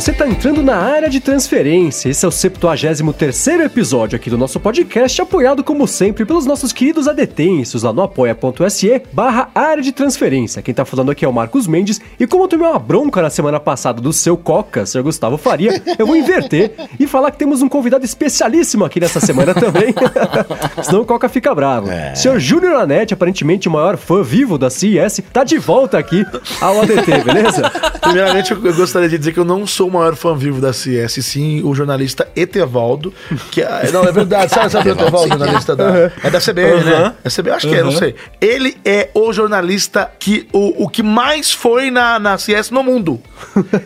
você está entrando na área de transferência. Esse é o 73 episódio aqui do nosso podcast, apoiado como sempre pelos nossos queridos adetensos lá no apoia.se barra área de transferência. Quem tá falando aqui é o Marcos Mendes, e como eu tomei uma bronca na semana passada do seu Coca, Sr. Gustavo Faria, eu vou inverter e falar que temos um convidado especialíssimo aqui nessa semana também. Senão o Coca fica bravo. É. Sr. Júnior Anete, aparentemente o maior fã vivo da CES, tá de volta aqui ao ADT, beleza? Primeiramente, eu gostaria de dizer que eu não sou o maior fã vivo da CS, sim o jornalista Etevaldo, que é, não, é verdade, sabe, sabe o Etevaldo, jornalista da, uhum. é da CBN, uhum. né? É CBN, acho que é, não sei. Ele é o jornalista que, o, o que mais foi na, na CS no mundo.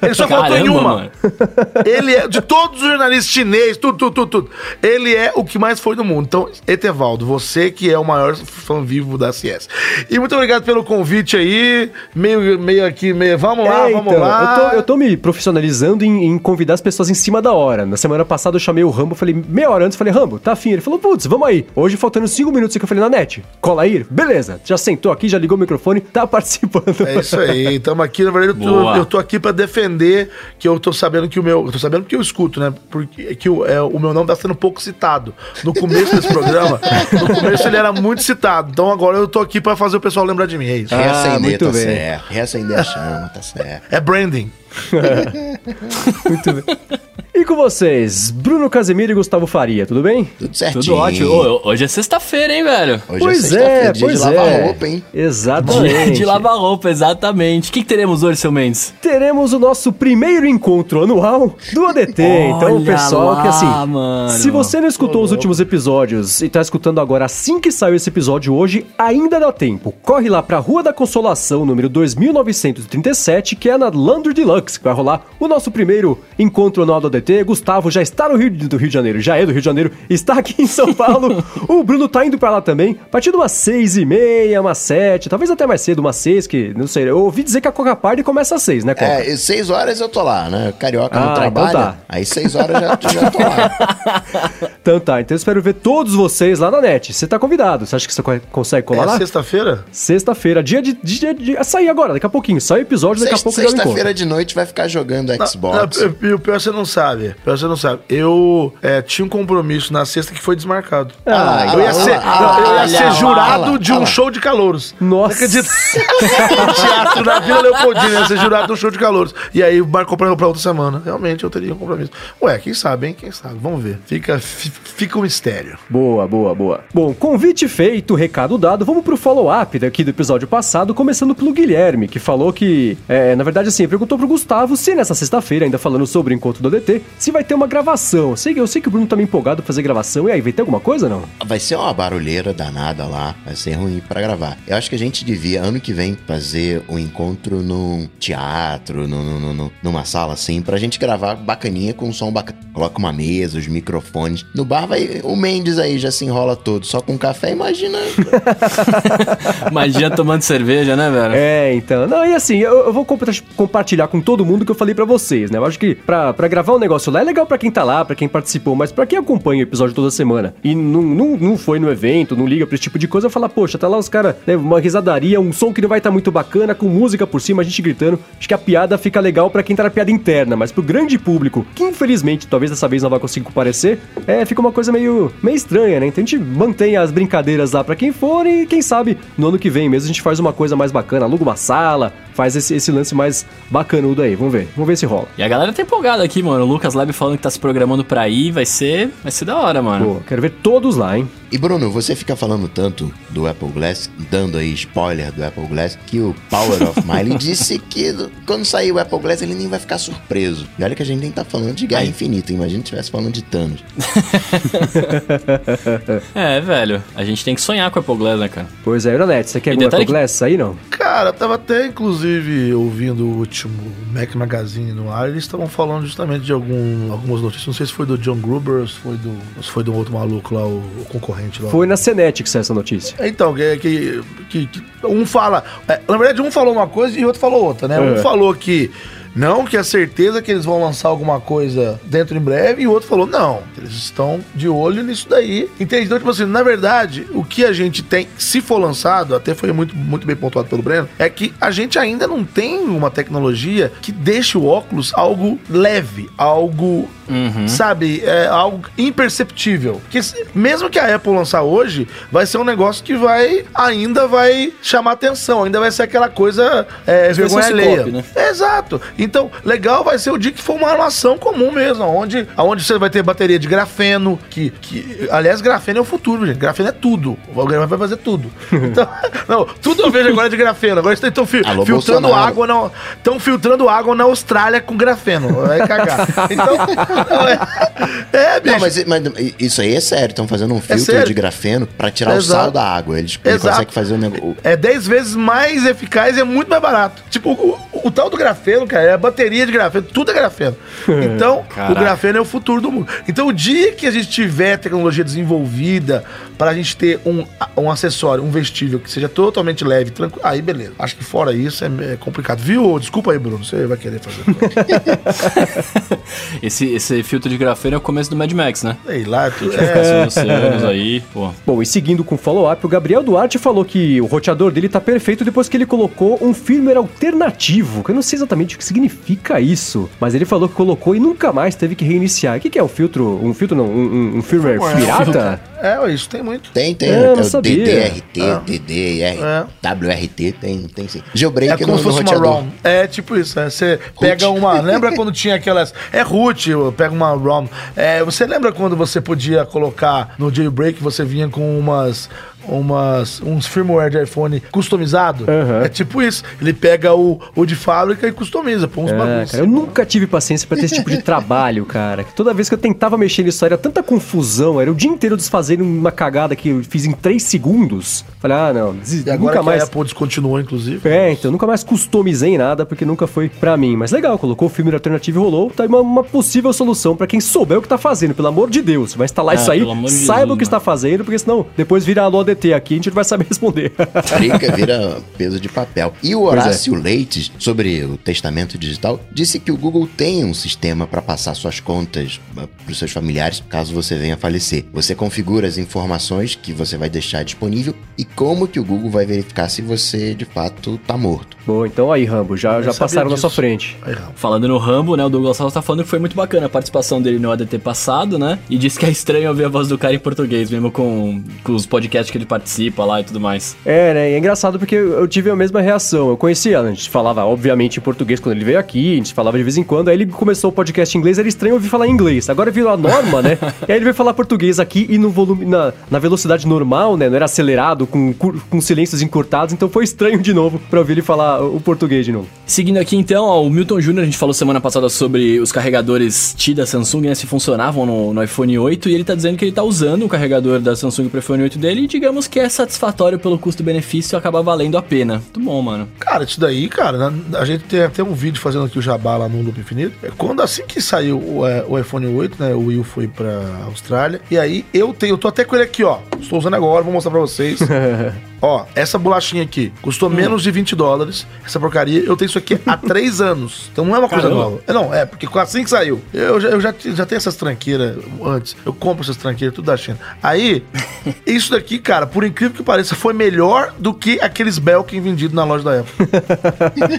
Ele só Caramba, faltou em uma. Mano. Ele é, de todos os jornalistas chineses, tudo, tudo, tudo, tudo, ele é o que mais foi no mundo. Então, Etevaldo, você que é o maior fã vivo da CS. E muito obrigado pelo convite aí, meio, meio aqui, meio, vamos lá, é, vamos então, lá. Eu tô, eu tô me profissionalizando em, em, convidar as pessoas em cima da hora. Na semana passada eu chamei o Rambo, falei, meia hora antes, falei, Rambo, tá afim? Ele falou, putz, vamos aí. Hoje, faltando cinco minutos, que eu falei, na net, cola aí, beleza. Já sentou aqui, já ligou o microfone, tá participando. É isso aí, estamos aqui, na verdade, eu tô, eu tô, aqui pra defender que eu tô sabendo que o meu, eu tô sabendo porque eu escuto, né, porque que o, é, o meu nome tá sendo pouco citado. No começo desse programa, no começo ele era muito citado, então agora eu tô aqui pra fazer o pessoal lembrar de mim, é isso. Ah, Reacender, muito tá bem. certo. Reacender a chama, tá certo. É branding. Muito bem. E com vocês, Bruno Casemiro e Gustavo Faria, tudo bem? Tudo certinho. Tudo ótimo. Ô, hoje é sexta-feira, hein, velho? Hoje é pois é, é dia pois de lavar é. roupa, hein? Exatamente. Dia de lavar roupa, exatamente. O que, que, teremos hoje, seu Mendes? Teremos o nosso primeiro encontro anual do ADT. então, pessoal, lá, que assim, mano. se você não escutou os últimos episódios e tá escutando agora assim que saiu esse episódio hoje, ainda dá tempo. Corre lá pra Rua da Consolação, número 2937, que é na Landry Deluxe que vai rolar o nosso primeiro encontro anual do ADT. Gustavo já está no Rio, do Rio de Janeiro, já é do Rio de Janeiro, está aqui em São Paulo. o Bruno tá indo para lá também, a partir de umas seis e meia, umas sete, talvez até mais cedo, umas seis, que não sei. Eu ouvi dizer que a Coca Party começa às seis, né, Coca? É, seis horas eu tô lá, né? Carioca ah, não trabalha. Então tá. Aí seis horas já, já tô lá. então tá, então eu espero ver todos vocês lá na net. Você tá convidado. Você acha que você consegue colar é lá? Sexta-feira? Sexta-feira, dia de, dia de, de. Sair agora, daqui a pouquinho. Sai o episódio, daqui a pouco já Sexta-feira de noite vai ficar jogando Xbox. E o pior você não sabe. O pior você não sabe. Eu é, tinha um compromisso na sexta que foi desmarcado. Ah, eu ia ser, ah, eu ia ser jurado de um show de calouros. Nossa. acredita? teatro na Vila Leopoldina, ia ser jurado de um show de calouros. E aí marcou pra, pra outra semana. Realmente eu teria um compromisso. Ué, quem sabe, hein? Quem sabe? Vamos ver. Fica, fica um mistério. Boa, boa, boa. Bom, convite feito, recado dado. Vamos pro follow-up daqui do episódio passado, começando pelo Guilherme, que falou que, é, na verdade, assim, perguntou pro Gustavo se nessa sexta-feira, ainda falando sobre o encontro do ADT, se vai ter uma gravação. Eu sei, eu sei que o Bruno tá meio empolgado pra fazer gravação. E aí, vai ter alguma coisa não? Vai ser uma barulheira danada lá. Vai ser ruim para gravar. Eu acho que a gente devia, ano que vem, fazer um encontro num teatro, no, no, no, numa sala assim, pra gente gravar bacaninha com um som bacana. Coloca uma mesa, os microfones. No bar vai. O Mendes aí já se enrola todo, só com café, imagina. imagina tomando cerveja, né, velho? É, então. Não, e assim, eu, eu vou compartilhar com todo mundo que eu falei para vocês, né? Eu acho que pra, pra gravar um negócio lá é legal para quem tá lá, para quem participou, mas para quem acompanha o episódio toda semana e não, não, não foi no evento, não liga pra esse tipo de coisa, fala, poxa, tá lá os caras, né, uma risadaria, um som que não vai estar tá muito bacana, com música por cima, a gente gritando. Acho que a piada fica legal para quem tá na piada interna, mas pro grande público, que infelizmente talvez dessa vez não vai conseguir comparecer, é, fica uma coisa meio, meio estranha, né? Então a gente mantém as brincadeiras lá para quem for e quem sabe no ano que vem mesmo a gente faz uma coisa mais bacana, aluga uma sala, faz esse, esse lance mais bacanudo aí. Vamos ver, vamos ver se rola. E a galera tá empolgada aqui, mano. O Lucas Lab falando que tá se programando pra ir, vai ser, vai ser da hora, mano. Pô, quero ver todos lá, hein? E Bruno, você fica falando tanto do Apple Glass, dando aí spoiler do Apple Glass, que o Power of Miley disse que quando sair o Apple Glass ele nem vai ficar surpreso. E olha que a gente nem tá falando de Guerra Infinita, imagina se estivesse falando de Thanos. é, velho, a gente tem que sonhar com o Apple Glass, né, cara? Pois é, Euronet, você quer o Apple que... Glass aí, não? Cara, eu tava até, inclusive, ouvindo o último Mac Magazine no ar, eles estavam falando justamente de algum, algumas notícias, não sei se foi do John Gruber ou se foi do, se foi do outro maluco lá, o, o concorrente lá. Foi na Cenet que saiu essa notícia. Então, que, que, que, que um fala. É, na verdade, um falou uma coisa e o outro falou outra, né? É. Um falou que não que é certeza que eles vão lançar alguma coisa dentro em breve, e o outro falou, não, eles estão de olho nisso daí. Entende? Então, tipo assim, na verdade, o que a gente tem, se for lançado, até foi muito, muito bem pontuado pelo Breno, é que a gente ainda não tem uma tecnologia que deixe o óculos algo leve, algo Uhum. Sabe? É algo imperceptível. Que mesmo que a Apple lançar hoje, vai ser um negócio que vai ainda vai chamar atenção, ainda vai ser aquela coisa é, vergonha alheia. Né? Exato. Então, legal vai ser o dia que for uma armação comum mesmo, onde, onde você vai ter bateria de grafeno, que, que aliás, grafeno é o futuro, gente. Grafeno é tudo. O grafeno vai fazer tudo. Então, não, tudo eu vejo agora de grafeno. Agora estão fi Alô, filtrando Bolsonaro. água estão filtrando água na Austrália com grafeno. Vai cagar. Então, é, bicho. Não, mas, mas, isso aí é sério. Estão fazendo um é filtro é de grafeno para tirar Exato. o sal da água. Eles, eles conseguem fazer o negócio. É 10 vezes mais eficaz e é muito mais barato. Tipo, o, o, tal do grafeno, cara, é a bateria de grafeno. Tudo é grafeno. Então, o grafeno é o futuro do mundo. Então, o dia que a gente tiver tecnologia desenvolvida para a gente ter um, um acessório, um vestível que seja totalmente leve, tranquilo, aí beleza. Acho que fora isso é, é complicado. Viu? Desculpa aí, Bruno. Você vai querer fazer. esse, esse filtro de grafeno é o começo do Mad Max, né? Sei lá, tu... é. oceanos aí, pô. Bom, e seguindo com o follow-up, o Gabriel Duarte falou que o roteador dele tá perfeito depois que ele colocou um firmware alternativo, que eu não sei exatamente o que significa isso, mas ele falou que colocou e nunca mais teve que reiniciar. O que, que é o filtro? Um filtro não, um, um firmware pirata? É, isso tem muito. Tem, tem. É, é o DDRT, é. DDR, é. WRT, tem, tem sim. Jailbreak é como no, se fosse uma ROM. É tipo isso, é, você pega uma... Lembra quando tinha aquelas... É root, pega uma ROM. É, você lembra quando você podia colocar no jailbreak, você vinha com umas umas, uns firmware de iPhone customizado. Uhum. É tipo isso. Ele pega o, o de fábrica e customiza, põe uns é, bagulhos. Cara, eu nunca tive paciência para ter esse tipo de trabalho, cara. Toda vez que eu tentava mexer nisso, era tanta confusão, era o dia inteiro desfazendo uma cagada que eu fiz em 3 segundos. Falei, ah, não, e agora nunca mais. A Apple descontinuou, inclusive. É, então, nunca mais customizei nada, porque nunca foi pra mim. Mas legal, colocou o filme alternativo e rolou. Tá aí uma, uma possível solução para quem souber o que tá fazendo, pelo amor de Deus. Vai instalar é, isso aí, saiba Deus, o que está fazendo, porque senão depois vira alô DT aqui, a gente não vai saber responder. Fica, vira peso de papel. E o é. Horácio é. Leite, sobre o testamento digital, disse que o Google tem um sistema para passar suas contas ah, para os seus familiares caso você venha a falecer. Você configura as informações que você vai deixar disponível e como que o Google vai verificar se você de fato tá morto. Bom, então aí, Rambo, já, já passaram disso. na sua frente. Aí, falando no Rambo, né, o Douglas Salles tá falando que foi muito bacana a participação dele no ADT passado, né? E disse que é estranho ouvir a voz do cara em português, mesmo com, com os podcasts que ele participa lá e tudo mais. É, né? E é engraçado porque eu tive a mesma reação. Eu conhecia, a gente falava, obviamente, em português quando ele veio aqui, a gente falava de vez em quando. Aí ele começou o podcast em inglês, era estranho ouvir falar inglês. Agora virou a norma, né? e aí ele veio falar português aqui e no volume, na, na velocidade normal, né? Não era acelerado, com, com silêncios encurtados. Então foi estranho de novo pra ouvir ele falar o português de novo. Seguindo aqui então, ó, o Milton Júnior, a gente falou semana passada sobre os carregadores T da Samsung, né? Se funcionavam no, no iPhone 8. E ele tá dizendo que ele tá usando o carregador da Samsung pro iPhone 8 dele e digamos que é satisfatório pelo custo-benefício acaba valendo a pena. Muito bom, mano. Cara, isso daí, cara, a gente tem até um vídeo fazendo aqui o jabá lá no Loop Infinito. É quando assim que saiu o, é, o iPhone 8, né? O Will foi pra Austrália. E aí eu tenho, eu tô até com ele aqui, ó. Estou usando agora, vou mostrar pra vocês. Ó, essa bolachinha aqui custou hum. menos de 20 dólares. Essa porcaria, eu tenho isso aqui há 3 anos. Então não é uma coisa Caramba. nova. É, não, é, porque assim que saiu. Eu, já, eu já, já tenho essas tranqueiras antes. Eu compro essas tranqueiras, tudo da China. Aí, isso daqui, cara, por incrível que pareça, foi melhor do que aqueles Belkin vendidos na loja da Apple.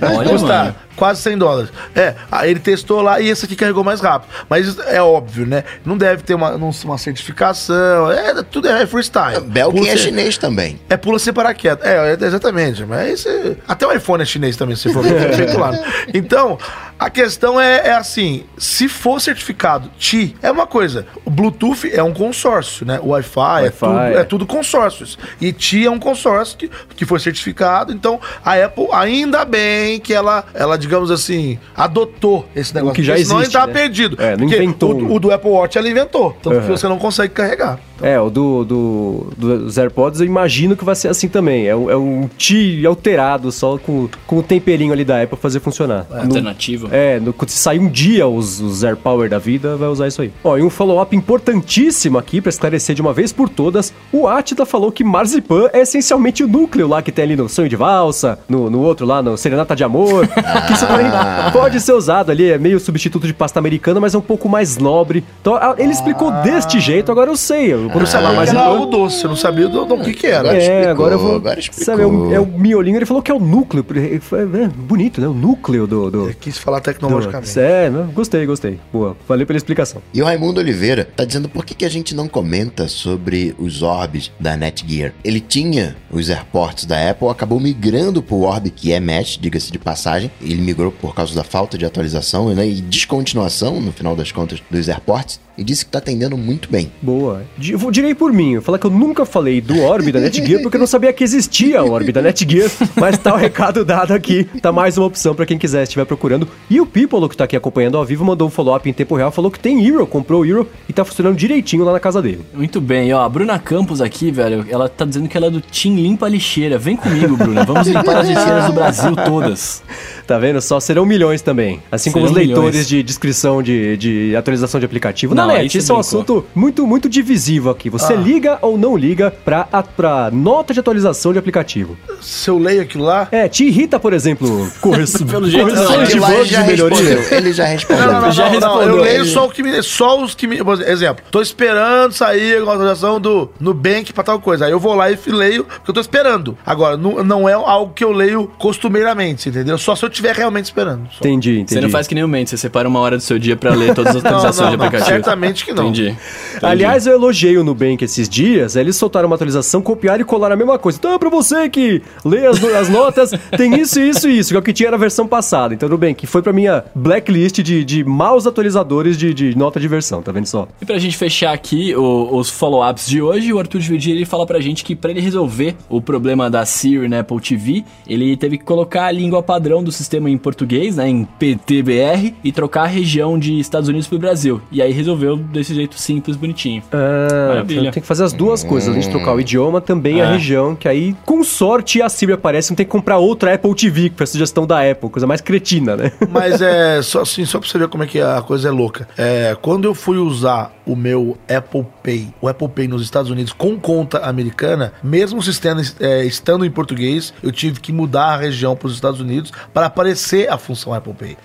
Olha, Custa quase 100 dólares. É, aí ele testou lá e esse aqui carregou mais rápido. Mas é óbvio, né? Não deve ter uma, uma certificação. É, tudo é freestyle. Belkin é chinês também. É pula sem paraquedas. É, é, exatamente. Mas é, até o iPhone é chinês também, se for feito lá. Então, a questão é, é, assim: se for certificado TI, é uma coisa. O Bluetooth é um consórcio, né? O Wi-Fi, Wi é, tudo, é. é tudo consórcios. E TI é um consórcio que, que foi certificado. Então, a Apple, ainda bem que ela, ela digamos assim, adotou esse negócio. O que já existe, senão ele tá né? perdido. É, não inventou. O, o, do Apple Watch ela inventou. Então, uhum. você não consegue carregar. Então. É, o do, do, dos AirPods eu imagino que vai ser assim também. É um, é um TI alterado, só com, com o temperinho ali da Apple fazer funcionar. É. Alternativo exclusivo. É, no, quando sair um dia os, os Air Power da vida, vai usar isso aí. Ó, e um follow-up importantíssimo aqui pra esclarecer de uma vez por todas: o Atila falou que Marzipan é essencialmente o núcleo lá que tem ali no Sonho de Valsa, no, no outro lá, no Serenata de Amor. isso também pode ser usado ali, é meio substituto de pasta americana, mas é um pouco mais nobre. Então, a- ele explicou deste jeito, agora eu sei. Eu, quando Eu sabia era o doce, eu não sabia do, do que que era. Agora É, explicou, agora eu vou. agora sabe, é o, é o miolinho, ele falou que é o núcleo. Foi, é, bonito, né? O núcleo do. do, Eu quis falar do tecnologicamente. é, não, gostei, gostei. Boa, valeu pela explicação. E o Raimundo Oliveira tá dizendo por que, que a gente não comenta sobre os orbs da Netgear. Ele tinha os AirPorts da Apple, acabou migrando pro Orb que é Mesh, diga-se de passagem. Ele migrou por causa da falta de atualização né, e descontinuação, no final das contas, dos AirPorts. E disse que tá atendendo muito bem. Boa. Eu vou- direi por mim, eu falar que eu nunca falei do Orb da Netgear porque eu não sabia que existia o Orb da Netgear, mas tá o recado dado aqui. Tá mais uma opção pra quem quiser estiver procurando. E o People, que tá aqui acompanhando ao vivo, mandou um follow-up em tempo real, falou que tem Euro, comprou o Euro e tá funcionando direitinho lá na casa dele. Muito bem, ó, a Bruna Campos aqui, velho, ela tá dizendo que ela é do Team Limpa Lixeira. Vem comigo, Bruna, vamos limpar as lixeiras do Brasil todas. Tá vendo? Só serão milhões também. Assim como os Serão leitores milhões. de descrição de, de atualização de aplicativo. Não, na aí net, você isso é um assunto muito, muito divisivo aqui. Você Ah. liga ou não liga pra, a- pra nota de atualização de aplicativo. Se eu leio aquilo lá. É, te irrita, por exemplo, correção, Pelo jeito, correção não. de de melhoria. respondeu. Ele já respondeu. Não, não, não, Já não, não, respondeu. eu leio só o que me. Só os que me. por exemplo, tô esperando sair a atualização do Nubank pra tal coisa. Aí eu vou lá e leio, porque eu tô esperando. Agora, não, não é algo que eu leio costumeiramente, entendeu? Só se eu estiver realmente esperando. Só. Entendi, entendi. Você não faz que nem o Mendes, você separa uma hora do seu dia pra ler todas as Não, atualizações não, de não, aplicativo. certamente que não. Entendi. Entendi. Aliás, eu elogiei o Nubank esses dias, eles soltaram uma atualização, copiaram e colaram a mesma coisa. Então é pra você que lê as, as notas, tem isso, isso e isso, que é o que tinha na versão passada. Então, Nubank, foi pra minha blacklist de, de maus atualizadores de, de nota de versão, tá vendo só? E pra gente fechar aqui o- os follow-ups de hoje, o Arthur Dividir ele fala pra gente que pra ele resolver o problema da Siri na Apple TV, ele teve que colocar a língua padrão do sistema em português, né, em PTBR, e trocar a região de Estados Unidos pro Brasil. E aí resolveu desse jeito simples, bonitinho. Ah, Maravilha. então tem que fazer as duas coisas, além de trocar o idioma, também a É. região, que aí, com sorte, a Siri aparece, não tem que comprar outra Apple TV, que foi a sugestão da Apple, coisa mais cretina, né? Mas é só assim, só pra você ver como é que a coisa é louca. É, quando eu fui usar o meu Apple Pay, o Apple Pay nos Estados Unidos com conta americana, mesmo o sistema é, estando em português, eu tive que mudar a região para os Estados Unidos para aparecer a função Apple Pay.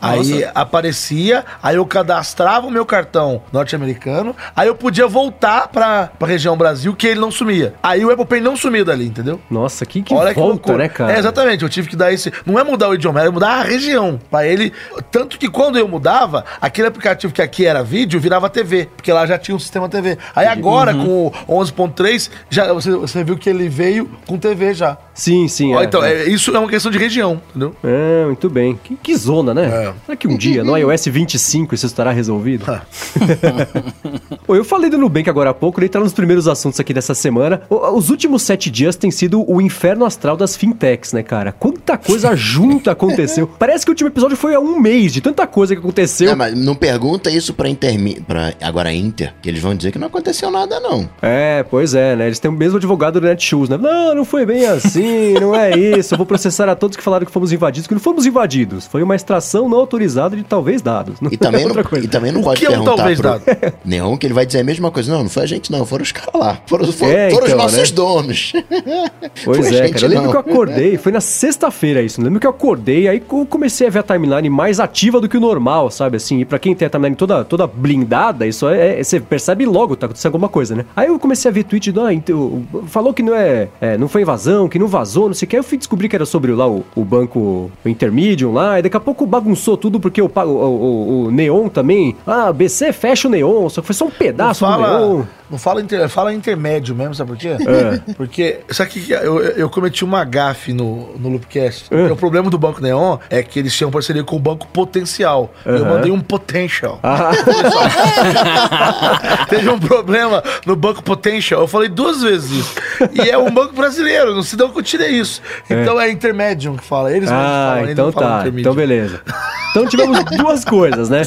Aí aparecia, aí eu cadastrava o meu cartão norte-americano, aí eu podia voltar para a região Brasil que ele não sumia. Aí o Apple Pay não sumia dali, entendeu? Nossa, que, que Olha que volta, loucura. né, cara? É, exatamente. Eu tive que dar esse. Não é mudar o idioma, era mudar a região. Pra ele. Tanto que quando eu mudava, aquele aplicativo que aqui era vídeo virava TV. Porque lá já tinha um sistema TV. Aí agora, Uhum. com o 11.3, já, você, você viu que ele veio com TV já. Sim, sim. Ó, é, então, é. é, isso é uma questão de região, entendeu? É, muito bem. Que, que zona, né? É. Será que um dia, no iOS 25, isso estará resolvido? Pô, eu falei do Nubank agora há pouco, ele tá nos primeiros assuntos aqui dessa semana. Os últimos sete dias têm sido o inferno astral das fintechs, né, cara? Quanta coisa junta aconteceu. Parece que o último episódio foi há um mês, de tanta coisa que aconteceu. Não, mas não pergunta isso pra, Intermi pra agora Inter, que eles vão dizer que não aconteceu nada, não. É, pois é, né? Eles têm o mesmo advogado do Netshoes, né? Não, não foi bem assim, não é isso. Eu vou processar a todos que falaram que fomos invadidos, que não fomos invadidos. Foi uma extração não autorizada de talvez dados. Não E também, é não, coisa. e também não O pode que é um talvez pro dado? Neon que ele vai dizer a mesma coisa. Não, não foi a gente não, foram os caras lá. Foram, foram, É, foram então, os nossos né? donos. Pois é, cara. Eu lembro não. que eu acordei, foi na sexta-feira isso. Eu lembro que eu acordei, aí eu comecei a ver a timeline mais ativa do que o normal, sabe? Assim, e pra quem tem a timeline toda, toda blindada, isso é, é- Você percebe logo, tá acontecendo alguma coisa, né? Aí eu comecei a ver tweet do. Ah, então, falou que não é, é, Não foi invasão, que não vazou, não sei o que. Aí eu fui descobrir que era sobre lá o, o banco o Intermedium lá, e daqui a pouco bagunçou tudo porque o, o, o, o Neon também. Ah, BC fecha o Neon, só que foi só um Não pedaço do Neon. fala, não fala, inter, fala intermédio mesmo, sabe por quê? É. Porque, sabe que eu, eu cometi uma gafe no, no Loopcast? É. O problema do Banco Neon é que eles tinham parceria com o Banco Potencial. Eu Aham. mandei um Potential. Ah, Teve um problema no Banco Potential. Eu falei duas vezes isso. E é um banco brasileiro, não se dão que eu tirei isso. Então é intermédio que fala. Eles mesmos Ah, então tá. intermediate. Então beleza. Então tivemos duas coisas, né?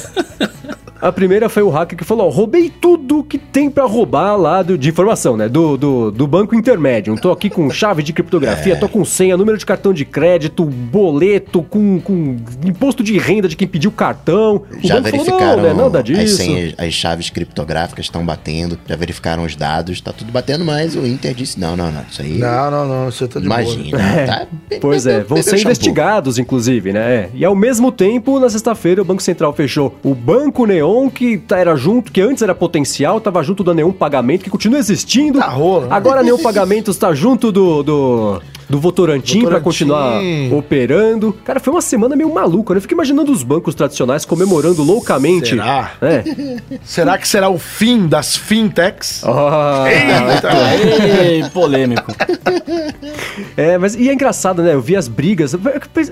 A primeira foi o hacker que falou: ó, roubei tudo que tem pra roubar lá do- de informação, né? Do, do, do banco intermédio. Tô aqui com chave de criptografia, tô com senha, número de cartão de crédito, boleto, com, com imposto de renda de quem pediu cartão. O Já verificaram falou, não, né? Nada as disso. senhas, as chaves criptográficas estão batendo, já verificaram os dados, tá tudo batendo, mas o Inter disse: não, não, não, isso aí. Não, não, não, você tá de boa. imagina. Tá, Pois é, vão ser investigados, inclusive, né? É. E ao mesmo tempo, na sexta-feira, o Banco Central fechou o Banco Neon, que tá- era junto, que antes era potencial, tava junto da Neon Pagamento, que continua existindo. Tá rola? Agora a Neon Pagamentos tá junto do. do... Do Votorantim pra Votorantim. continuar operando. Cara, foi uma semana meio maluca, né? Eu fico imaginando os bancos tradicionais comemorando loucamente. Será? É. Será que será o fim das fintechs? Ah, Ei, polêmico. É, mas e é engraçado, né? Eu vi as brigas.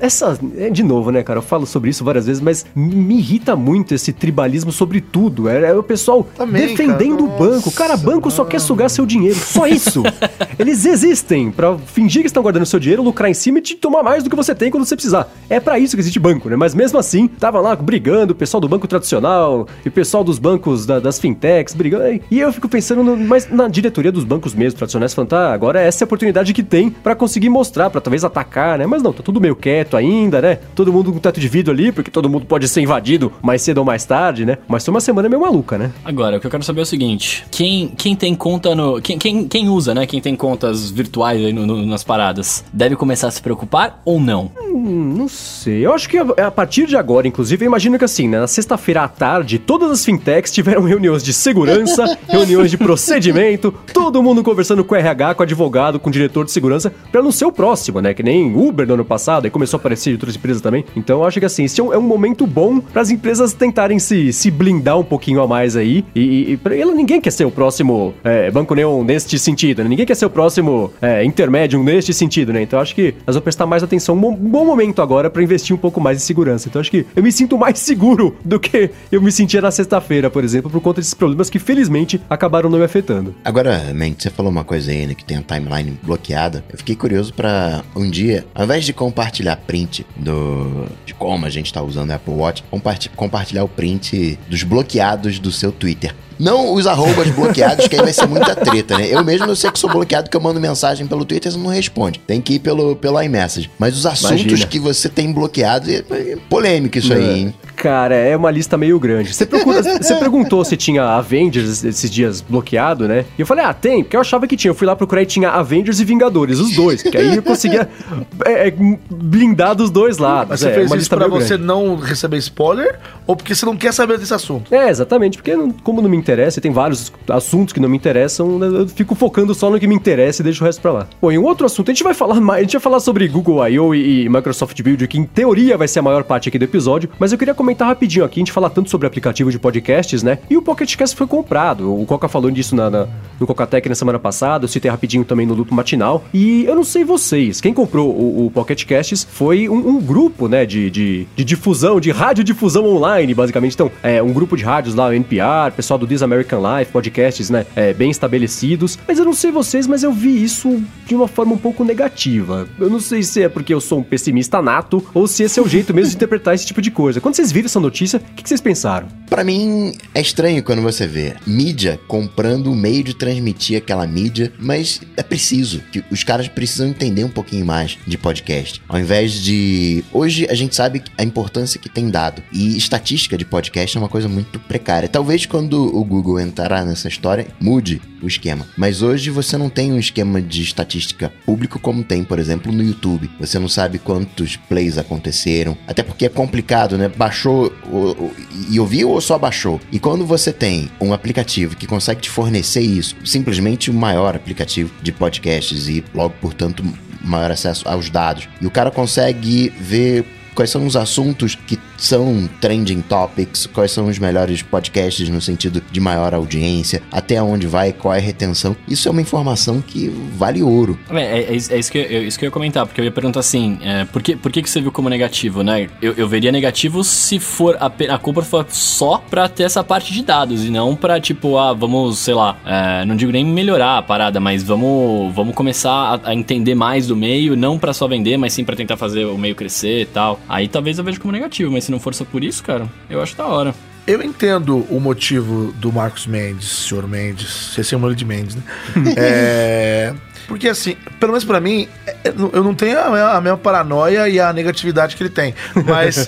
Essa, é, de novo, né, cara? Eu falo sobre isso várias vezes, mas me irrita muito esse tribalismo sobre tudo. É, é o pessoal Também, defendendo o banco. Cara, Nossa, banco só quer sugar seu dinheiro. Só isso. Eles existem pra fingir que estão guardando seu dinheiro, lucrar em cima e te tomar mais do que você tem quando você precisar. É pra isso que existe banco, né? Mas mesmo assim, tava lá brigando, o pessoal do banco tradicional e o pessoal dos bancos da- das fintechs brigando. E eu fico pensando no- mas na diretoria dos bancos mesmo tradicionais, falando, tá, agora essa é a oportunidade que tem pra conseguir mostrar, pra talvez atacar, né? Mas não, tá tudo meio quieto ainda, né? Todo mundo com teto de vidro ali, porque todo mundo pode ser invadido mais cedo ou mais tarde, né? Mas foi uma semana meio maluca, né? Agora, o que eu quero saber é o seguinte: quem, quem tem conta no. Quem, quem, quem usa, né? Quem tem contas virtuais aí no- no- nas paradas, deve começar a se preocupar ou não? Hum, não sei. Eu acho que a, a partir de agora, inclusive, eu imagino que assim, né, na sexta-feira à tarde, todas as fintechs tiveram reuniões de segurança, reuniões de procedimento, todo mundo conversando com o RH, com o advogado, com o diretor de segurança, pra não ser o próximo, né? Que nem Uber no ano passado, e começou a aparecer de outras empresas também. Então eu acho que assim, esse é um, é um momento bom para as empresas tentarem se, se blindar um pouquinho a mais aí. E, e, e pra- ela, ninguém quer ser o próximo é, Banco Neon neste sentido, né? Ninguém quer ser o próximo é, Intermédium neste sentido, né? Então acho que elas vão prestar mais atenção. Um bom- momento agora para investir um pouco mais em segurança. Então acho que eu me sinto mais seguro do que eu me sentia na sexta-feira, por exemplo, por conta desses problemas que felizmente acabaram não me afetando. Agora, Mente, você falou uma coisa aí, né, que tem a timeline bloqueada. Eu fiquei curioso pra um dia, ao invés de compartilhar print do de como a gente tá usando o Apple Watch, comparti- compartilhar o print dos bloqueados do seu Twitter. Não os arrobas bloqueados, que aí vai ser muita treta, né? Eu mesmo eu sei que sou bloqueado, que eu mando mensagem pelo Twitter e você não responde. Tem que ir pelo, pelo iMessage. Mas os assuntos Imagina. que você tem bloqueado, é, é polêmico isso aí, hein? Cara, é uma lista meio grande. Você, procura- você perguntou se tinha Avengers esses dias bloqueado, né? E eu falei, ah, tem, porque eu achava que tinha. Eu fui lá procurar e tinha Avengers e Vingadores, os dois. Porque aí eu conseguia é, é, blindar dos dois lados. Mas você é, fez uma isso lista pra você grande. não receber spoiler ou porque você não quer saber desse assunto? É, exatamente, porque não- como não me interessa, e tem vários assuntos que não me interessam, né, eu fico focando só no que me interessa e deixo o resto pra lá. Bom, em um outro assunto, a gente vai falar mais, a gente vai falar sobre Google I.O. e, e Microsoft Build, que em teoria vai ser a maior parte aqui do episódio, mas eu queria comentar rapidinho aqui, a gente fala tanto sobre aplicativo de podcasts, né? E o Pocket Cast foi comprado, o Coca falou disso na, na- no Cocatec na semana passada, eu citei rapidinho também no Lupo Matinal, e eu não sei vocês, quem comprou o, o Pocket Casts foi um, um grupo, né, de, de, de difusão, de radiodifusão online, basicamente. Então, é um grupo de rádios lá, o NPR, pessoal do This American Life, podcasts, né, é, bem estabelecidos. Mas eu não sei vocês, mas eu vi isso de uma forma um pouco negativa. Eu não sei se é porque eu sou um pessimista nato ou se esse é o jeito mesmo de interpretar esse tipo de coisa. Quando vocês viram essa notícia, o que, vocês pensaram? Pra mim, é estranho quando você vê mídia comprando o meio de transmitir aquela mídia, mas é preciso. que Os caras precisam entender um pouquinho mais de podcast. Ao invés de. Hoje a gente sabe a importância que tem dado. E estatística de podcast é uma coisa muito precária. Talvez quando o Google entrar nessa história, mude o esquema. Mas hoje você não tem um esquema de estatística público como tem, por exemplo, no YouTube. Você não sabe quantos plays aconteceram. Até porque é complicado, né? Baixou o- o- e ouviu ou só baixou? E quando você tem um aplicativo que consegue te fornecer isso, simplesmente o maior aplicativo de podcasts e logo, portanto, maior acesso aos dados, e o cara consegue ver quais são os assuntos que são trending topics, quais são os melhores podcasts no sentido de maior audiência, até onde vai, qual é a retenção. Isso é uma informação que vale ouro. É, é, é isso é que, eu, é isso que eu ia comentar, porque eu ia perguntar assim, é, por, que, por que, você viu como negativo, né? Eu, eu veria negativo se for a, a culpa for só pra ter essa parte de dados, e não pra, tipo, ah, vamos, sei lá, é, não digo nem melhorar a parada, mas vamos, vamos começar a, a entender mais do meio, não pra só vender, mas sim pra tentar fazer o meio crescer e tal. Aí talvez eu veja como negativo, mas se não for só por isso, cara, eu acho da hora. eu entendo o motivo do Marcos Mendes, senhor Mendes, você ele de Mendes, né? é, porque assim, pelo menos pra mim, é, é, eu não tenho a mesma, a mesma paranoia e a negatividade que ele tem. Mas,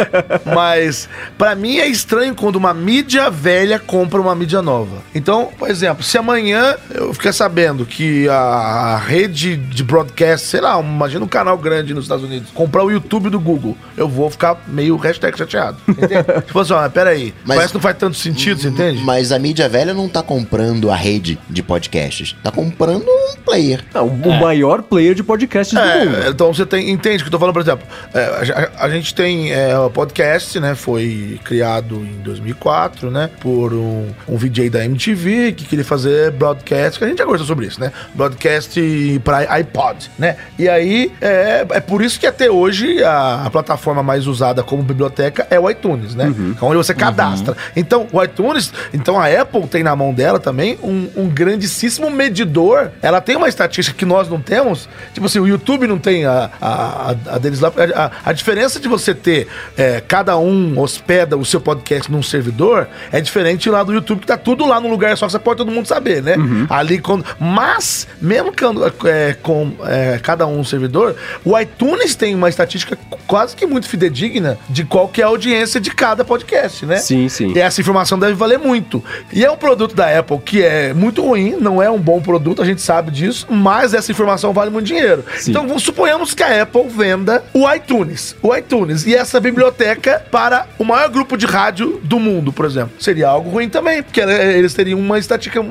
mas para mim é estranho quando uma mídia velha compra uma mídia nova. Então, por exemplo, se amanhã eu ficar sabendo que a rede de broadcast, sei lá, imagina um canal grande nos Estados Unidos, comprar o YouTube do Google, eu vou ficar meio hashtag chateado. Entende? tipo assim, ó, peraí, Mas- parece que não faz tanto sentido, você entende? Mas a mídia velha não tá comprando a rede de podcasts. Tá comprando um player. Ah, o, o maior player de podcasts do mundo. É, então você tem, entende o que eu tô falando, por exemplo, é, a, a gente tem é, o podcast, né, foi criado em 2004, né, por um, um VJ da MTV que queria fazer broadcast, que a gente já conversou sobre isso, né, broadcast para iPod, né, e aí é, é por isso que até hoje a, a plataforma mais usada como biblioteca é o iTunes, né, é onde você cadastra. Então, o iTunes, então a Apple tem na mão dela também um, um grandíssimo medidor, ela tem uma estatística que nós não temos, tipo assim, o YouTube não tem a, a, a- deles lá, a, a- diferença de você ter é, cada um hospeda o seu podcast num servidor é diferente lá do YouTube, que tá tudo lá num lugar só que você pode todo mundo saber, né? Ali quando. Mas, mesmo quando, é, com é, cada um um servidor, o iTunes tem uma estatística quase que muito fidedigna de qual que é a audiência de cada podcast, né? Sim, sim. E essa informação deve valer muito. E é um produto da Apple que é muito ruim, não é um bom produto, a gente sabe disso, mas essa informação vale muito dinheiro. Sim. Então suponhamos que a Apple venda o iTunes, o iTunes e essa biblioteca para o maior grupo de rádio do mundo, por exemplo. Seria algo ruim também, porque eh, eles teriam uma estatística,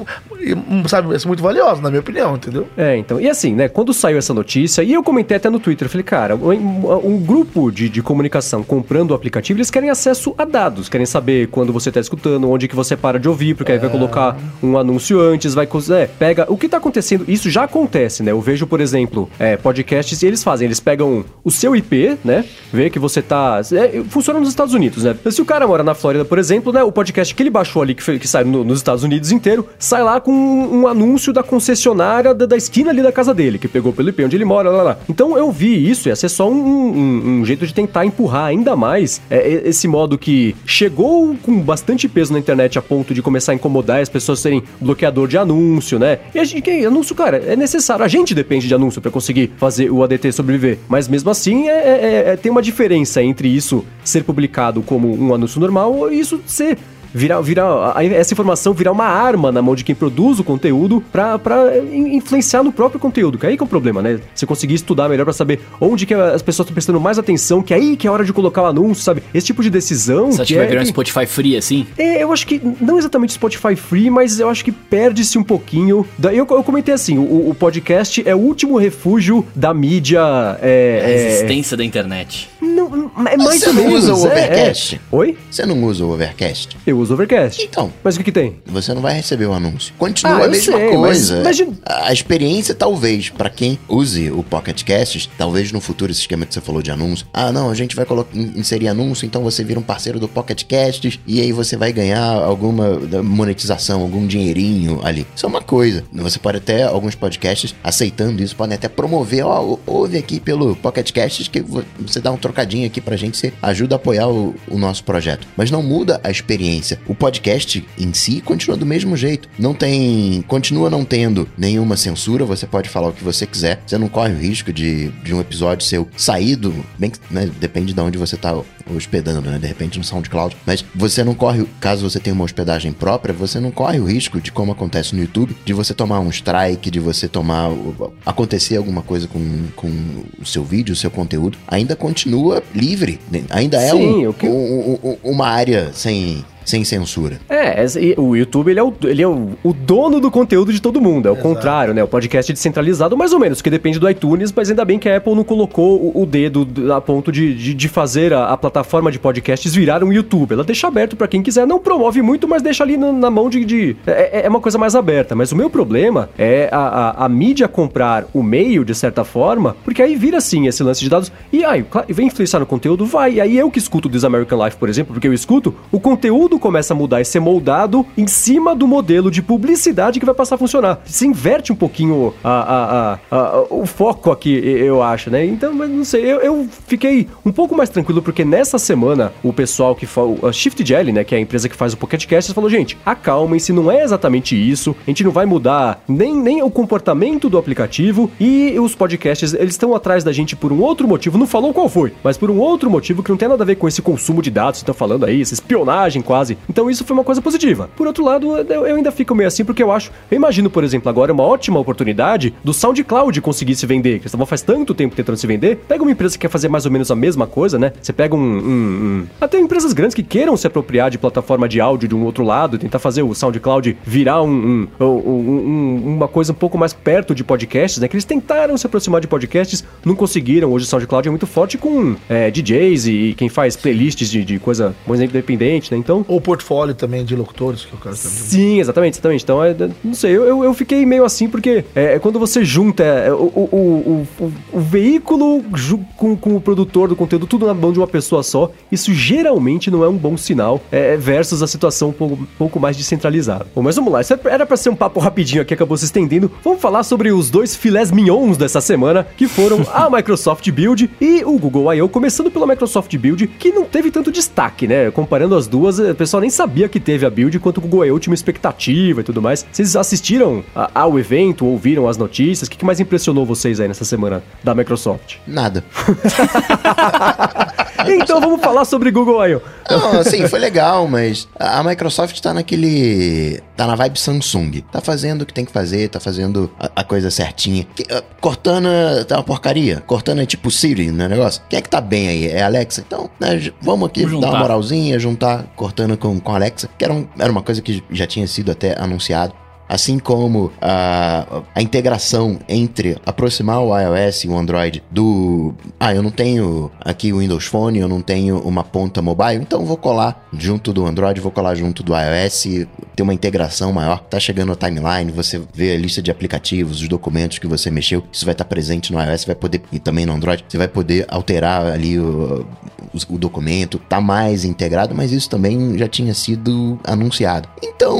sabe, muito valiosa, na minha opinião, entendeu? É, então. E assim, né? Quando saiu essa notícia, e eu comentei até no Twitter, eu falei, cara, um, um grupo de, de comunicação comprando o aplicativo, eles querem acesso a dados, querem saber quando você tá escutando, onde que você para de ouvir, porque aí vai colocar um anúncio antes, vai. É, pega. O que tá acontecendo? Isso já acontece, né? Eu vejo, por exemplo, é, podcasts, e eles fazem, eles pegam o seu IP, né? Vê que você tá. é, funciona nos Estados Unidos, né? Se o cara mora na Flórida, por exemplo, né? O podcast que ele baixou ali, que, foi, que sai no- nos Estados Unidos inteiro, sai lá com um, um anúncio da concessionária da, da esquina ali da casa dele, que pegou pelo IP onde ele mora, lá, lá. Então eu vi isso, ia ser só um, um- um jeito de tentar empurrar ainda mais é, esse modo que chegou com bastante peso na internet a ponto de começar a incomodar as pessoas serem bloqueador de anúncio, né? E a gente, que anúncio, cara, é necessário. A gente depende de anúncio pra conseguir fazer o ADT sobreviver. Mas mesmo assim, é, é- é- tem uma diferença entre isso ser publicado como um anúncio normal e isso ser virar, virar essa informação virar uma arma na mão de quem produz o conteúdo in- influenciar no próprio conteúdo, que aí que é o problema, né? Você conseguir estudar melhor pra saber onde que as pessoas estão prestando mais atenção, que aí que é a hora de colocar o anúncio, sabe? Esse tipo de decisão Você acha que que vai é virar um Spotify free assim? é, eu acho que não exatamente Spotify Free, mas eu acho que perde-se um pouquinho. Da, eu, eu comentei assim: o, o podcast é o último refúgio da mídia. A É, é, existência da internet. não, não, é mais você ou não menos. usa o é, Overcast? é. Oi? Você não usa o Overcast? Eu uso Overcast. Então. Mas o que, que tem? Você não vai receber o anúncio. Continua Ah, a mesma sei, mas coisa. imagina- A experiência, talvez, pra quem use o Pocket Casts, talvez no futuro esse esquema que você falou de anúncio. Ah, não, a gente vai inserir anúncio, então você vira um parceiro do Pocket Casts e aí você vai ganhar alguma monetização, algum dinheirinho ali. Isso é uma coisa. Você pode até, alguns podcasts, aceitando isso, podem até promover, ó, ou- ouve aqui pelo Pocket Casts que vo- você dá um trocadinho aqui pra gente, você ajuda a apoiar o, o nosso projeto. Mas não muda a experiência. O podcast em si continua do mesmo jeito. Não tem. Continua não tendo nenhuma censura, você pode falar o que você quiser. Você não corre o risco de, de um episódio seu saído, bem que né, depende de onde você tá hospedando, né? De repente no SoundCloud. Mas você não corre, caso você tenha uma hospedagem própria, você não corre o risco de, como acontece no YouTube, de você tomar um strike, de você tomar. acontecer alguma coisa com, com o seu vídeo, o seu conteúdo. Ainda continua livre. né? Ainda é Sim, um- que- um- um- uma área sem, sem censura. É, o YouTube ele é, o, ele é o, o dono do conteúdo de todo mundo. É o contrário, né? O podcast é descentralizado, mais ou menos, que depende do iTunes, mas ainda bem que a Apple não colocou o, o dedo a ponto de, de, de fazer a, a plataforma de podcasts virar um YouTube. Ela deixa aberto pra quem quiser, não promove muito, mas deixa ali na, na mão de. de- é, é uma coisa mais aberta. Mas o meu problema é a, a, a mídia comprar o meio, de certa forma, porque aí vira assim esse lance de dados. E aí, claro, vem influenciar no conteúdo? Vai. E aí eu que escuto This American Life, por exemplo, porque eu escuto, o conteúdo tudo começa a mudar e ser moldado em cima do modelo de publicidade que vai passar a funcionar. Se inverte um pouquinho a, a, a, o foco aqui, eu acho, né? Então, mas não sei, eu, eu, fiquei um pouco mais tranquilo porque nessa semana o pessoal que faz, a Shift Jelly, né, que é a empresa que faz o Pocket Cast, falou, gente, acalmem-se, não é exatamente isso, a gente não vai mudar nem, nem o comportamento do aplicativo e os podcasts, eles estão atrás da gente por um outro motivo, não falou qual foi, mas por um outro motivo que não tem nada a ver com esse consumo de dados que estão falando aí, essa espionagem quase. Então isso foi uma coisa positiva. Por outro lado, eu, ainda fico meio assim porque eu acho, eu imagino, por exemplo, agora uma ótima oportunidade do SoundCloud conseguir se vender, que eles estavam faz tanto tempo tentando se vender. Pega uma empresa que quer fazer mais ou menos a mesma coisa, né? Você pega um, um, um... até empresas grandes que queiram se apropriar de plataforma de áudio de um outro lado, tentar fazer o SoundCloud virar um, uma coisa um pouco mais perto de podcasts, né? Que eles tentaram se aproximar de podcasts, não conseguiram. Hoje o SoundCloud é muito forte com é, DJs e quem faz playlists de, de coisa mais independente, né? Então. Ou portfólio também de locutores que o cara também. Sim, exatamente, exatamente. Então, é, não sei, eu, eu, fiquei meio assim porque é, é quando você junta é, o, o, o, o, veículo com, com o produtor do conteúdo, tudo na mão de uma pessoa só, isso geralmente não é um bom sinal é, versus a situação um pouco, pouco mais descentralizada. Bom, mas vamos lá, isso era para ser um papo rapidinho aqui, acabou se estendendo. Vamos falar sobre os dois filés mignons dessa semana, que foram a Microsoft Build e o Google I.O., começando pela Microsoft Build, que não teve tanto destaque, né? Comparando as duas, o pessoal nem sabia que teve a Build, enquanto o I.O. tinha uma expectativa e tudo mais. Vocês assistiram ao evento, ouviram as notícias? O que mais impressionou vocês aí nessa semana da Microsoft? Nada. então vamos falar sobre Google I.O. Não, assim, foi legal, mas a Microsoft tá naquele. tá na vibe Samsung. Tá fazendo o que tem que fazer, tá fazendo a, a coisa certinha. Uh, Cortana tá uma porcaria. Cortana é tipo Siri, né? Negócio. Quem é que tá bem aí? É Alexa? Então, né, vamos aqui vamos dar uma moralzinha, juntar Cortana com, com Alexa, que era, um, era uma coisa que já tinha sido até anunciado. Assim como a, a integração entre aproximar o iOS e o Android do. Ah, eu não tenho aqui o Windows Phone, eu não tenho uma ponta mobile, então vou colar junto do Android, vou colar junto do iOS, ter uma integração maior. Tá chegando a timeline, você vê a lista de aplicativos, os documentos que você mexeu, isso vai estar presente no iOS, vai poder, e também no Android, você vai poder alterar ali o, o, o documento, tá mais integrado, mas isso também já tinha sido anunciado. Então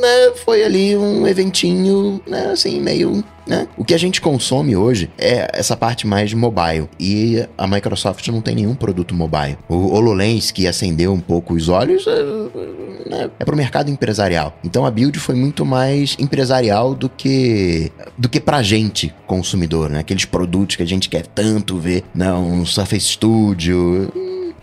né, foi ali um eventinho, né, assim, meio né? O que a gente consome hoje é essa parte mais mobile. E a Microsoft não tem nenhum produto mobile. O HoloLens, que acendeu um pouco os olhos, é, né, é para o mercado empresarial. Então a build foi muito mais empresarial do que do que pra gente, consumidor, né? Aqueles produtos que a gente quer tanto ver, não, né? um Surface Studio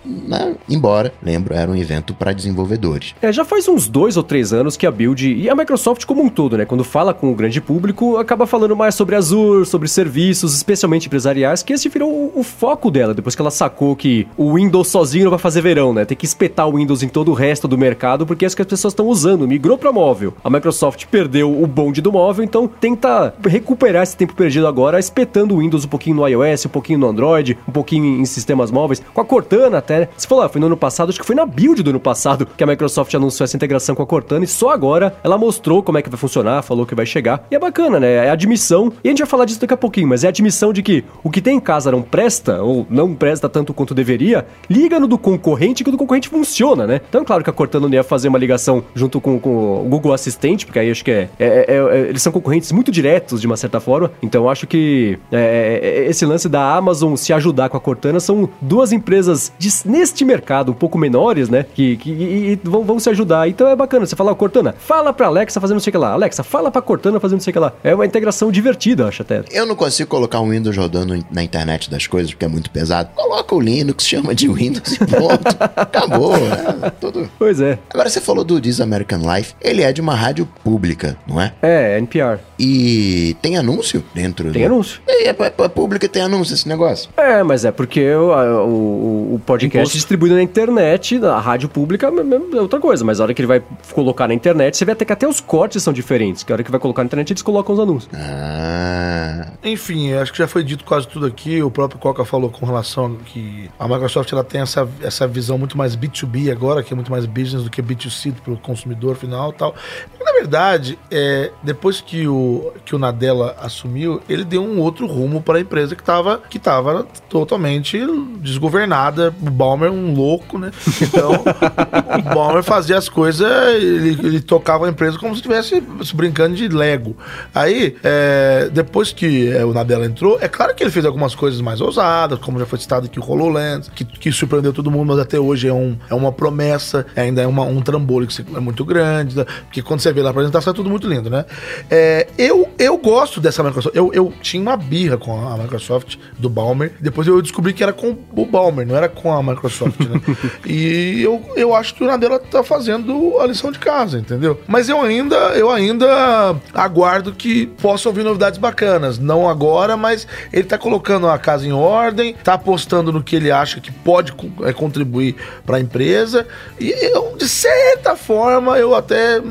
né? Embora, lembro, era um evento para desenvolvedores. É, já faz uns dois ou três anos que a Build e a Microsoft como um todo, né? Quando fala com o grande público, acaba falando mais sobre Azure, sobre serviços, especialmente empresariais, que esse virou o, o foco dela, depois que ela sacou que o Windows sozinho não vai fazer verão, né? Tem que espetar o Windows em todo o resto do mercado, porque é isso que as pessoas estão usando, migrou para móvel. A Microsoft perdeu o bonde do móvel, então tenta recuperar esse tempo perdido agora, espetando o Windows um pouquinho no iOS, um pouquinho no Android, um pouquinho em sistemas móveis, com a Cortana até, né? Você falou, ah, foi no ano passado, acho que foi na build do ano passado que a Microsoft anunciou essa integração com a Cortana e só agora ela mostrou como é que vai funcionar, falou que vai chegar. E é bacana, né? É admissão, e a gente vai falar disso daqui a pouquinho, mas é admissão de que o que tem em casa não presta, ou não presta tanto quanto deveria, liga no do concorrente que o do concorrente funciona, né? Então, claro que a Cortana não ia fazer uma ligação junto com, com o Google Assistente, porque aí acho que é, é, é, é eles são concorrentes muito diretos de uma certa forma. Então, acho que é, é, esse lance da Amazon se ajudar com a Cortana são duas empresas de, neste mercado um pouco menores, né? Que, que e, e vão, vão, se ajudar. Então é bacana. Você fala, Cortana, fala pra Alexa fazendo não sei o que lá. Alexa, fala pra Cortana fazendo não sei o que lá. É uma integração divertida, acho até. Eu não consigo colocar um Windows rodando na internet das coisas, porque é muito pesado. Coloca o Linux, chama de Windows e pronto. Acabou, né? Tudo. Pois é. Agora você falou do This American Life. Ele é de uma rádio pública, não é? É, NPR. E tem anúncio dentro Tem do... anúncio. É, é, é pública tem anúncio esse negócio. É, mas é porque o, o, o podcast Imposto. distribuído na internet, a rádio pública é outra coisa, mas a hora que ele vai colocar na internet, você vai ter que até os cortes são diferentes, que a hora que vai colocar na internet eles colocam os anúncios. Ah. Enfim, acho que já foi dito quase tudo aqui, o próprio Coca falou com relação que a Microsoft ela tem essa, essa visão muito mais B2B agora, que é muito mais business do que B2C para o consumidor final e tal. Na verdade, é, depois que o, que o Nadella assumiu, ele deu um outro rumo para a empresa que estava que tava totalmente desgovernada. O Balmer, um louco, né? Então, o Balmer fazia as coisas, ele, ele tocava a empresa como se estivesse brincando de Lego. Aí, é, depois que é, o Nadella entrou, é claro que ele fez algumas coisas mais ousadas, como já foi citado aqui o HoloLens, que, que surpreendeu todo mundo, mas até hoje é, um, é uma promessa, ainda é uma, um trambolho que é muito grande, né? porque quando você vê na apresentação é tudo muito lindo, né? É, eu, eu gosto dessa Microsoft. Eu, eu tinha uma birra com a Microsoft do Balmer, depois eu descobri que era com o Balmer, não era com a Microsoft, né? e eu, eu acho que o Nadella tá fazendo a lição de casa, entendeu? Mas eu ainda, eu ainda aguardo que possa ouvir novidades bacanas. Não agora, mas ele tá colocando a casa em ordem, tá apostando no que ele acha que pode é, contribuir para a empresa. E eu, de certa forma, eu até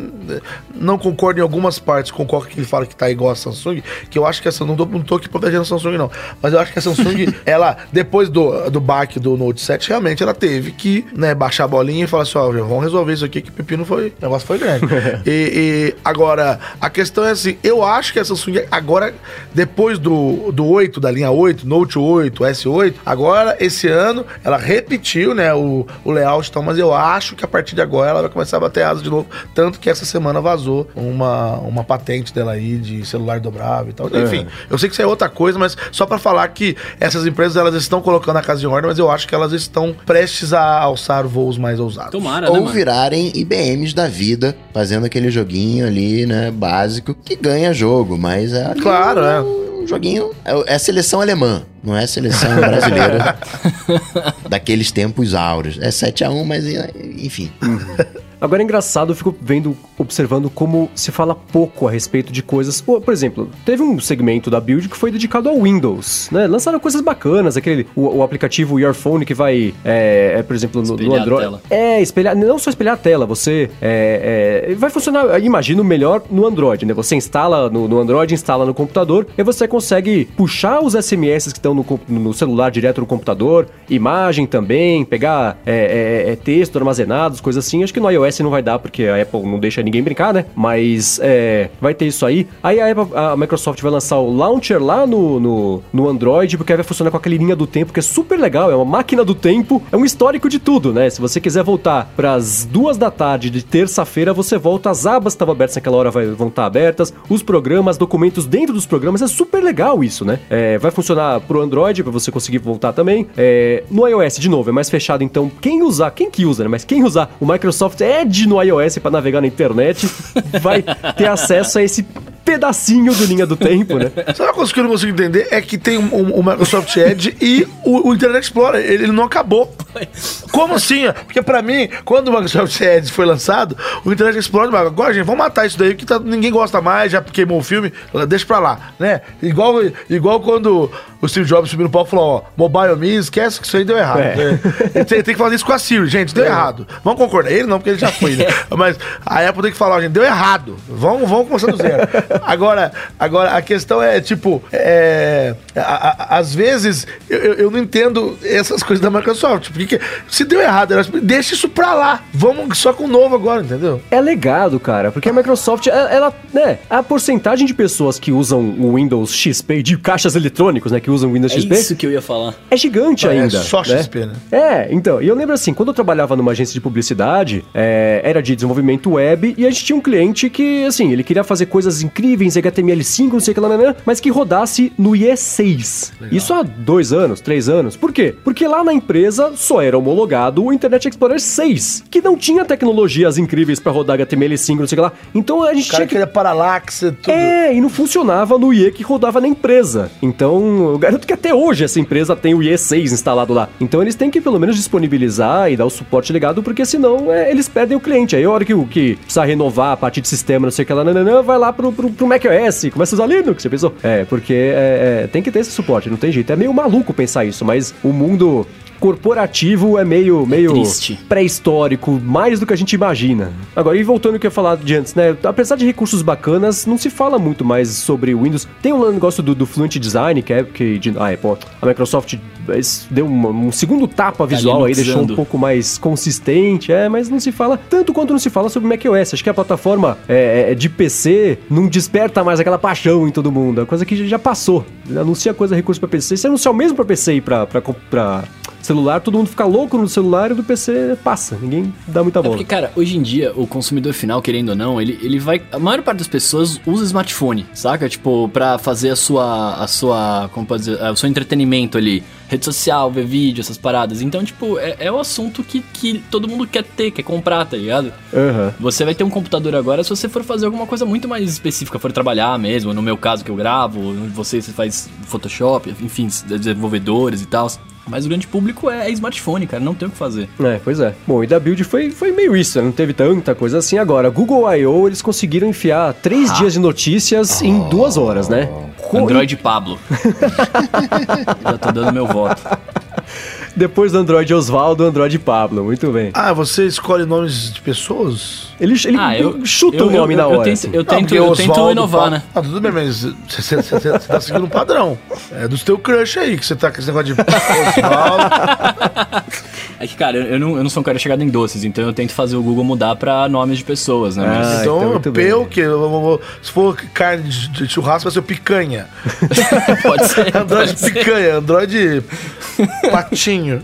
não concordo em algumas partes com o que ele fala que tá igual a Samsung, que eu acho que essa não não tô aqui protegendo a Samsung não, mas eu acho que a Samsung, ela depois do do back do Note 7, realmente ela teve que, né, baixar a bolinha e falar assim, ó, vamos resolver isso aqui que o pepino foi, o negócio foi grande. e, e, agora a questão é assim, eu acho que a Samsung agora depois do do 8 da linha 8, Note 8, S8, agora esse ano ela repetiu, né, o, o layout então, mas eu acho que a partir de agora ela vai começar a bater asa de novo, tanto que essa semana vazou uma, uma patente dela aí de celular dobrável e tal. É. Enfim, eu sei que isso é outra coisa, mas só para falar que essas empresas elas estão colocando a casa em ordem, mas eu acho que elas estão prestes a alçar voos mais ousados. Tomara, Ou né, virarem IBMs da vida, fazendo aquele joguinho ali, né, básico, que ganha jogo, mas é. Claro, é. Um joguinho. É, é seleção alemã, não é seleção brasileira daqueles tempos áureos. É 7x1, mas enfim. Agora é engraçado, eu fico vendo, observando como se fala pouco a respeito de coisas. Por, exemplo, teve um segmento da build que foi dedicado ao Windows, né? Lançaram coisas bacanas, aquele o, o aplicativo Earphone que vai, é, é, por exemplo, no, no Android. É, espelhar, não só espelhar a tela, você é, é, vai funcionar, imagino, melhor no Android, né? Você instala no, no, Android, instala no computador, e você consegue puxar os SMS que estão no, no celular direto no computador, imagem também, pegar é, é texto armazenados, coisas assim. Acho que no iOS iOS não vai dar, porque a Apple não deixa ninguém brincar, né? Mas é, vai ter isso aí. Aí a, Apple, a Microsoft vai lançar o launcher lá no, no, no Android, porque vai funcionar com aquele linha do tempo, que é super legal, é uma máquina do tempo, é um histórico de tudo, né? Se você quiser voltar para as duas da tarde de terça-feira, você volta, as abas que estavam abertas naquela hora vai, vão estar abertas, os programas, documentos dentro dos programas, é super legal isso, né? É, vai funcionar pro Android, para você conseguir voltar também. É, no iOS, de novo, é mais fechado, então quem usar, quem que usa, né? Mas quem usar o Microsoft é Edge no iOS para navegar na internet vai ter acesso a esse pedacinho do linha do tempo, né? Sabe uma coisa que eu não consigo entender? É que tem o um, um, Microsoft Edge e o, o, Internet Explorer. Ele, ele não acabou. Como assim? Porque pra mim, quando o Microsoft Edge foi lançado, o Internet Explorer, agora, gente, vamos matar isso daí, que tá, ninguém gosta mais, já queimou o filme, deixa pra lá, né? Igual, igual quando o Steve Jobs subiu no palco e falou, ó, Mobile Me, esquece que isso aí deu errado. É. É, tem, tem, que fazer isso com a Siri, gente, deu é. errado. Vamos concordar. Ele não, porque ele já foi, né? Mas a Apple tem que falar, gente, deu errado. Vamos, vamos começar do zero. Agora, agora a questão é, tipo, é, a, a, às vezes eu, eu, não entendo essas coisas da Microsoft. Porque se deu errado, deixa isso pra lá. Vamos só com o novo agora, entendeu? É legado, cara, porque a Microsoft, ela, ela né, a porcentagem de pessoas que usam o Windows XP, de caixas eletrônicos, né, que usam o Windows é XP. É isso que eu ia falar. É gigante ainda. É só né? XP, né? É, então, e eu lembro assim, quando eu trabalhava numa agência de publicidade, é, era de desenvolvimento web, e a gente tinha um cliente que, assim, ele queria fazer coisas incríveis, HTML5, não sei o que lá, né, né, mas que rodasse no IE6. Legal. Isso há dois anos, três anos. Por quê? Porque lá na empresa só era homologado o Internet Explorer 6, que não tinha tecnologias incríveis para rodar HTML5, não sei o que lá. Então a gente o cara tinha que... paralaxe, tudo. É, e não funcionava no IE que rodava na empresa. Então, eu garanto que até hoje essa empresa tem o IE6 instalado lá. Então eles têm que pelo menos disponibilizar e dar o suporte ligado, porque senão é, eles perdem o cliente. Aí a hora que, que precisa renovar a parte de sistema, não sei o que lá, nananã, vai lá pro, pro, pro macOS, começa a usar Linux, você pensou? É, porque é, é, tem que ter esse suporte, não tem jeito. É meio maluco pensar isso, mas o mundo corporativo é meio, é meio pré-histórico, mais do que a gente imagina. Agora, e voltando ao que eu ia falar de antes, né? Apesar de recursos bacanas, não se fala muito mais sobre Windows. Tem um negócio do, do Fluent Design, que é que de, ah, é, pô, a Microsoft deu uma- um segundo tapa visual aí, deixou um pouco mais consistente, é, mas não se fala tanto quanto não se fala sobre macOS. Acho que a plataforma é, é, de PC não desperta mais aquela paixão em todo mundo. É uma coisa que já- passou. Anuncia coisa, recurso pra PC. Se anunciar o mesmo pra PC e pra celular, todo mundo fica louco no celular e do PC passa. Ninguém dá muita É bola. porque, cara, hoje em dia, o consumidor final, querendo ou não, ele, ele vai. A maior parte das pessoas usa smartphone, saca? Tipo, pra fazer a sua. a sua. Como pode dizer? O seu entretenimento ali. Rede social, ver vídeo, essas paradas. Então, tipo, é, é o assunto que, que todo mundo quer ter, quer comprar, tá ligado? Aham. Você vai ter um computador agora se você for fazer alguma coisa muito mais específica, for trabalhar mesmo, no meu caso que eu gravo, você, você faz Photoshop, enfim, desenvolvedores e tal. Mas o grande público é, é smartphone, cara, não tem o que fazer. É, pois é. Bom, e da Build foi, foi meio isso, né? não teve tanta coisa assim. Agora, Google I.O., eles conseguiram enfiar três dias de notícias em duas horas, né? Android Pablo. Já tô dando meu voto. Depois do Android Osvaldo, Android Pablo. Muito bem. Ah, você escolhe nomes de pessoas? Ele, ele Ah, eu chuta eu- o nome eu- na eu hora. tento- assim. eu tento, eu tento Oswaldo, inovar, Pa- né? Ah, tudo bem, mas você você- você tá seguindo um padrão. É dos teu crush aí, que você tá com esse negócio de Oswaldo. É que, cara, eu, não, eu não sou um cara chegado em doces, então eu tento fazer o Google mudar pra nomes de pessoas, né? Mas- Ah, então, então muito bem. P o quê? Eu vou- vou- Se for carne de churrasco, vai ser o picanha. pode ser. Android pode ser. picanha, Android patinho.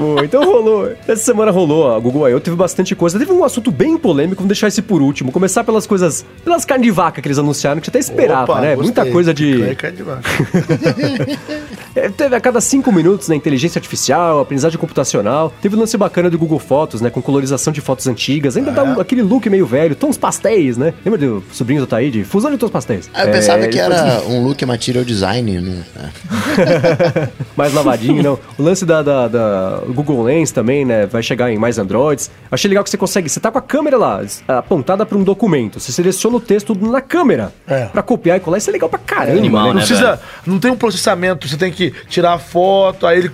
Bom, então rolou. Essa semana rolou, a Google I.O. teve bastante coisa. Teve um assunto bem polêmico, vamos deixar esse por último. Começar pelas coisas, pelas carne de vaca que eles anunciaram, que você até esperava, Opa, né? gostei. Muita coisa de... É carne de vaca. É, teve a cada cinco minutos, né? Inteligência artificial, aprendizagem computacional. Teve um lance bacana do Google Fotos, né? Com colorização de fotos antigas. Ainda dá um- aquele look meio velho, tons pastéis, né? Lembra do sobrinho do Taíde? Fusão de tons pastéis. Ah, eu pensava É, que ele era um look material design. Não... é. mais lavadinho, não. O lance da, da, da Google Lens também, né? Vai chegar em mais Androids. Achei legal que você consegue. Você tá com a câmera lá, apontada pra um documento. Você seleciona o texto na câmera É. pra copiar e colar. Isso é legal pra caramba. animal, né? Não né, precisa, não tem um processamento, você tem que tirar a foto, aí ele,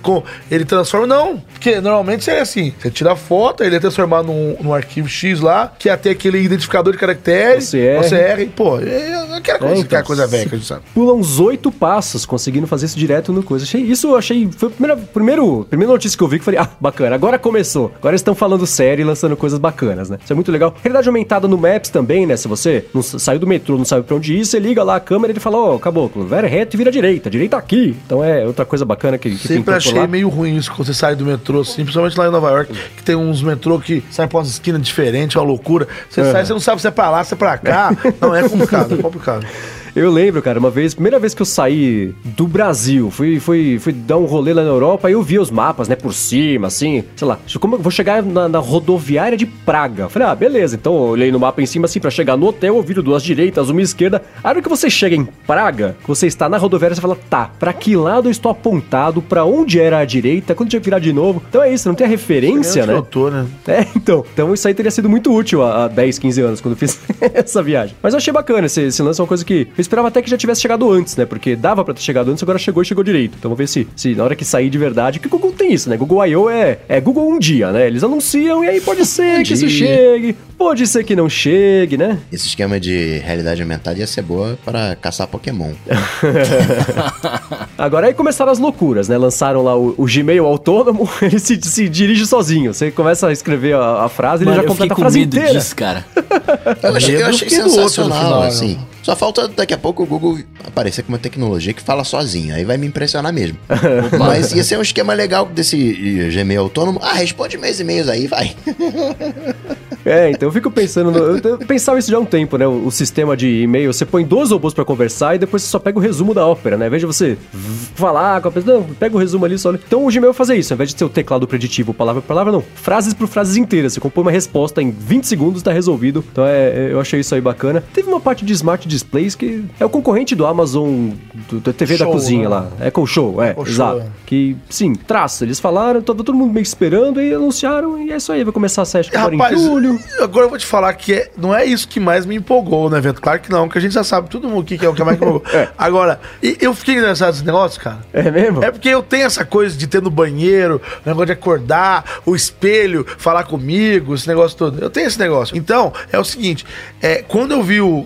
ele transforma. Não, porque normalmente seria assim: você tira a foto, aí ele é transformado num, num arquivo X lá, que ia ter aquele identificador de caracteres, OCR. OCR, pô, é aquela coisa, então. aquela coisa velha que a gente sabe. pula uns oito passos conseguindo fazer isso direto no coisa. Achei, isso eu achei. Foi a primeira, primeiro, primeira notícia que eu vi que falei, ah, bacana, agora começou. Agora eles estão falando sério e lançando coisas bacanas, né? Isso é muito legal. Realidade aumentada no Maps também, né? Se você não sa- saiu do metrô, não sabe pra onde ir, você liga lá a câmera e ele fala, ó, caboclo, vira reto e vira direita, direita aqui. Então é outra coisa bacana que, que Sempre achei lá. meio ruim isso quando você sai do metrô, assim, principalmente lá em Nova York, que tem uns metrô que saem pra umas esquinas diferentes, é uma loucura. Você sai, você não sabe se é pra lá, se é pra cá. Não, é complicado, é complicado. Eu lembro, cara, uma vez, primeira vez que eu saí do Brasil, fui, fui, fui dar um rolê lá na Europa, aí eu vi os mapas, né, por cima, assim, sei lá, como eu vou chegar na, na rodoviária de Praga. Falei, ah, beleza, então eu olhei no mapa em cima, assim, pra chegar no hotel, eu viro duas direitas, uma esquerda. A hora que você chega em Praga, você está na rodoviária, você fala, tá, pra que lado eu estou apontado, pra onde era a direita, quando tinha que virar de novo. Então é isso, não tem a referência, Onde né? eu tô, né? É, então. Então isso aí teria sido muito útil há, há 10, 15 anos, quando eu fiz essa viagem. Mas eu achei bacana, esse, esse lance é uma coisa que eu esperava até que já tivesse chegado antes, né? Porque dava pra ter chegado antes, agora chegou e chegou direito. Então vamos ver se, se na hora que sair de verdade, que o Google tem isso, né? Google I.O. é, é Google um dia, né? Eles anunciam e aí pode ser que isso dia. chegue, pode ser que não chegue, né? Esse esquema de realidade aumentada ia ser boa para caçar Pokémon. Agora aí começaram as loucuras, né? Lançaram lá o, o Gmail autônomo, ele se, se dirige sozinho. Você começa a escrever a, a frase, ele Mano, já eu fiquei completa a com frase medo inteira. disso, cara. Eu achei, eu achei que sensacional, final, né? assim. Só falta daqui a pouco o Google aparecer com uma tecnologia que fala sozinho. Aí vai me impressionar mesmo. Mas ia ser um esquema legal desse Gmail autônomo. Ah, responde e e-mails aí, vai. É, então eu fico pensando. No, eu, pensava isso já há um tempo, né? O, o sistema de e-mail, você põe dois robôs pra conversar e depois você só pega o resumo da ópera, né? Ao invés de você falar com a pessoa, não, pega o resumo ali só. Então o Gmail fazer isso, ao invés de ter o teclado preditivo, palavra por palavra, não. Frases por frases inteiras. Você compõe uma resposta em 20 segundos, tá resolvido. Então é, é, eu achei isso aí bacana. Teve uma parte de Smart Displays que é o concorrente do Amazon, do, da TV da Show, cozinha né? lá. É com show, é, Echo Show, exato. é. Que, sim, traça. Eles falaram, tava todo mundo meio esperando e anunciaram, e é isso aí. Vai começar a session agora em julho. agora eu vou te falar que é- não é isso que mais me empolgou no evento. Claro que não, que a gente já sabe todo mundo o que que é o que mais me empolgou. É. Agora, eu fiquei interessado nesse negócio, cara. É mesmo? É porque eu tenho essa coisa de ter no banheiro, o negócio de acordar, o espelho, falar comigo, esse negócio todo. Eu tenho esse negócio. Então, é o seguinte: é, quando eu vi o.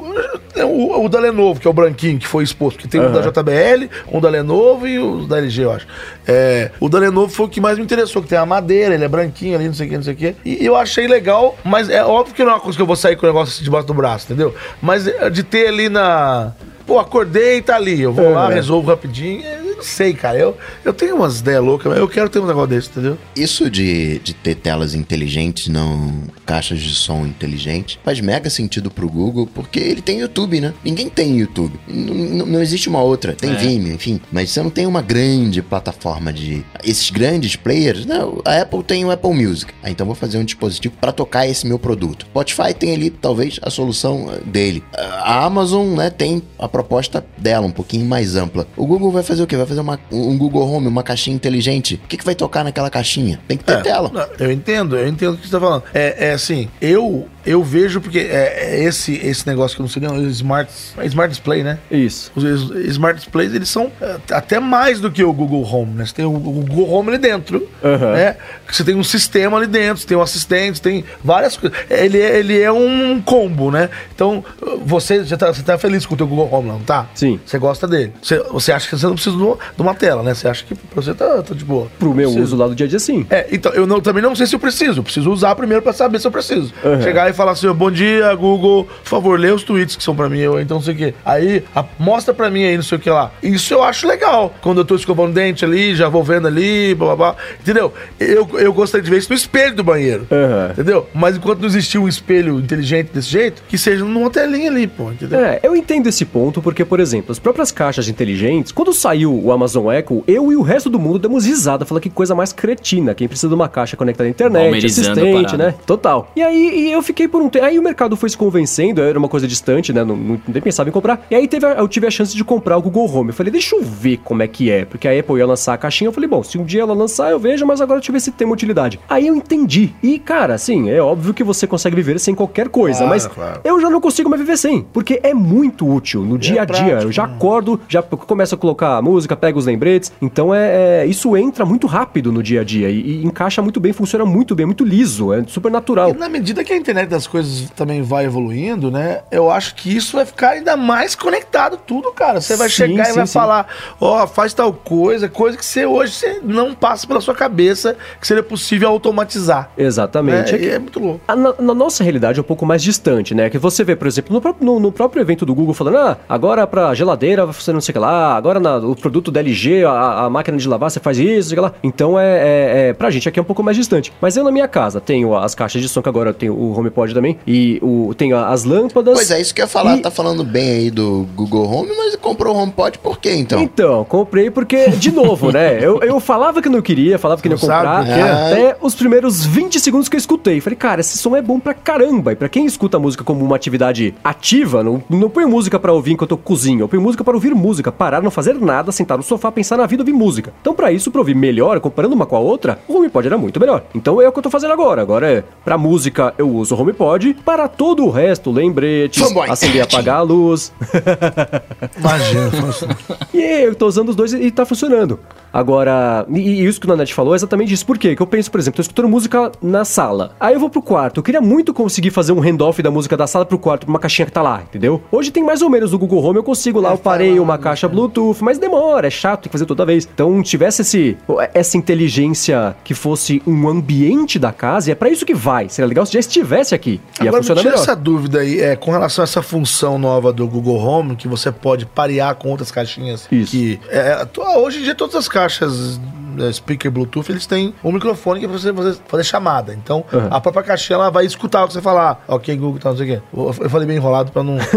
é o, o da Lenovo, que é o branquinho, que foi exposto, que tem um da JBL, um da Lenovo e o da LG, eu acho. É, o da Lenovo foi o que mais me interessou, que tem a madeira, ele é branquinho ali, não sei o que, não sei o que. E eu achei legal, mas é óbvio que não é uma coisa que eu vou sair com o negócio assim debaixo do braço, entendeu? Mas é, de ter ali na. Pô, acordei e tá ali. Eu vou lá, resolvo rapidinho. Não sei, cara. Eu, eu tenho umas ideias loucas, mas eu quero ter um negócio desse, entendeu? Isso de, de ter telas inteligentes, não caixas de som inteligentes, faz mega sentido pro Google, porque ele tem YouTube, né? Ninguém tem YouTube. N- n- não existe uma outra. Tem Vimeo, enfim. Mas você não tem uma grande plataforma de. Esses grandes players, não. A Apple tem o Apple Music. Ah, então vou fazer um dispositivo para tocar esse meu produto. Spotify tem ali, talvez, a solução eh, dele. A Amazon, né, tem a proposta dela, um pouquinho mais ampla. O Google vai fazer o quê? Vai fazer uma, um Google Home, uma caixinha inteligente. O que, que vai tocar naquela caixinha? Tem que ter É, tela. não, Eu entendo, eu entendo o que você tá falando. É, é assim, eu eu vejo porque é, é esse esse negócio que eu não sei nem, o smart, smart display, né? Isso. Os os smart displays, eles são é, até mais do que o Google Home, né? Você tem o, o Google Home ali dentro, Aham. né? Você tem um sistema ali dentro, você tem um assistente, tem várias coisas. Ele, é- ele é um combo, né? Então, você já tá, você tá feliz com o teu Google Home, não tá? Sim. Você gosta dele. Você, você acha que você não precisa uma- de uma tela, né? Você acha que pra você tá, tá de boa. Pro meu Precisa. uso lá do dia a dia, sim. É, então, eu não- também não sei se eu preciso. Eu preciso usar primeiro pra saber se eu preciso. Uhum. Chegar e falar assim, bom dia, Google, por favor, lê os tweets que são pra mim, ou então não sei o quê. Aí, a- mostra pra mim aí, não sei o que lá. Isso eu acho legal. Quando eu tô escovando dente ali, já vou vendo ali, blá blá blá. Entendeu? Eu, eu gostaria de ver isso no espelho do banheiro. Uhum. Entendeu? Mas enquanto não existir um espelho inteligente desse jeito, que seja numa telinha ali, pô, entendeu? É, eu entendo esse ponto porque, por exemplo, as próprias caixas inteligentes, quando saiu o Amazon Echo, eu e o resto do mundo demos risada, falando que coisa mais cretina, quem precisa de uma caixa conectada à internet, assistente, né? Total. E aí e eu fiquei por um tempo, aí o mercado foi se convencendo, era uma coisa distante, né? Não, não, nem pensava em comprar. E aí teve a- eu tive a chance de comprar o Google Home. Eu falei, deixa eu ver como é que é, porque a Apple ia lançar a caixinha, eu falei, bom, se um dia ela lançar, eu vejo, mas agora deixa eu ver se tem uma utilidade. Aí eu entendi. E, cara, assim, é óbvio que você consegue viver sem qualquer coisa, Claro, mas claro. eu já não consigo mais viver sem, porque é muito útil no dia a dia. prático, eu já né? acordo, já começo a colocar a música, pego os lembretes. Então é, é- isso entra muito rápido no dia a dia e, e encaixa muito bem, funciona muito bem, muito liso, é super natural. E na medida que a internet das coisas também vai evoluindo, né? Eu acho que isso vai ficar ainda mais conectado tudo, cara. Você vai Sim, chegar sim, e vai sim. falar, ó, faz tal coisa, coisa que você hoje você não passa pela sua cabeça que seria possível automatizar. Exatamente. É, É muito louco. a- Na, na nossa realidade é um pouco mais distante, né? Que você vê, por exemplo, no, próprio- no- no próprio evento do Google falando, ah, agora pra geladeira você não sei o que lá, agora na- o produto da LG, a, a máquina de lavar você faz isso, sei lá. Então é, é, é- pra gente aqui é um pouco mais distante. Mas eu na minha casa tenho as caixas de som, que agora eu tenho o HomePod também, e o, tenho a- as lâmpadas. Pois é, isso que eu ia falar. E- Tá falando bem aí do Google Home, mas comprou o HomePod por quê, então? Então, comprei porque, de novo, né? Eu, eu falava que não queria, falava que não ia comprar. quê? Até os primeiros 20 segundos que eu escutei. Falei, cara, esse som é bom pra caramba. E pra quem escuta música como uma atividade ativa, não, não põe música pra ouvir enquanto eu cozinho. Eu ponho música para ouvir música, parar, não fazer nada, sentar no sofá, pensar na vida, ouvir música. Então, pra isso, pra ouvir melhor, comparando uma com a outra, o HomePod era muito melhor. Então é o que eu tô fazendo agora. Agora é, pra música eu uso o HomePod, para todo o resto, lembretes, Fanboy. acender e apagar a luz. Imagina. funciona. E eu tô usando os dois e, e tá funcionando. Agora, e, e isso que o Nanete falou é exatamente isso. Por quê? Que eu penso, por exemplo, tô escutando música na sala. Aí eu vou pro quarto. Eu queria muito conseguir fazer um handoff da música da sala pro quarto, pra uma caixinha que tá lá, entendeu? Hoje tem mais ou menos no Google Home, eu consigo lá, eu parei uma caixa Bluetooth, mas demora, é chato, tem que fazer toda vez. Então, tivesse esse, essa inteligência que fosse um ambiente da casa, e é pra isso que vai. Seria legal se já estivesse aqui. Ia Agora, me funcionar tira melhor. essa dúvida aí, é, com relação a essa função nova do Google Home, que você pode parear com outras caixinhas. Isso. Que, é, to- hoje em dia, todas as caixas é, speaker Bluetooth, eles têm um microfone que é pra você fazer, fazer chamada. Então, Uhum. a própria caixinha ela vai escutar o que você falar. Ok, Google, tá, não sei o quê. Eu, eu falei bem enrolado pra não.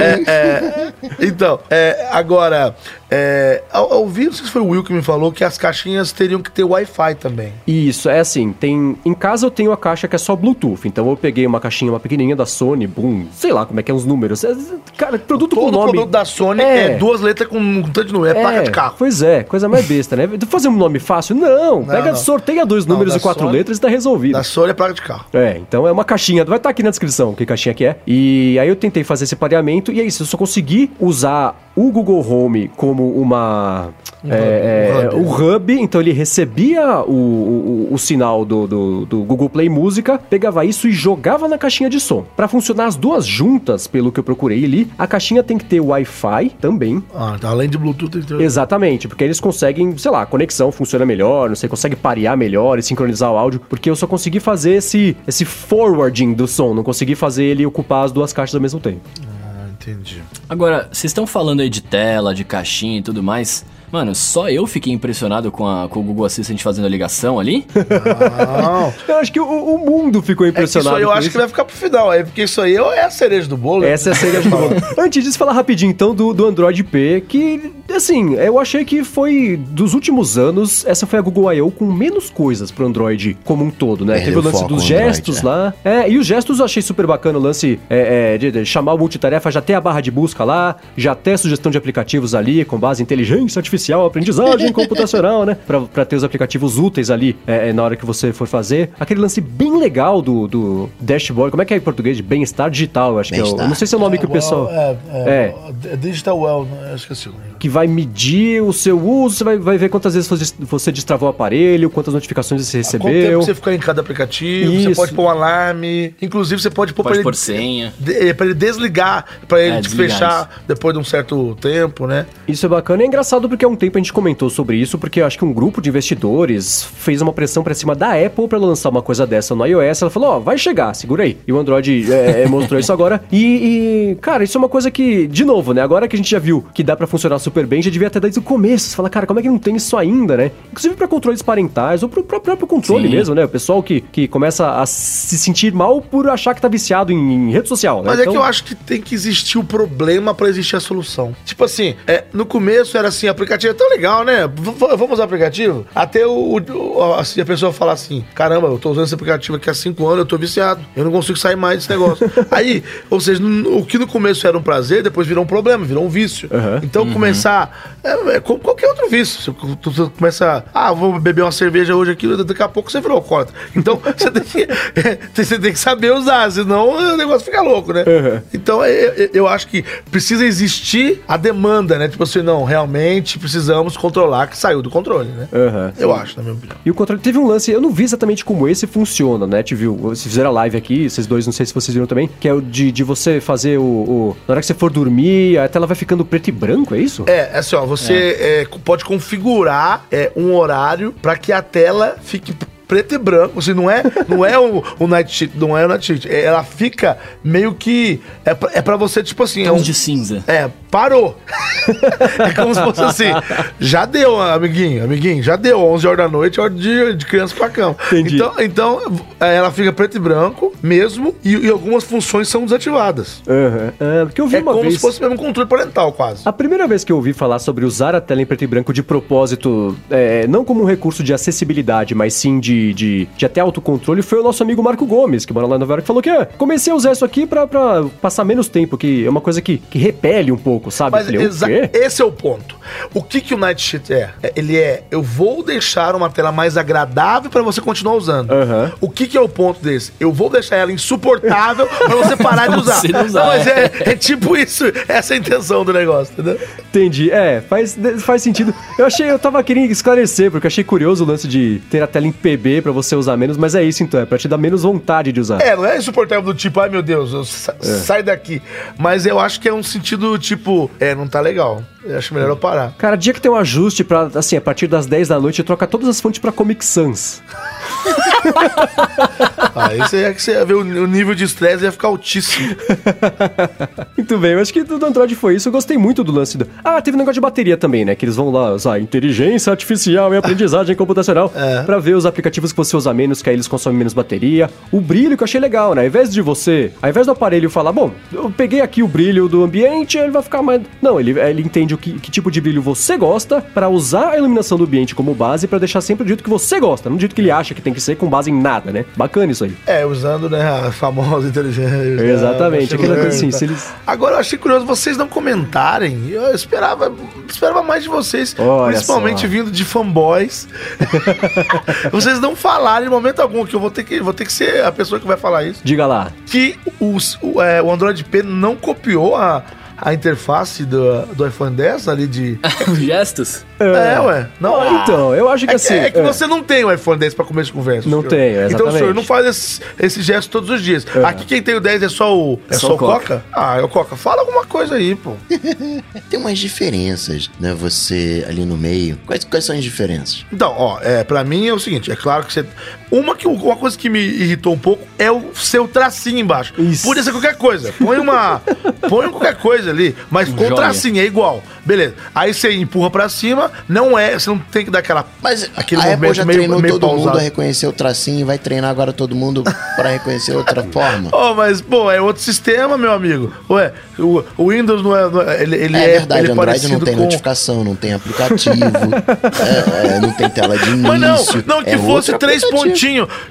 É, é, então, é, agora, é, ao, ao ouvir, não sei se foi o Will que me falou que as caixinhas teriam que ter Wi-Fi também. Isso, é assim, tem... Em casa eu tenho a caixa que é só Bluetooth, então eu peguei uma caixinha, uma pequenininha da Sony, boom, sei lá como é que é os números. É, Cara, produto com Todo nome... produto da Sony é, duas letras com um tanto de número, é, placa de carro. Pois é, coisa mais besta, né? Fazer um nome fácil? Não, pega, não. sorteia dois Não, números e quatro Sony- letras e tá resolvido. Da Sony é placa de carro. É, então é uma caixinha, vai estar aqui na descrição que caixinha que é. E aí eu tentei fazer esse pareamento e é isso, eu só consegui usar o Google Home como uma. é, é, hub. o hub, então ele recebia o, o, o sinal do, do, do Google Play Música, pegava isso e jogava na caixinha de som. Pra funcionar as duas juntas, pelo que eu procurei ali, a caixinha tem que ter Wi-Fi também. Ah, tá, além de Bluetooth, tem que ter- Exatamente, porque eles conseguem, sei lá, a conexão funciona melhor, não sei, consegue parear melhor e sincronizar o áudio, porque eu só consegui fazer esse, esse forwarding do som, não consegui fazer ele ocupar as duas caixas ao mesmo tempo. Ah, entendi. Agora, vocês estão falando aí de tela, de caixinha e tudo mais. Mano, só eu fiquei impressionado com, a, com o Google Assistant fazendo a ligação ali? Não. Eu acho que o, o mundo ficou É que isso impressionado. aí eu acho isso. que vai ficar pro final aí, porque isso aí é a cereja do bolo. Essa é a cereja do bolo. Antes disso, falar rapidinho então do, do Android P, que, assim, eu achei que foi, dos últimos anos, essa foi a Google I.O. com menos coisas pro Android como um todo, né? Perdeu Teve o lance dos o Android, gestos é. lá. É, e os gestos eu achei super bacana, o lance é, é, de, de chamar o multitarefa, já tem a barra de busca lá, já tem a sugestão de aplicativos ali, com base em inteligência artificial, aprendizagem computacional, né? Pra, pra ter os aplicativos úteis ali é, é, na hora que você for fazer. Aquele lance bem legal do, do dashboard, como é que é em português? De Bem-estar digital, acho que é o, Não sei se é o nome que o pessoal... É, é, É. é Digital Well, né? Esqueci que vai medir o seu uso, você vai, vai ver quantas vezes você- você destravou o aparelho, quantas notificações você Quanto tempo recebeu. você fica em cada aplicativo, você Isso. pode pôr um alarme, inclusive você pode pôr Pode pra pôr ele, senha. de, pra ele desligar, pra ele É, fechar depois de um certo tempo, né? Isso é bacana e é engraçado porque há um tempo a gente comentou sobre isso, porque eu acho que um grupo de investidores fez uma pressão pra cima da Apple pra lançar uma coisa dessa no iOS. Ela falou, ó, vai chegar, segura aí. E o Android é, é, mostrou isso agora. E, e, cara, isso é uma coisa que, de novo, né? Agora que a gente já viu que dá pra funcionar super bem, já devia ter desde o começo. Você fala, cara, como é que não tem isso ainda, né? Inclusive pra controles parentais ou pro, pro próprio controle Sim. mesmo, né? O pessoal que, que começa a se sentir mal por achar que tá viciado em, em rede social, né? Mas é Então- que eu acho que tem que existir o problema pra existir a solução. Tipo assim, é, no começo era assim, aplicativo é tão legal, né? V- vamos usar aplicativo? Até o, o- assim, a pessoa falar assim, caramba, eu tô usando esse aplicativo aqui há cinco anos, eu tô viciado. Eu não consigo sair mais desse negócio. Aí, ou seja, o que no começo era um prazer, depois virou um problema, virou um vício. Uhum. Então começar, é, é como qualquer outro vício. Você, tu começa, ah, vou beber uma cerveja hoje aqui, daqui a pouco você virou alcoólatra. Então você tem que, você tem que saber usar, senão o negócio fica louco, né? Uhum. Então, eu, eu- eu acho que precisa existir a demanda, né? Tipo assim, não, realmente precisamos controlar que saiu do controle, né? Aham. Eu acho, na minha opinião. E o controle teve um lance, eu não vi exatamente como esse funciona, né? Te viu? Vocês fizeram a live aqui, vocês dois, não sei se vocês viram também, que é o de, de você fazer o, o- Na hora que você for dormir, a tela vai ficando preto e branco, é isso? É, é assim, ó, você é, pode configurar é, um horário pra que a tela fique preto e branco. Assim, não é, não é o, o night shift, não é o night shift. É, Ela fica meio que. É pra, é pra você, tipo assim. É, Tons um, de cinza. é parou. é como se fosse assim. Já deu, amiguinho, amiguinho, já deu. 11 horas da noite, hora de, de criança pra cama. Entendi. Então, então, é, ela fica preto e branco mesmo, e, e algumas funções são desativadas. Ah, porque eu vi É uma como vez. se fosse mesmo um controle parental, quase. A primeira vez que eu ouvi falar sobre usar a tela em preto e branco de propósito, é, não como um recurso de acessibilidade, mas sim de, de, de até autocontrole, foi o nosso amigo Marco Gomes, que mora lá em Nova York, que falou que ah, comecei a usar isso aqui pra, pra passar menos tempo, que é uma coisa que, que repele um pouco, sabe? Mas falei, esse é o ponto. O que, que o Night Shift é? É, Ele é, eu vou deixar uma tela mais agradável para você continuar usando. Aham. O que, que é o ponto desse? Eu vou deixar ela insuportável para você parar de usar. não usar, mas é, é tipo isso, essa é a intenção do negócio, entendeu? Entendi. É, faz, faz sentido. Eu achei, eu tava querendo esclarecer, porque eu achei curioso o lance de ter a tela em PB pra você usar menos, mas é isso então, é pra te dar menos vontade de usar. É, não é insuportável do tipo, ai meu Deus, eu sa- sai daqui. Mas eu acho que é um sentido tipo, é, não tá legal. Eu acho melhor eu parar. Cara, dia que tem um ajuste pra, assim, a partir das 10 da noite, troca todas as fontes pra Comic Sans. Aí você ia, que você ia ver o, o nível de estresse ia ficar altíssimo. Muito bem, eu acho que do Android foi isso. Eu gostei muito do lance do. Ah, teve um negócio de bateria também, né? Que eles vão lá usar inteligência artificial e aprendizagem computacional É. pra ver os aplicativos que você usa menos, que aí eles consomem menos bateria. O brilho que eu achei legal, né? Ao invés de você, ao invés do aparelho falar, bom, eu peguei aqui o brilho do ambiente, ele vai ficar mais. Não, ele, ele entende o que, que tipo de brilho você gosta pra usar a iluminação do ambiente como base pra deixar sempre do jeito que você gosta, não do jeito que ele acha que tem que ser com base em nada, né? Bacana isso aí. É, usando, né, a famosa inteligência. Exatamente, machine aquela coisa assim, se eles- Agora eu achei curioso vocês não comentarem. Eu esperava, esperava mais de vocês, Olha principalmente só. vindo de fanboys. vocês não falarem em momento algum que eu vou ter que vou ter que ser a pessoa que vai falar isso. Diga lá. Que os- o, é, o Android P não copiou a a interface do, do iPhone 10 ali de. Gestos? É, ué. Não, Ah, então, eu acho que é, assim, é que é. você não tem o iPhone 10 pra começo de conversa. Não senhor. tenho, Então o exatamente. senhor não faz esse, esse gesto todos os dias. Aqui quem tem o 10 é só o. É, só só o o Coca? Ah, é o Coca. Fala alguma coisa aí, pô. Tem umas diferenças, né? Você ali no meio. Quais, quais são as diferenças? Então, ó, é, pra mim é o seguinte, é claro que você. Uma, que, uma coisa que me irritou um pouco é o seu tracinho embaixo. Isso. Podia ser qualquer coisa. Põe uma. põe qualquer coisa ali, mas com Joia. tracinho é igual. Beleza. Aí você empurra pra cima, não é. Você não tem que dar aquela. Mas Aquele a Apple já meio- treinou meio todo mundo pausado. a reconhecer o tracinho e vai treinar agora todo mundo para reconhecer outra forma. Oh, mas, pô, é outro sistema, meu amigo. Ué, o, o Windows não é. não é- ele, ele é, é, verdade, ele é Android não tem com. notificação, não tem aplicativo, é, é, não tem tela de início. Mas não, não, que é fosse três aplicativo. pontinhos.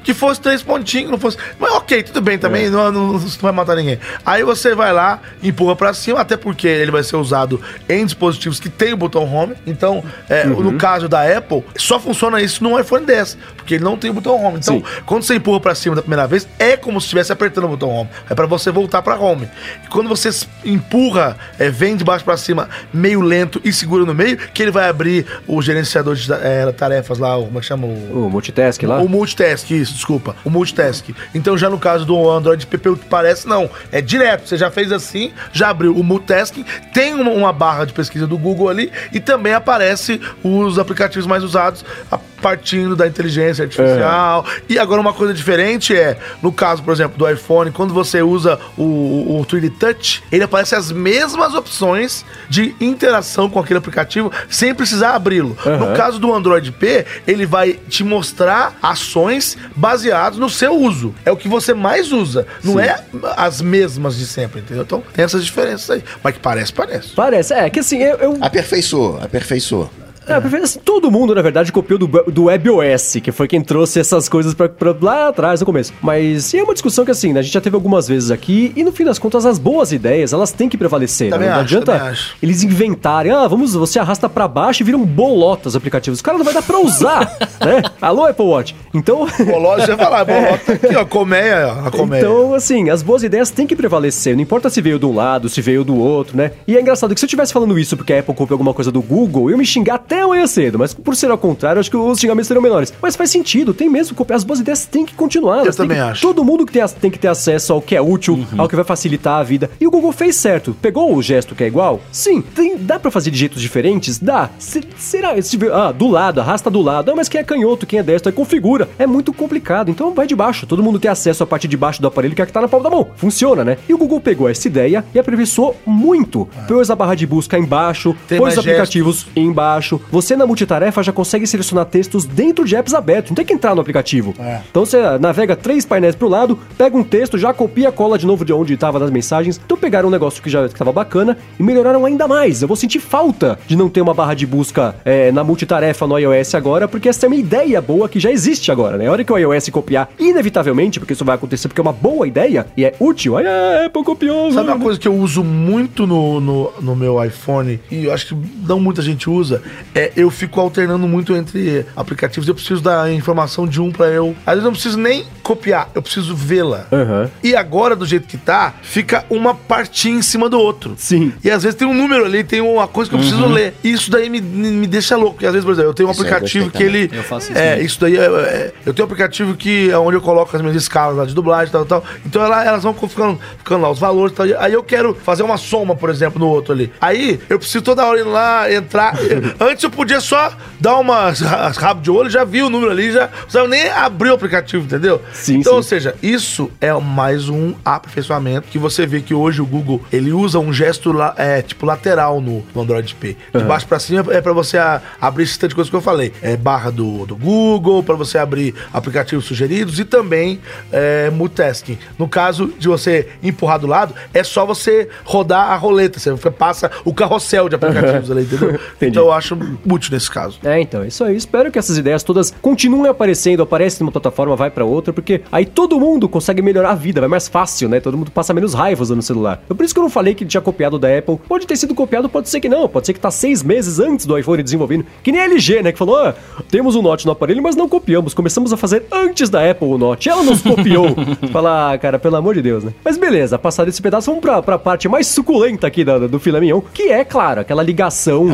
Que fosse três pontinhos, não fosse. Mas ok, tudo bem também, não, não, não vai matar ninguém. Aí você vai lá, empurra pra cima, até porque ele vai ser usado em dispositivos que tem o botão home. Então, é, no caso da Apple, só funciona isso no iPhone 10, porque ele não tem o botão home. Então, Sim. quando você empurra pra cima da primeira vez, é como se estivesse apertando o botão home. É pra você voltar pra home. E quando você empurra, é, vem de baixo pra cima, meio lento e segura no meio, que ele vai abrir o gerenciador de é, tarefas lá, como é que chama? O, O multitask lá. o multitask, isso, desculpa. O multitask. Então, já no caso do Android P, pelo que parece, não. É direto. Você já fez assim, já abriu o multitasking, tem uma, uma barra de pesquisa do Google ali e também aparece os aplicativos mais usados a- partindo da inteligência artificial. E agora uma coisa diferente é, no caso, por exemplo, do iPhone, quando você usa o, o, o 3D Touch, ele aparece as mesmas opções de interação com aquele aplicativo sem precisar abri-lo. No Aham. caso do Android P, ele vai te mostrar ações baseadas no seu uso. É o que você mais usa. Não é as mesmas de sempre, entendeu? Então tem essas diferenças aí. Mas que parece, parece. Parece, é, que assim, eu. eu Aperfeiçoou, aperfeiçoou. É, assim, todo mundo, na verdade, copiou do, do WebOS, que foi quem trouxe essas coisas pra, pra lá atrás, no começo. Mas e é uma discussão que, assim, né, a gente já teve algumas vezes aqui, e no fim das contas, as boas ideias, elas têm que prevalecer. Né? Não acho, adianta eles inventarem, ah, vamos, você arrasta pra baixo e vira um bolota os aplicativos. Cara, não vai dar pra usar, né? Alô, Apple Watch. Então... Bolota, vai lá, bolota aqui, ó, colmeia, a colmeia. Então, assim, as boas ideias têm que prevalecer. Não importa se veio de um lado, se veio do outro, né? E é engraçado que se eu estivesse falando isso porque a Apple copiou alguma coisa do Google, eu ia me xingar até amanhã cedo. Mas por ser ao contrário, acho que os xingamentos seriam menores. Mas faz sentido, tem mesmo que copiar. As boas ideias têm que continuar. têm também que- acho. Todo mundo que tem, tem que ter acesso ao que é útil, ao que vai facilitar a vida. E o Google fez certo. Pegou o gesto que é igual? Sim. Tem, dá pra fazer de jeitos diferentes? Dá. Se- será? Se, ah, do lado, arrasta do lado. Ah, mas quem é canhoto, quem é destro, aí configura. É muito complicado. Então vai de baixo. Todo mundo tem acesso à parte de baixo do aparelho que é a que tá na palma da mão. Funciona, né? E o Google pegou essa ideia e aperfeiçoou muito. Pôs a barra de busca embaixo, Tem pôs os aplicativos embaixo. Você na multitarefa já consegue selecionar textos dentro de apps abertos. Não tem que entrar no aplicativo. É. Então você navega três painéis pro lado, pega um texto, já copia, cola de novo de onde estava nas mensagens. Então pegaram um negócio que já estava bacana e melhoraram ainda mais. Eu vou sentir falta de não ter uma barra de busca é, na multitarefa no iOS agora, porque essa é uma ideia boa que já existe agora, né? A hora que o iOS copiar, inevitavelmente, porque isso vai acontecer porque é uma boa ideia e é útil, aí a Apple copiou. Sabe uma coisa que eu uso muito no, no, no meu iPhone, e eu acho que não muita gente usa, é eu fico alternando muito entre aplicativos. Eu preciso da informação de um pra eu. Às vezes eu não preciso nem copiar, eu preciso vê-la. Aham. E agora, do jeito que tá, fica uma partinha em cima do outro. Sim. E às vezes tem um número ali, tem uma coisa que eu preciso ler. E isso daí me, me deixa louco. Porque às vezes, por exemplo, eu tenho um Isso eu aplicativo que ele. Eu faço isso É, também. isso daí é, é- Eu tenho um aplicativo que é onde eu coloco as minhas escalas lá de dublagem e tal, tal. Então ela- elas vão ficando, ficando lá, os valores e tal. Aí eu quero fazer uma soma, por exemplo, no outro ali. Aí eu preciso toda hora ir lá, entrar. Antes eu podia só dar uma rabo de olho, já vi o número ali, já não nem abrir o aplicativo, entendeu? Sim, então, sim. ou seja, isso é mais um aperfeiçoamento que você vê que hoje o Google ele usa um gesto é, tipo lateral no, no Android P. De baixo pra cima é pra você a- abrir esse tanto de coisa que eu falei. É barra do, do Google, pra você abrir aplicativos sugeridos e também é, multitasking. No caso de você empurrar do lado, é só você rodar a roleta. Você passa o carrossel de aplicativos ali, entendeu? Então eu acho útil nesse caso. É, então, isso aí. Espero que essas ideias todas continuem aparecendo, aparecem numa plataforma, vai pra outra, porque aí todo mundo consegue melhorar a vida, vai mais fácil, né? Todo mundo passa menos raiva usando o celular. É por isso que eu não falei que tinha copiado da Apple. Pode ter sido copiado, pode ser que não. Pode ser que tá seis meses antes do iPhone desenvolvendo. Que nem a LG, né? Que falou, ah, temos um Note no aparelho, mas não copiamos. Começamos a fazer antes da Apple o Note. Ela nos copiou. Fala, ah, cara, pelo amor de Deus, né? Mas beleza, passado esse pedaço, vamos pra, pra parte mais suculenta aqui do, do filé mignon, que é, claro, aquela ligação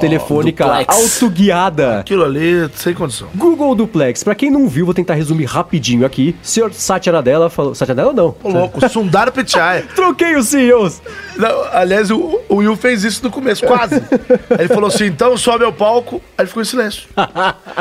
telefônica duplex. autoguiada. Aquilo ali, sem condição. Google Duplex, pra quem não viu, vou tentar resumir rapidinho aqui. Senhor Satya Nadella falou. Satya Nadella não. Ô, louco, Sundar Pichai. Troquei os CEOs. Não, aliás, o, o Will fez isso no começo, quase. Aí ele falou assim: então sobe ao palco. Aí ele ficou em silêncio.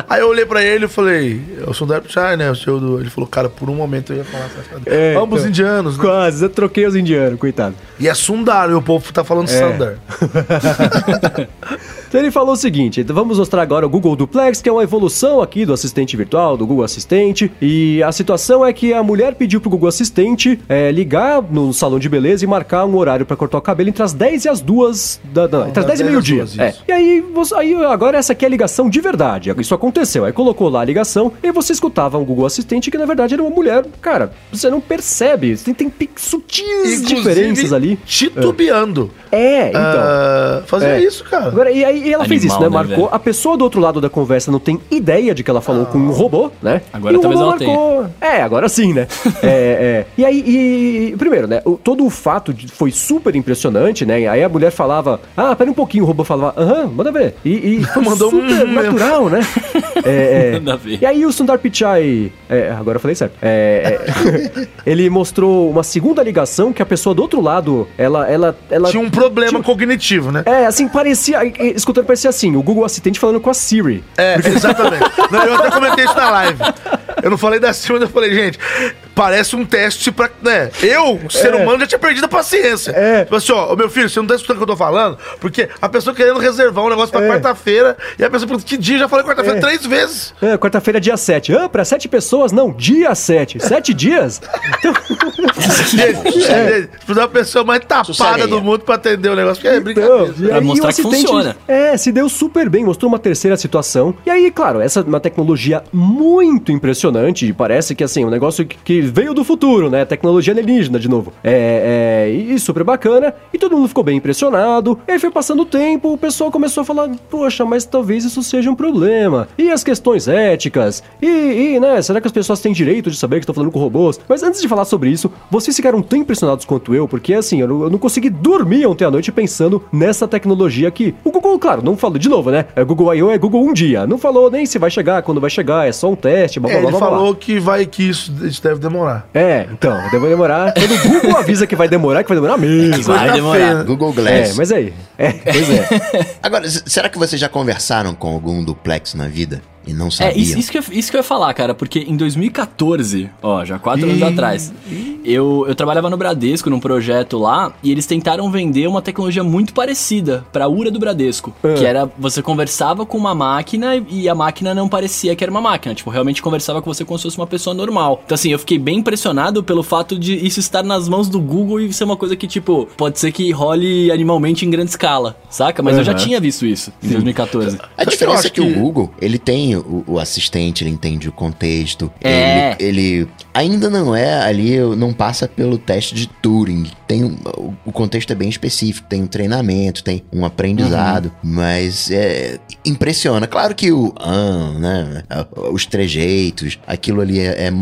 Aí eu olhei pra ele e falei: é o Sundar Pichai, né? O senhor do. Ele falou: cara, por um momento eu ia falar. É, Ambos então, indianos, né? Quase, eu troquei os indianos, coitado. E é Sundar, e o povo tá falando Sundar. Então ele falou o seguinte: então vamos mostrar agora o Google Duplex, que é uma evolução aqui do assistente virtual, do Google Assistente. E a situação é que a mulher pediu pro Google Assistente é, ligar no salão de beleza e marcar um horário pra cortar o cabelo entre as 10 e as 2 da. Não, entre as 10 e das 10 meio-dia. É. E aí, você- aí, agora essa aqui é a ligação de verdade. Isso aconteceu. Aí colocou lá a ligação e você escutava um Google Assistente que na verdade era uma mulher. Cara, você não percebe. Tem, tem sutis diferenças ali. Titubeando. É, então. Ah, fazia É. isso, cara. Agora, e aí ela fez isso, Animal, né? né, Marcou. velho? A pessoa do outro lado da conversa não tem ideia de que ela falou com um robô, né? Agora e o talvez robô ela marcou. É, agora sim, né? é, é. E aí, e, primeiro, né? o- todo o fato de- foi super impressionante, né? Aí a mulher falava, ah, pera um pouquinho, o robô falava, aham, manda ver. E, e foi Mandou um super mesmo. natural, né? É, é. Manda ver. E aí o Sundar Pichai, é, agora eu falei certo, É, é, ele mostrou uma segunda ligação que a pessoa do outro lado, ela, ela, ela Tinha um problema cognitivo, né? é, assim, parecia. Escutando, parecia assim: o Google Assistente falando com a Siri. É, exatamente. Não, eu até comentei isso na live. Eu não falei da Silva, mas eu falei, gente, parece um teste pra. Né? Eu, ser humano, já tinha perdido a paciência. É. Tipo assim, ó, meu filho, você não tá escutando o que eu tô falando? Porque a pessoa querendo reservar um negócio pra É. quarta-feira, e a pessoa pergunta, que dia? Eu já falei quarta-feira É. três vezes. É, quarta-feira, dia 7. Ah, pra sete pessoas? Não, dia 7. Sete dias? Então, Gente, gente, precisa uma pessoa mais tapada do mundo pra atender o negócio, porque é então, brincadeira. e Pra aí mostrar que funciona. É, se deu super bem, mostrou uma terceira situação. E aí, claro, essa é uma tecnologia muito impressionante. E Parece que, assim, um negócio que, que veio do futuro, né? Tecnologia alienígena, de novo. É, é, e super bacana. E todo mundo ficou bem impressionado. E aí foi passando o tempo, o pessoal começou a falar: Poxa, mas talvez isso seja um problema. E as questões éticas? E, e, né, será que as pessoas têm direito de saber que estão falando com robôs? Mas antes de falar sobre isso, vocês ficaram tão impressionados quanto eu, porque assim, eu não, eu não consegui dormir ontem à noite pensando nessa tecnologia aqui. O Google, claro, não falou de novo, né? É Google I.O. é Google um dia. Não falou nem se vai chegar, quando vai chegar, é só um teste, blá blá É, blá ele falou que vai que isso, deve demorar. É, então, deve demorar. Quando o Google avisa que vai demorar, que vai demorar mesmo. Vai demorar. feio, né? Google É, Glass. mas aí. É, pois é. Agora, será que vocês já conversaram com algum duplex na vida e não É, sabiam? isso, isso, que eu, isso que eu ia falar, cara, porque em 2014, ó, já quatro anos Ih. atrás, eu, eu trabalhava no Bradesco, num projeto lá, e eles tentaram vender uma tecnologia muito parecida pra URA do Bradesco, Ah. que era, você conversava com uma máquina e a máquina não parecia que era uma máquina, tipo, realmente conversava com você como se fosse uma pessoa normal. Então assim, eu fiquei bem impressionado pelo fato de isso estar nas mãos do Google e ser uma coisa que, tipo, pode ser que role animalmente em grande escala, saca? Mas eu já tinha visto isso em 2014. A diferença é que, que- o Google, ele tem o, o assistente, ele entende o contexto. É. Ele, ele ainda não é ali, não passa pelo teste de Turing. Tem o, o contexto é bem específico, tem um treinamento, tem um aprendizado, mas é impressiona. Claro que o ah, né, os trejeitos, aquilo ali é, é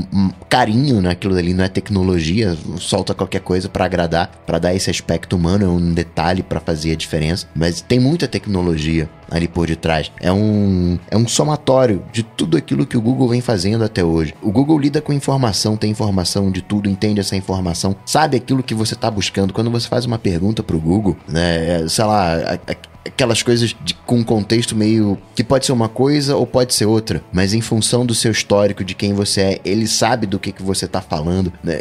carinho naquilo ali, não é tecnologia, solta qualquer coisa pra agradar, pra dar esse aspecto humano, é um detalhe pra fazer a diferença, mas tem muita tecnologia ali por detrás. É um, é um somatório de tudo aquilo que o Google vem fazendo até hoje. O Google lida com informação, tem informação de tudo, entende essa informação, sabe aquilo que você está buscando. Quando você faz uma pergunta pro Google, né, é, sei lá, a- a- aquelas coisas de- com um contexto meio que pode ser uma coisa ou pode ser outra, mas em função do seu histórico, de quem você é, ele sabe do que, que você tá falando, né?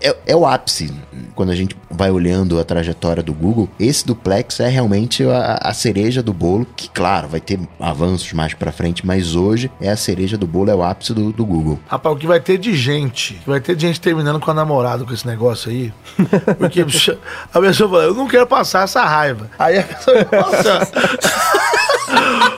É- é, o ápice. Quando a gente vai olhando a trajetória do Google, esse duplex é realmente a, a cereja do bolo, que claro, vai ter avanços mais pra frente, mas hoje é a cereja do bolo, é o ápice do, do Google. Rapaz, o que vai ter de gente, vai ter de gente terminando com a namorada com esse negócio aí. Porque a pessoa fala, eu não quero passar essa raiva. Aí a pessoa passa.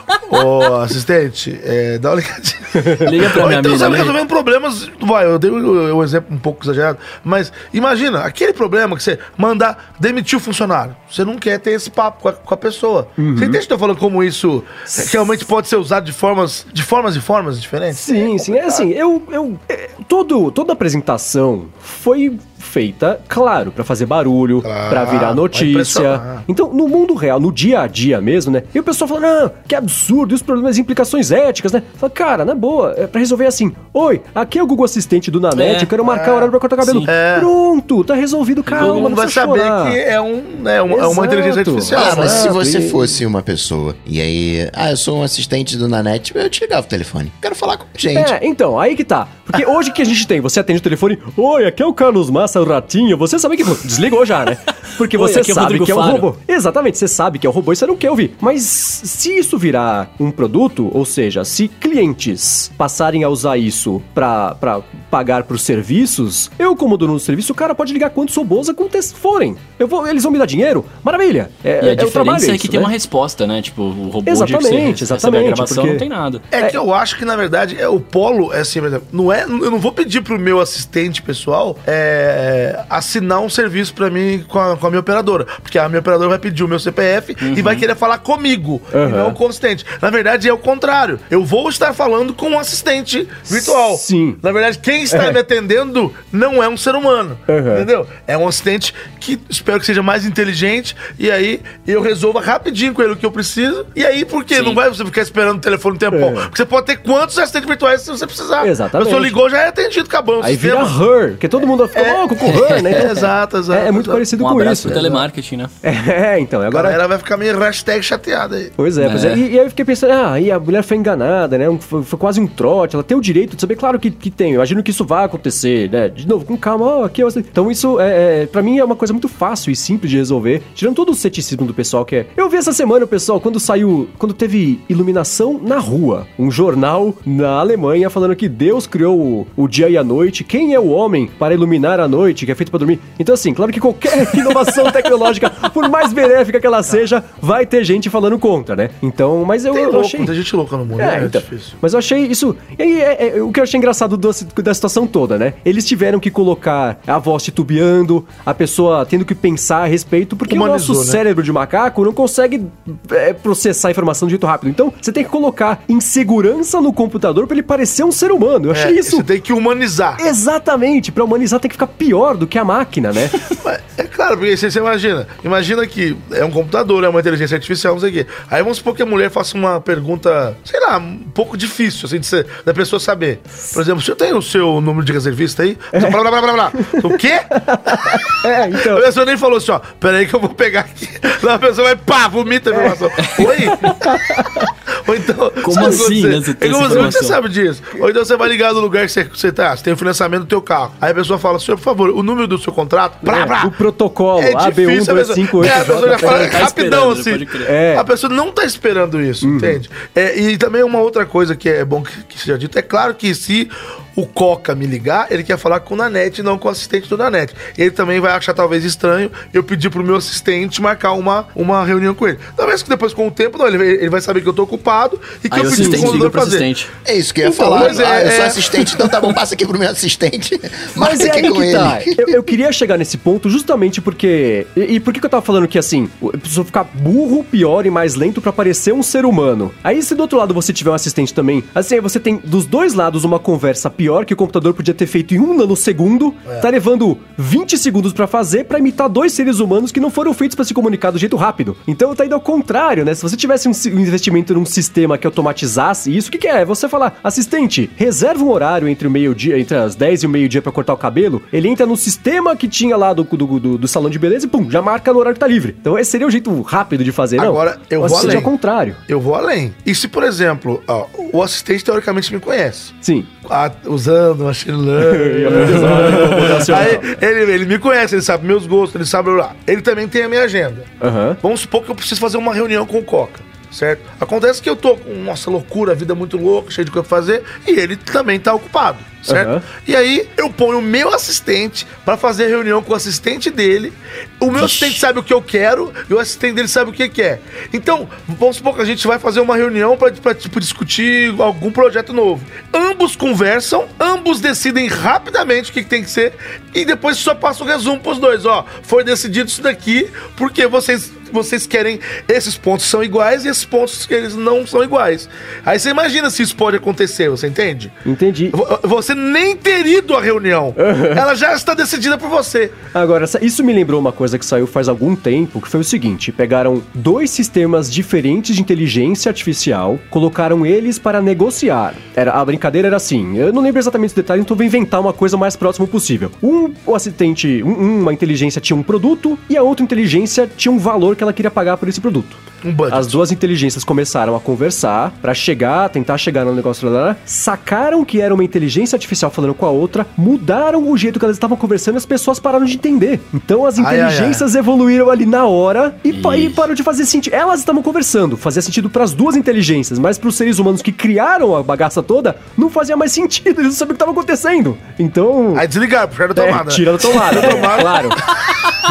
Ô, assistente, é, dá uma ligadinha. Liga pra Ou minha então vai liga. resolvendo problemas. Vai, eu dei o exemplo um pouco exagerado, mas imagina, aquele problema que você mandar demitir o funcionário. Você não quer ter esse papo com a, com a pessoa. Uhum. Você entende que eu tô falando como isso realmente pode ser usado de formas, de formas e formas diferentes? Sim, sim. É assim, eu. eu é, todo, toda apresentação foi feita, claro, pra fazer barulho, Claro, pra virar notícia. Então, no mundo real, no dia a dia mesmo, né? E o pessoal fala, não, que absurdo, e os problemas e implicações éticas, né? Fala, cara, na boa, é pra resolver assim. Oi, aqui é o Google Assistente do Nanete, É, eu quero marcar o horário pra cortar o cabelo. É. Pronto, tá resolvido, calma, Todo mundo vai saber chorar. que é, um, né, uma, é uma Exato. inteligência artificial. Ah, mas se Exato, você e- fosse uma pessoa e aí, ah, eu sou um assistente do Nanete, eu te ligava o telefone. Quero falar com gente. É, então, aí que tá. Porque hoje que a gente tem, você atende o telefone, oi, aqui é o Carlos Massa, o Ratinho, você sabe que... Desligou já, né? Porque Oi, você é o sabe Rodrigo que é um Faro. robô. Exatamente, você sabe que é um robô e você não quer ouvir. Mas se isso virar um produto, ou seja, se clientes passarem a usar isso pra, pra pagar por serviços, eu como dono do serviço, o cara pode ligar quantos quantos forem. Eu vou, eles vão me dar dinheiro? Maravilha. É, E a é o trabalho diferença é isso, que tem né? uma resposta, né? Tipo, o robô Exatamente, de que você exatamente, a gravação porque- não tem nada. É que eu acho que, na verdade, é, o polo é assim, por exemplo, não é, eu não vou pedir pro meu assistente pessoal é, assinar um serviço pra mim com a, com a minha operadora. Porque a minha operadora vai pedir o meu CPF e vai querer falar comigo, e Uhum. não com o assistente. Na verdade, é o contrário. Eu vou estar falando com um assistente virtual. Sim. Na verdade, quem está me atendendo não é um ser humano. Uhum. Entendeu? É um assistente que espero que seja mais inteligente. E aí eu resolva rapidinho com ele o que eu preciso. E aí, por quê? Sim. Não vai você ficar esperando o telefone um tempão. É. Porque você pode ter quantos assistentes virtuais se você precisar. Exatamente. Pessoa ligou, já é atendido, acabou Aí sistema. vira her, porque todo mundo fica É. louco com her, né? Então, É, exato, exato, É, é muito exato. parecido Um com isso. pro telemarketing, né? É, então, A agora... galera vai ficar meio hashtag chateada aí. Pois é, pois é. É. E, e aí eu fiquei pensando, ah, e a mulher foi enganada, né? Foi, foi quase um trote, ela tem o direito de saber, claro que, que tem. Eu imagino que isso vai acontecer, né? De novo, com calma, ó, aqui você. Então isso, é, é, pra mim, é uma coisa muito fácil e simples de resolver, tirando todo o ceticismo do pessoal que é. Eu vi essa semana, pessoal, quando saiu, quando teve iluminação na rua, um jornal na Alemanha falando que Deus criou o, o dia e a noite, quem é o homem para iluminar a noite, que é feito pra dormir. Então, assim, claro que qualquer inovação tecnológica, por mais benéfica que ela seja, vai ter gente falando contra, né? Então, mas eu, Tem eu louco, achei. muita gente louca no mundo, É, né? É então. difícil. Mas eu achei isso. E aí, é, é, o que eu achei engraçado do- da situação toda, né? Eles tiveram que colocar a voz titubeando, a pessoa tendo que pensar a respeito, porque Humanizou, o nosso né? cérebro de macaco não consegue é, processar a informação de jeito rápido. Então, você tem que colocar insegurança no computador pra ele parecer um ser humano. Eu achei É, isso. Você tem que humanizar. Exatamente, pra humanizar tem que ficar pior do que a máquina, né? É claro, porque você, você imagina. Imagina que é um computador, é uma inteligência artificial, não sei o quê. Aí vamos supor que a mulher faça uma pergunta, sei lá, um pouco difícil, assim, de ser- da pessoa saber. Por exemplo, você tem o seu número de reservista aí? Blá, blá, blá, blá, blá. O quê? é, então. A pessoa nem falou assim, ó, peraí que eu vou pegar aqui. Não, a pessoa vai, pá, vomita a informação. Oi? Ou então... Como assim, né, você É como você, você sabe disso. Ou então você vai ligar no lugar que você, você tá, você tem o financiamento do teu carro. Aí a pessoa fala, senhor, por favor, o número do seu contrato, blá, É, blá. o protocolo, É difícil, a pessoa, AB1258. é, a pessoa já fala Tá rapidão assim. É. A pessoa não tá esperando isso, entende? É, e também uma outra coisa que é bom que, que seja dito, é claro que se o Coca me ligar, ele quer falar com o Nanete, não com o assistente do Nanete. Ele também vai achar talvez estranho eu pedir pro meu assistente marcar uma, uma reunião com ele. Talvez que depois, com o tempo, não, ele, vai- ele vai saber que eu tô ocupado e que Aí eu pedi pro pro fazer. assistente. É isso que eu ia Então, falar. mas é- ah, eu sou é- assistente, então tá bom, passa aqui pro meu assistente. Mas é aí com que ele. tá. Eu, eu queria chegar nesse ponto justamente porque. E, e por que, que eu tava falando que assim, a pessoa ficar burro, pior e mais lento pra parecer um ser humano? Aí, se do outro lado você tiver um assistente também, assim, aí você tem dos dois lados uma conversa pior que o computador podia ter feito em um nanosegundo, tá levando 20 segundos pra fazer pra imitar dois seres humanos que não foram feitos pra se comunicar do jeito rápido. Então tá indo ao contrário, né? Se você tivesse um, investimento num sistema que automatizasse isso, o que, que é? É Você falar, assistente, reserva um horário entre o meio-dia, entre as 10 e o meio-dia pra cortar o cabelo, ele entra no sistema que tinha lá do, do, do, do salão de beleza e pum, já marca no horário que tá livre. Então esse seria o jeito rápido de fazer, não? Agora, eu Ou vou seja além. ao contrário. Eu vou além. E se, por exemplo, ó, o assistente teoricamente me conhece. Sim. Ah, usando machine learning. Aí, ele, ele me conhece, ele sabe meus gostos, ele sabe lá. Ele também tem a minha agenda. Aham. Vamos supor que eu preciso fazer uma reunião com o Coca, certo? Acontece que eu tô com, nossa, loucura, a vida muito louca, cheio de coisa pra fazer, e ele também tá ocupado. Certo? Aham. E aí eu ponho o meu assistente pra fazer reunião com o assistente dele. O meu assistente sabe o que eu quero e o assistente dele sabe o que quer. Então, vamos supor que a gente vai fazer uma reunião pra, pra, tipo, discutir algum projeto novo. Ambos conversam, ambos decidem rapidamente o que, que tem que ser e depois só passa o resumo pros dois. Ó, foi decidido isso daqui porque vocês vocês querem esses pontos são iguais e esses pontos que eles não são iguais. Aí você imagina se isso pode acontecer, você entende? Entendi. Vo- Você nem ter ido à reunião. Ela já está decidida por você. Agora, isso me lembrou uma coisa que saiu faz algum tempo, que foi o seguinte: pegaram dois sistemas diferentes de inteligência artificial, colocaram eles para negociar. Era, a brincadeira era assim: eu não lembro exatamente os detalhes, então vou inventar uma coisa o mais próximo possível. Um, o assistente, um- uma inteligência tinha um produto e a outra inteligência tinha um valor que ela queria pagar por esse produto. Um. As duas inteligências começaram a conversar pra chegar, tentar chegar no negócio sacaram que era uma inteligência artificial falando com a outra, mudaram o jeito que elas estavam conversando e as pessoas pararam de entender. Então as Ai, ai, ai. inteligências evoluíram ali na hora e, pa- e parou de fazer sentido. Elas estavam conversando, fazia sentido pras duas inteligências, mas pros seres humanos que criaram a bagaça toda, não fazia mais sentido, eles não sabiam o que estava acontecendo. Então. Aí desligaram, puxaram a é, tomada. tira da tomada, tomada. claro.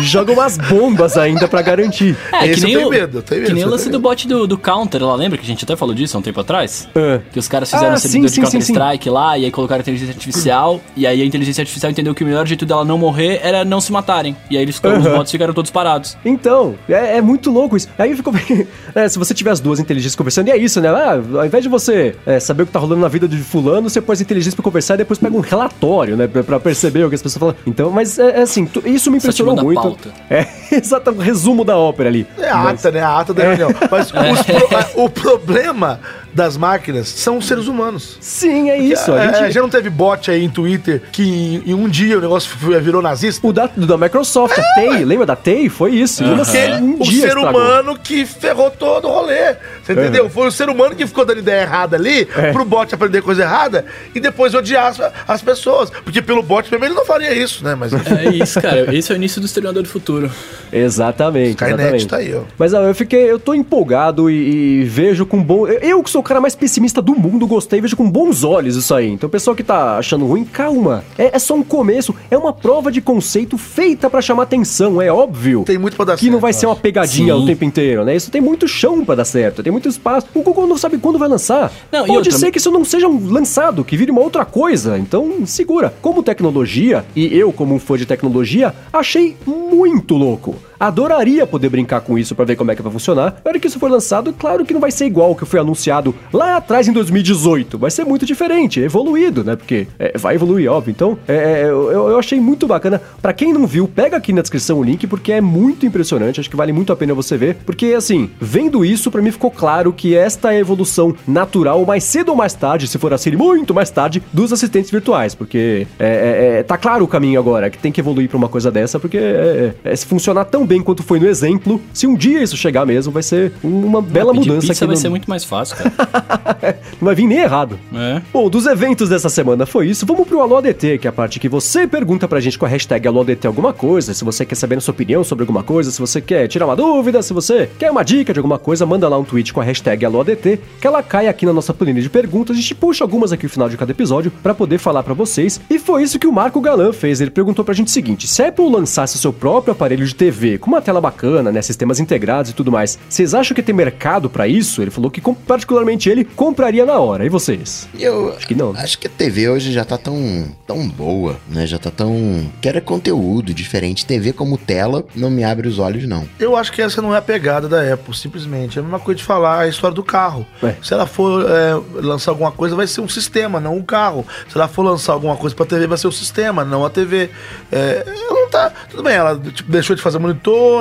Joga umas bombas ainda pra garantir. É, Esse que nem eu tenho o, medo, eu tenho que medo, nem o lance do bot do, do Counter lá, lembra que a gente até falou disso há um tempo atrás? É. Que os caras fizeram Ah, um servidor sim, de sim, sim, sim. Counter-Strike lá, e aí colocaram a inteligência artificial, e aí a inteligência artificial entendeu que o melhor jeito dela não morrer era não se matarem. E aí eles ficaram, os Aham. bots ficaram todos parados. Então, é, é muito louco isso. Aí ficou. é, se você tiver as duas inteligências conversando, e é isso, né? Ah, ao invés de você é, saber o que tá rolando na vida de fulano, você pôs a inteligência pra conversar e depois pega um relatório, né? Pra, pra perceber o que as pessoas falam. Então, mas é, é assim, isso me impressionou muito. Pauta. É, exato, um resumo da ópera ali. É a Mas- ata, né? A ata da reunião. Mas os pro- o problema das máquinas são os seres humanos. Sim, é isso. É, A gente, já não teve bot aí em Twitter que em, em um dia o negócio foi- virou nazista? O da, da Microsoft, a TEI, lembra da TEI? Foi isso. Porque um o dia ser estragou. humano que ferrou todo o rolê. Você entendeu? Foi o ser humano que ficou dando ideia errada ali É. pro bot aprender coisa errada e depois odiar as, as pessoas. Porque pelo bot mesmo ele não faria isso, né? Mas É isso, cara. Esse é o início do Exterminador do Futuro. Exatamente. Skynet exatamente. tá aí, ó. Mas ó, eu fiquei, eu tô empolgado e, e vejo com bom. eu- Eu que sou o cara mais pessimista do mundo, gostei, vejo com bons olhos isso aí. Então, o pessoal que tá achando ruim, calma. É, é só um começo, é uma prova de conceito feita pra chamar atenção, é óbvio. Tem muito pra dar que não certo, vai eu ser uma pegadinha Sim. o tempo inteiro, né? Isso tem muito chão pra dar certo, tem muito espaço. O Google não sabe quando vai lançar. Não, e Pode outra- ser que isso não seja um lançado, que vire uma outra coisa. Então, segura. Como tecnologia, e eu como um fã de tecnologia, achei muito louco. Adoraria poder brincar com isso pra ver como é que vai funcionar. Na hora que isso for lançado, claro que não vai ser igual ao que foi anunciado lá atrás em 2018. Vai ser muito diferente, evoluído, né? Porque é, vai evoluir, óbvio. Então, é, é, eu, eu achei muito bacana. Pra quem não viu, pega aqui na descrição o link, porque é muito impressionante. Acho que vale muito a pena você ver. Porque, assim, vendo isso, pra mim ficou claro que esta é a evolução natural, mais cedo ou mais tarde, se for assim, muito mais tarde, dos assistentes virtuais. Porque é, é, é, tá claro o caminho agora, que tem que evoluir pra uma coisa dessa, porque é, é, se funcionar tão bem quanto foi no exemplo, se um dia isso chegar mesmo, vai ser uma bela Pedir mudança pizza aqui vai no- ser muito mais fácil, cara. não vai vir nem errado. É. Bom, dos eventos dessa semana foi isso. Vamos pro Alô ADT, que é a parte que você pergunta pra gente com a hashtag Alô ADT alguma coisa. Se você quer saber a sua opinião sobre alguma coisa, se você quer tirar uma dúvida, se você quer uma dica de alguma coisa, manda lá um tweet com a hashtag Alô ADT, que ela cai aqui na nossa planilha de perguntas. A gente puxa algumas aqui no final de cada episódio pra poder falar pra vocês. E foi isso que o Marco Galan fez. Ele perguntou pra gente o seguinte: se a Apple lançasse seu próprio aparelho de TV com uma tela bacana, né, sistemas integrados e tudo mais, vocês acham que tem mercado pra isso? Ele falou que particularmente ele compraria na hora. E vocês? Eu Acho que não. Acho que a TV hoje já tá tão, tão boa, né? Já tá tão. Quero é conteúdo diferente. TV como tela não me abre os olhos, não. Eu acho que essa não é a pegada da Apple, simplesmente. É a mesma coisa de falar a história do carro. É. Se ela for é, lançar alguma coisa, vai ser um sistema, não um carro. Se ela for lançar alguma coisa pra TV, vai ser o sistema, não a TV. É, ela não tá. Tudo bem, ela tipo, deixou de fazer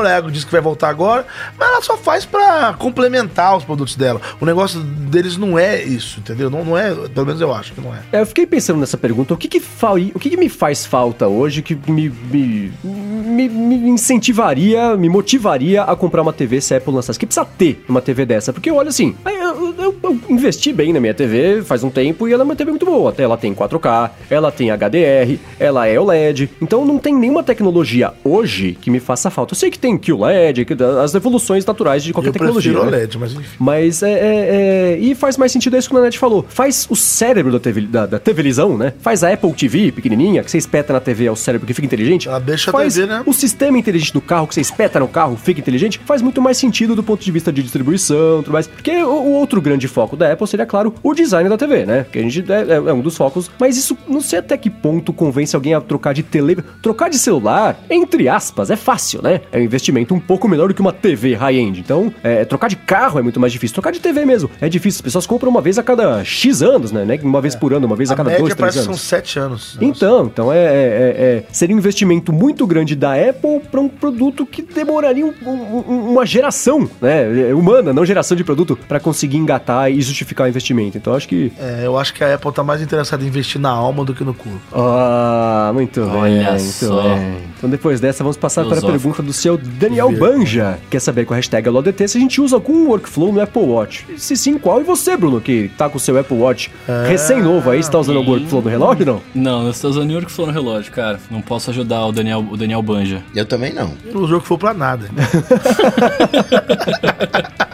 a Ego disse que vai voltar agora, mas ela só faz pra complementar os produtos dela. O negócio deles não é isso, entendeu? Não, não é, pelo menos eu acho que não é. É, eu fiquei pensando nessa pergunta, o que que, fa... o que que me faz falta hoje que me, me, me, me incentivaria, me motivaria a comprar uma TV se a Apple lançasse? O que precisa ter uma TV dessa? Porque olha assim, eu, eu- eu investi bem na minha TV faz um tempo e ela é uma TV muito boa. Ela tem 4K, ela tem HDR, ela é OLED, então não tem nenhuma tecnologia hoje que me faça falta. Eu sei que tem QLED, as evoluções naturais de qualquer Eu tecnologia. né? OLED, mas enfim. Mas é, é- é- E faz mais sentido é isso que o Nanete falou. Faz o cérebro da, TV, da, da televisão, né? Faz a Apple TV pequenininha, que você espeta na TV, é o cérebro que fica inteligente. Ela deixa a faz TV, né? O sistema inteligente do carro, que você espeta no carro, fica inteligente, faz muito mais sentido do ponto de vista de distribuição e tudo mais. Porque o, o outro grande foco da Apple seria, claro, o design da TV, né? Que a gente é, é- é um dos focos. Mas isso não sei até que ponto convence alguém a trocar de tele. Trocar de celular, entre aspas, é fácil, né? É um investimento um pouco menor do que uma TV high-end. Então, é, trocar de carro é muito mais difícil. Trocar de TV mesmo é difícil. As pessoas compram uma vez a cada X anos, né? né? Uma vez por ano, uma vez a, A cada média dois, três parece que anos. são sete anos. Então, então é, é- é- é- seria um investimento muito grande da Apple para um produto que demoraria um- um- uma geração, né, humana, não geração de produto, para conseguir engatar e justificar o investimento. Então, acho que É, eu acho que a Apple tá mais interessada em investir na alma do que no corpo. ah, muito Olha bem, muito só. bem. Então depois dessa, vamos passar para a Filosófico. Pergunta do seu Daniel Banja. Quer saber com a hashtag AloDT se a gente usa algum workflow no Apple Watch? Se sim, qual? E você, Bruno, que tá com o seu Apple Watch recém-novo aí, você tá usando algum workflow no relógio, não? Não, eu estou usando o Workflow no relógio, cara. Não posso ajudar o Daniel, o Daniel Banja. Eu também não. O jogo foi pra nada.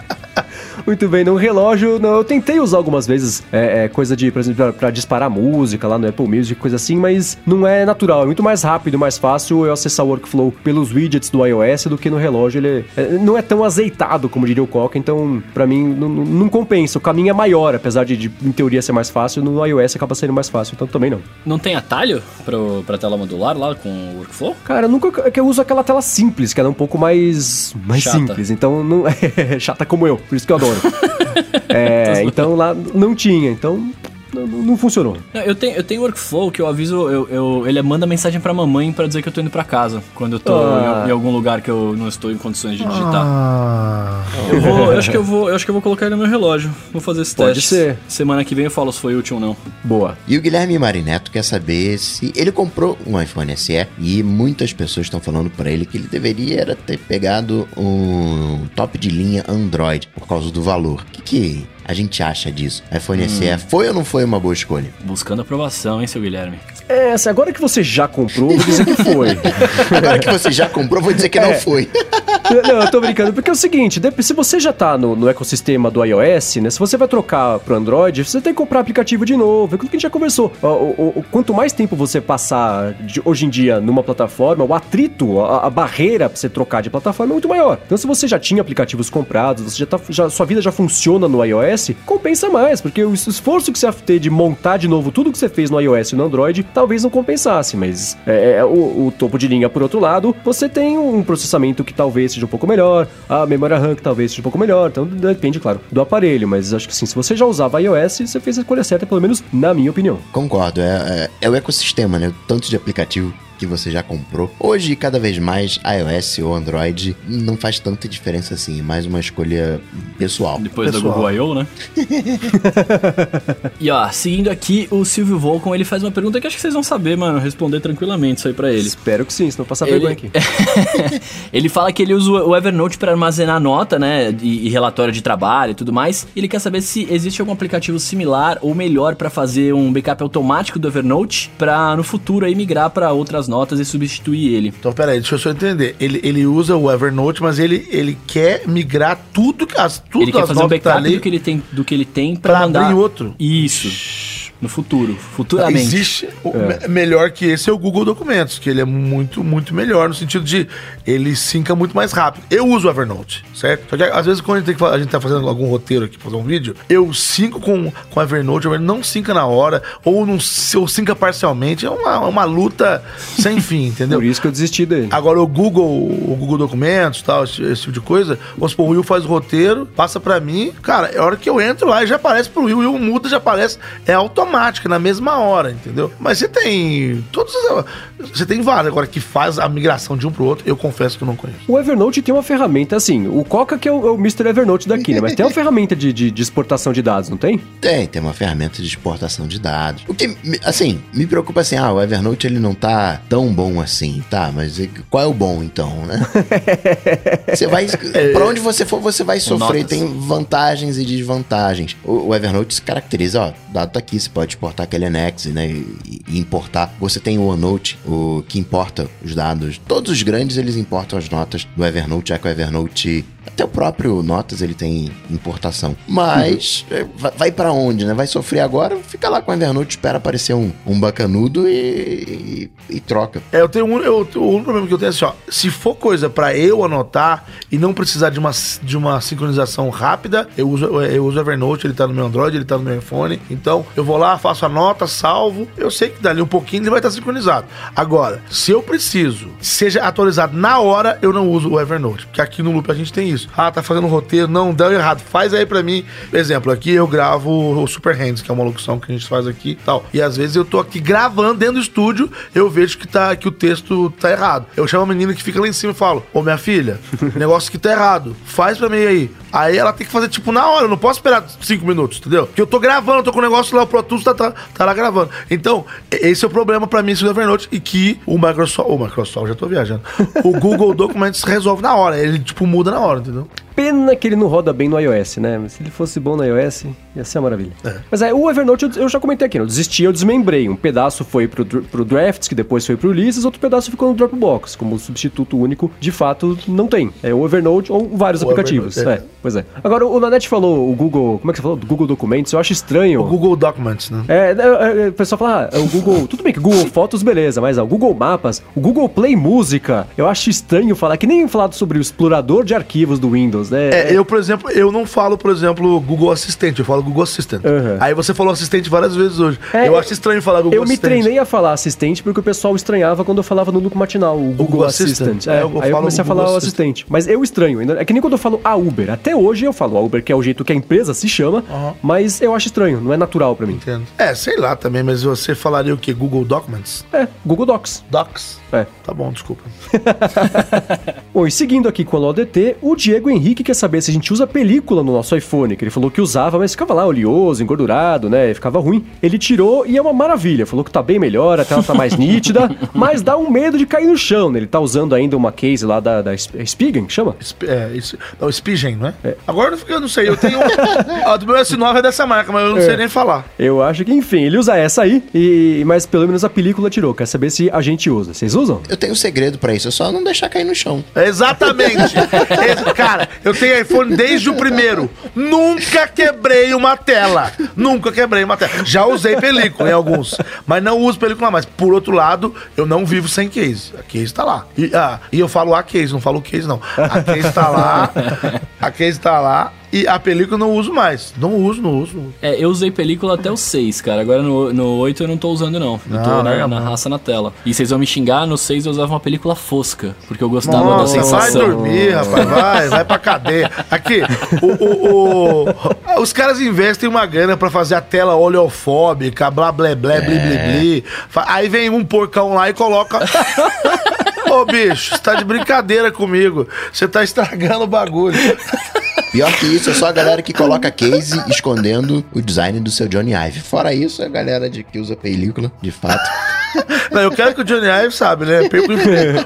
Muito bem, no relógio, não, eu tentei usar algumas vezes é, é, coisa de, por exemplo, pra, pra disparar música lá no Apple Music, coisa assim, mas não é natural, é muito mais rápido, mais fácil eu acessar o workflow pelos widgets do iOS do que no relógio, ele é- é, não é tão azeitado como diria o Coca, então pra mim não, não- compensa, o caminho é maior, apesar de, de, em teoria ser mais fácil, no iOS acaba sendo mais fácil, então também não. Não tem atalho pro, pra tela modular lá com o Workflow? Cara, eu nunca é que eu uso aquela tela simples, que ela é um pouco mais mais Chata. simples. Então não é chata como eu, por isso que eu adoro. É, então lá não tinha, então não, não- funcionou. Não, eu tenho, eu tenho workflow que eu aviso, eu, eu- ele manda mensagem pra mamãe pra dizer que eu tô indo pra casa. Quando eu tô Ah. em, em algum lugar que eu não estou em condições de digitar. Ah, Eu, vou, eu acho que eu vou, eu acho que eu vou colocar ele no meu relógio. Vou fazer esse Pode teste. ser. Semana que vem eu falo se foi útil ou não. Boa. E o Guilherme Marineto quer saber se ele comprou um iPhone SE e muitas pessoas estão falando pra ele que ele deveria ter pegado um top de linha Android por causa do valor. O que, que a gente acha disso? iPhone SE foi ou não foi uma boa escolha? Buscando aprovação, hein, seu Guilherme? É, assim, agora que você já comprou, vou dizer que foi. Agora que você já comprou, vou dizer que não foi. Não, eu tô brincando, porque é o seguinte, se você já tá no, no ecossistema do iOS, né? Se você vai trocar pro Android, você tem que comprar aplicativo de novo. É aquilo que a gente já conversou. O, o- o- quanto mais tempo você passar de- hoje em dia numa plataforma, o atrito, a, a barreira pra você trocar de plataforma é muito maior. Então, se você já tinha aplicativos comprados, você já tá, já, sua vida já funciona no iOS, compensa mais, porque o es- esforço que você ia ter de montar de novo tudo que você fez no iOS e no Android, talvez não compensasse, mas é, é, o, o topo de linha, por outro lado, você tem um processamento que talvez seja um pouco melhor, a memória RAM que talvez seja um pouco melhor, então depende, claro, do aparelho, mas acho que sim, se você já usava iOS, você fez a escolha certa, pelo menos na minha opinião. Concordo, é, é, é o ecossistema, né? Tanto de aplicativo que você já comprou. Hoje, cada vez mais, iOS ou Android não faz tanta diferença assim, é mais uma escolha pessoal. Depois Pessoal. da Google I.O., né? e ó, seguindo aqui, o Silvio Volcom, ele faz uma pergunta que acho que vocês vão saber, mano, responder tranquilamente isso aí pra ele. Espero que sim, senão passar Ele- vergonha aqui. ele fala que ele usa o Evernote para armazenar nota, né, e, e relatório de trabalho e tudo mais. Ele quer saber se existe algum aplicativo similar ou melhor para fazer um backup automático do Evernote para no futuro aí migrar para outras notas e substituir ele. então peraí, deixa eu só entender. Ele, ele usa o Evernote, mas ele, ele quer migrar tudo, as, tudo ele quer as fazer um notas que tá backup ali do que ele tem, do que ele tem para pra mandar abrir outro. Isso. No futuro, futuramente. Existe me- melhor que esse é o Google Documentos, que ele é muito, muito melhor no sentido de ele sinca muito mais rápido. Eu uso o Evernote, certo? Só que às vezes quando a gente, tem tá fazendo algum roteiro aqui, fazer um vídeo, eu sinco com, com o Evernote, Evernote não sinca na hora, ou não se- ou sinca parcialmente. É uma, uma luta sem fim, entendeu? Por isso que eu desisti dele. Agora o Google, o Google Documentos, tal, esse, esse tipo de coisa, vamos supor, o Will faz o roteiro, passa pra mim, cara, é hora que eu entro lá e já aparece pro Will, o Will muda, já aparece, é automático, na mesma hora, entendeu? Mas você tem todos os- você tem vários agora que faz a migração de um pro outro, eu confesso que eu não conheço. O Evernote tem uma ferramenta assim, o Coca que é o, é o Mr. Evernote daqui, né? Mas tem uma ferramenta de, de, de exportação de dados, não tem? Tem, tem uma ferramenta de exportação de dados. O que, assim, me preocupa assim, ah, o Evernote ele não tá tão bom assim, tá, mas qual é o bom então, né? Você vai, pra onde você for, você vai sofrer, notas. tem vantagens e desvantagens. O, o Evernote se caracteriza, ó, o dado tá aqui, você pode exportar aquele Next, né? E, e importar. Você tem o OneNote, o que importa os dados. Todos os grandes eles importam as notas do Evernote, já que o Evernote até o próprio Notas ele tem importação. Mas uhum. vai, para onde, né? Vai sofrer agora, fica lá com o Evernote, espera aparecer um, um bacanudo e, e, e troca. É, eu tenho um, eu, o único problema que eu tenho é assim, ó. Se for coisa para eu anotar e não precisar de uma, de uma sincronização rápida, eu uso, eu uso o Evernote, ele tá no meu Android, ele tá no meu iPhone. Então, eu vou lá, faço a nota, salvo. Eu sei que dali um pouquinho ele vai estar sincronizado. Agora, se eu preciso, seja atualizado na hora, eu não uso o Evernote. Porque aqui no Loop a gente tem isso. Ah, tá fazendo roteiro, não, deu errado. Faz aí para mim. Exemplo, aqui eu gravo o Super Hands, que é uma locução que a gente faz aqui tal. E às vezes eu tô aqui gravando dentro do estúdio, eu vejo que, tá, que o texto tá errado. Eu chamo a menina que fica lá em cima e falo: Ô minha filha, negócio que tá errado. Faz pra mim aí. Aí ela tem que fazer tipo na hora, eu não posso esperar cinco minutos, entendeu? Porque eu tô gravando, tô com o negócio lá, o Pro Tools tá, tá, tá lá gravando. Então, esse é o problema pra mim, esse Evernote, e que o Microsoft, o Microsoft, já tô viajando, o Google Documents resolve na hora, ele tipo muda na hora, entendeu? Pena que ele não roda bem no iOS, né? Se ele fosse bom no iOS, ia ser uma maravilha. É. Mas é, o Evernote eu, eu, já comentei aqui, eu desisti, eu desmembrei. Um pedaço foi pro, pro Drafts, que depois foi pro Ulysses, outro pedaço ficou no Dropbox. Como substituto único, de fato, não tem. É o Evernote ou vários o aplicativos. É. é. pois é. Agora, o Nanete falou o Google. Como é que você falou? Do Google Documentos, eu acho estranho. O Google Documents, né? É, é, é o pessoal fala, ah, o Google. tudo bem que Google Fotos, beleza, mas ó, o Google Mapas, o Google Play Música, eu acho estranho falar, que nem falado sobre o explorador de arquivos do Windows, né? É, eu, por exemplo, eu não falo, por exemplo, Google Assistente, eu falo Google Assistant. Uhum. Aí você falou assistente várias vezes hoje. É, eu acho estranho falar Google eu Assistant. Eu me treinei a falar assistente porque o pessoal estranhava quando eu falava no Look Matinal, o Google, Google Assistant. Assistant. É, eu aí eu comecei a falar o assistente. Mas eu estranho, é que nem quando eu falo a Uber. Até hoje eu falo a Uber, que é o jeito que a empresa se chama, uhum. mas eu acho estranho, não é natural para mim. Entendo. É, sei lá também, mas você falaria o que? Google Documents? É, Google Docs. Docs? É. Tá bom, desculpa. bom, e seguindo aqui com a LODT, o Diego Henrique quer saber se a gente usa película no nosso iPhone, que ele falou que usava, mas ficava lá oleoso, engordurado, né? Ficava ruim. Ele tirou e é uma maravilha. Falou que tá bem melhor, a tela tá mais nítida, mas dá um medo de cair no chão, né? Ele tá usando ainda uma case lá da, da é Spigen, chama? É, isso, não, Spigen, não é? é. Agora eu não sei, eu tenho. a do meu S9 é dessa marca, mas eu não é. sei nem falar. Eu acho que, enfim, ele usa essa aí, e, mas pelo menos a película tirou. Quer saber se a gente usa. Vocês usam? Eu tenho um segredo para isso, é só não deixar cair no chão. Exatamente. Cara, eu tenho iPhone desde o primeiro. Nunca quebrei uma tela. Nunca quebrei uma tela. Já usei película em alguns, mas não uso película mais. Por outro lado, eu não vivo sem case. A case tá lá. E, ah, e eu falo a case, não falo case, não. A case tá lá. A case tá lá. E a película eu não uso mais. Não uso, não uso. É, eu usei película até o 6, cara. Agora no, no 8 eu não tô usando, não. Eu tô na, na, raça na tela. E vocês vão me xingar, no 6 eu usava uma película fosca. Porque eu gostava Nossa, da sensação. Vai dormir, rapaz. Vai, vai pra cadeia. Aqui, o, o, o, os caras investem uma grana pra fazer a tela oleofóbica, blá, blá, blá, é. bli, bli, bli. Aí vem um porcão lá e coloca. Ô, bicho, você tá de brincadeira comigo. Você tá estragando o bagulho. Pior que isso, é só a galera que coloca case escondendo o design do seu Johnny Ive. Fora isso, é a galera de, que usa película, de fato. Não, eu quero que o Johnny Ive sabe, né?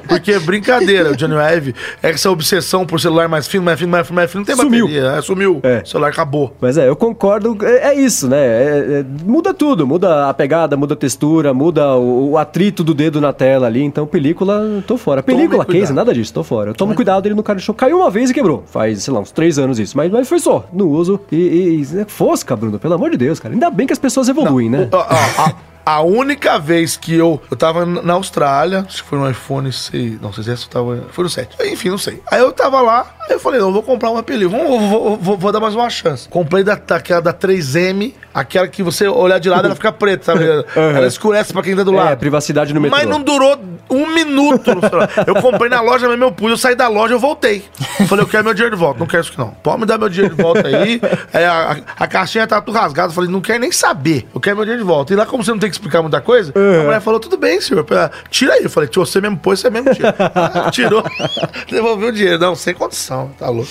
Porque é brincadeira. O Johnny Ive é essa obsessão por celular mais fino, mais fino, mais fino, mais fino. Não tem sumiu. bateria. É, sumiu. É. O celular acabou. Mas é, eu concordo. É, é isso, né? É, é, muda tudo. Muda a pegada, muda a textura, muda o, o, atrito do dedo na tela ali. Então, película, tô fora. Película, case, nada disso, tô fora. Eu tomo Tome cuidado, ele no cara show caiu uma vez e quebrou. Faz, sei lá, uns três anos isso. Mas, mas foi só, no uso. E, e, e fosca, Bruno, pelo amor de Deus, cara. Ainda bem que as pessoas evoluem, Não, né? O, a, a, a única vez que eu. Eu tava na Austrália, acho que foi no iPhone 6. Não sei se essa tava. Foi no 7. Enfim, não sei. Aí eu tava lá, aí eu falei, não, vou comprar uma película. Vou, vou, vou, vou, dar mais uma chance. Comprei da, daquela da 3M, aquela que você olhar de lado ela fica preta, sabe? Uhum. Ela escurece pra quem tá do lado. É, privacidade no metrô. Mas não durou um minuto no celular. Eu comprei na loja, mas meu pus, eu saí da loja, eu voltei. Falei, eu quero meu dinheiro de volta. Não quero isso aqui não. Pode me dar meu dinheiro de volta aí. Aí a, a, caixinha tá tudo rasgada. Eu falei, não quero nem saber. Eu quero meu dinheiro de volta. E lá, como você não tem que explicar muita coisa, Uhum. A mulher falou, tudo bem, senhor. Tira aí. Eu falei, você mesmo pôs, você mesmo tira. tirou. Devolveu o dinheiro. Não, sem condição. Tá louco.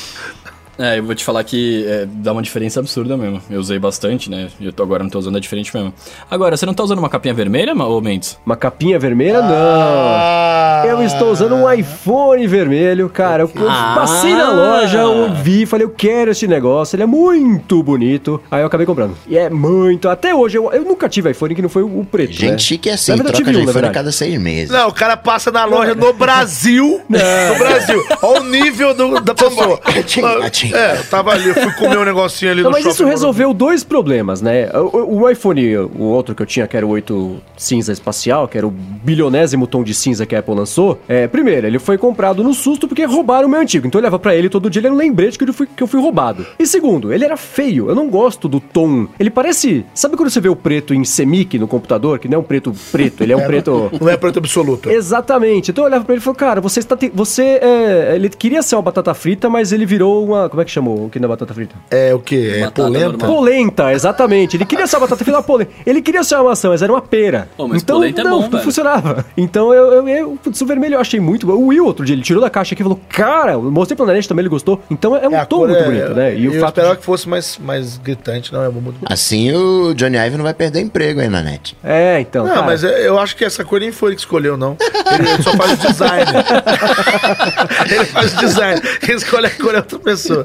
É, eu vou te falar que é, dá uma diferença absurda mesmo. Eu usei bastante, né? E eu tô agora não tô usando, é diferente mesmo. Agora, você não tá usando uma capinha vermelha, ô Mendes? Uma capinha vermelha, Ah. não. Eu estou usando um iPhone vermelho, cara. Eu eu Ah. passei na loja, eu vi, falei, eu quero esse negócio, ele é muito bonito. Aí eu acabei comprando. E é muito. Até hoje, eu, eu nunca tive iPhone que não foi o, preto. Gente né? chique é assim, verdade, eu troca tive de um, iPhone a cada seis meses. Não, o cara passa na loja no Brasil. No Brasil. Olha o nível do- da pessoa. Atim, atim. É, eu tava ali, eu fui comer um negocinho ali Não, no mas isso shopping resolveu dois problemas, né? O, o- iPhone, o outro que eu tinha, que era o 8 cinza espacial, que era o bilionésimo tom de cinza que a Apple lançou. É, primeiro, ele foi comprado no susto porque roubaram o meu antigo. Então eu levava pra ele todo dia, ele era um lembrete que eu fui, que eu fui roubado. E segundo, ele era feio. Eu não gosto do tom. Ele parece. Sabe quando você vê o preto em semic no computador? Que não é um preto preto, ele é um preto. Não é preto absoluto. Exatamente. Então eu olhava pra ele e falava, cara, você está. te- Você. É... Ele queria ser uma batata frita, mas ele virou uma. Como é que chamou o que não é batata frita? É o quê? É Batata polenta? normal. Polenta, exatamente. Ele queria ser uma batata frita, uma polenta. Ele queria ser uma maçã, mas era uma pera. Pô, mas então, polenta é não, bom, não funcionava. Então, eu, eu, eu, putz, o vermelho eu achei muito bom. O Will, outro dia, ele tirou da caixa aqui e falou, cara, eu mostrei pra Nanete também, ele gostou. Então, é um É, tom muito é- bonito, né? E eu o fato esperava de... que fosse mais, mais gritante, não é muito bonito. Assim o Johnny Ive não vai perder emprego aí na net. É, então, Não, cara, mas é- eu acho que essa cor nem foi ele que escolheu, não. Ele, ele só faz o design. ele faz o design. Quem escolhe a cor é outra pessoa.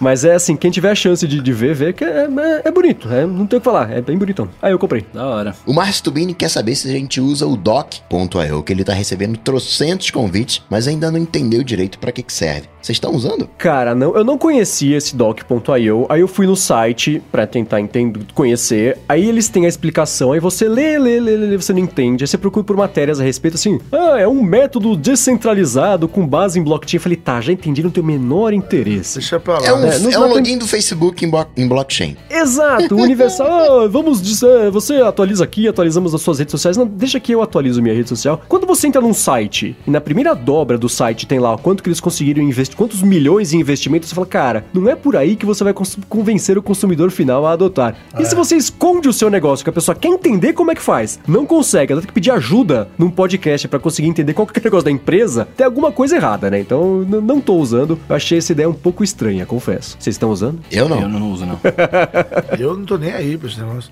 mas é assim, quem tiver a chance de, de ver, vê que é, é, é bonito. é, não tem o que falar, é bem bonitão. Aí eu comprei. Da hora. O Márcio Tubini quer saber se a gente usa o doc.io, que ele tá recebendo trocentos convites, mas ainda não entendeu direito pra que que serve. Vocês estão usando? Cara, não, eu não conhecia esse doc.io, aí eu fui no site pra tentar entender, conhecer, aí eles têm a explicação, aí você lê, lê, lê, lê, lê, você não entende, aí você procura por matérias a respeito, assim, ah, é um método descentralizado com base em blockchain. Eu falei, tá, já entendi, não tenho o menor interesse. Deixa pra lá. É um, É, é um login do Facebook em, em blockchain. Exato, universal, ah, vamos dizer, você atualiza aqui, atualizamos as suas redes sociais, não, deixa que eu atualizo minha rede social. Quando você entra num site, e na primeira dobra do site tem lá quanto que eles conseguiram investir, quantos milhões em investimento, você fala, cara, não é por aí que você vai convencer o consumidor final a adotar. E se você esconde o seu negócio, que a pessoa quer entender como é que faz, não consegue, ela tem que pedir ajuda num podcast pra conseguir entender qual que é o negócio da empresa, tem alguma coisa errada, né? Então, não tô usando, eu achei essa ideia um pouco estranha, confesso. Vocês estão usando? Eu não. Eu não uso, não. Eu não tô nem aí pra esse negócio.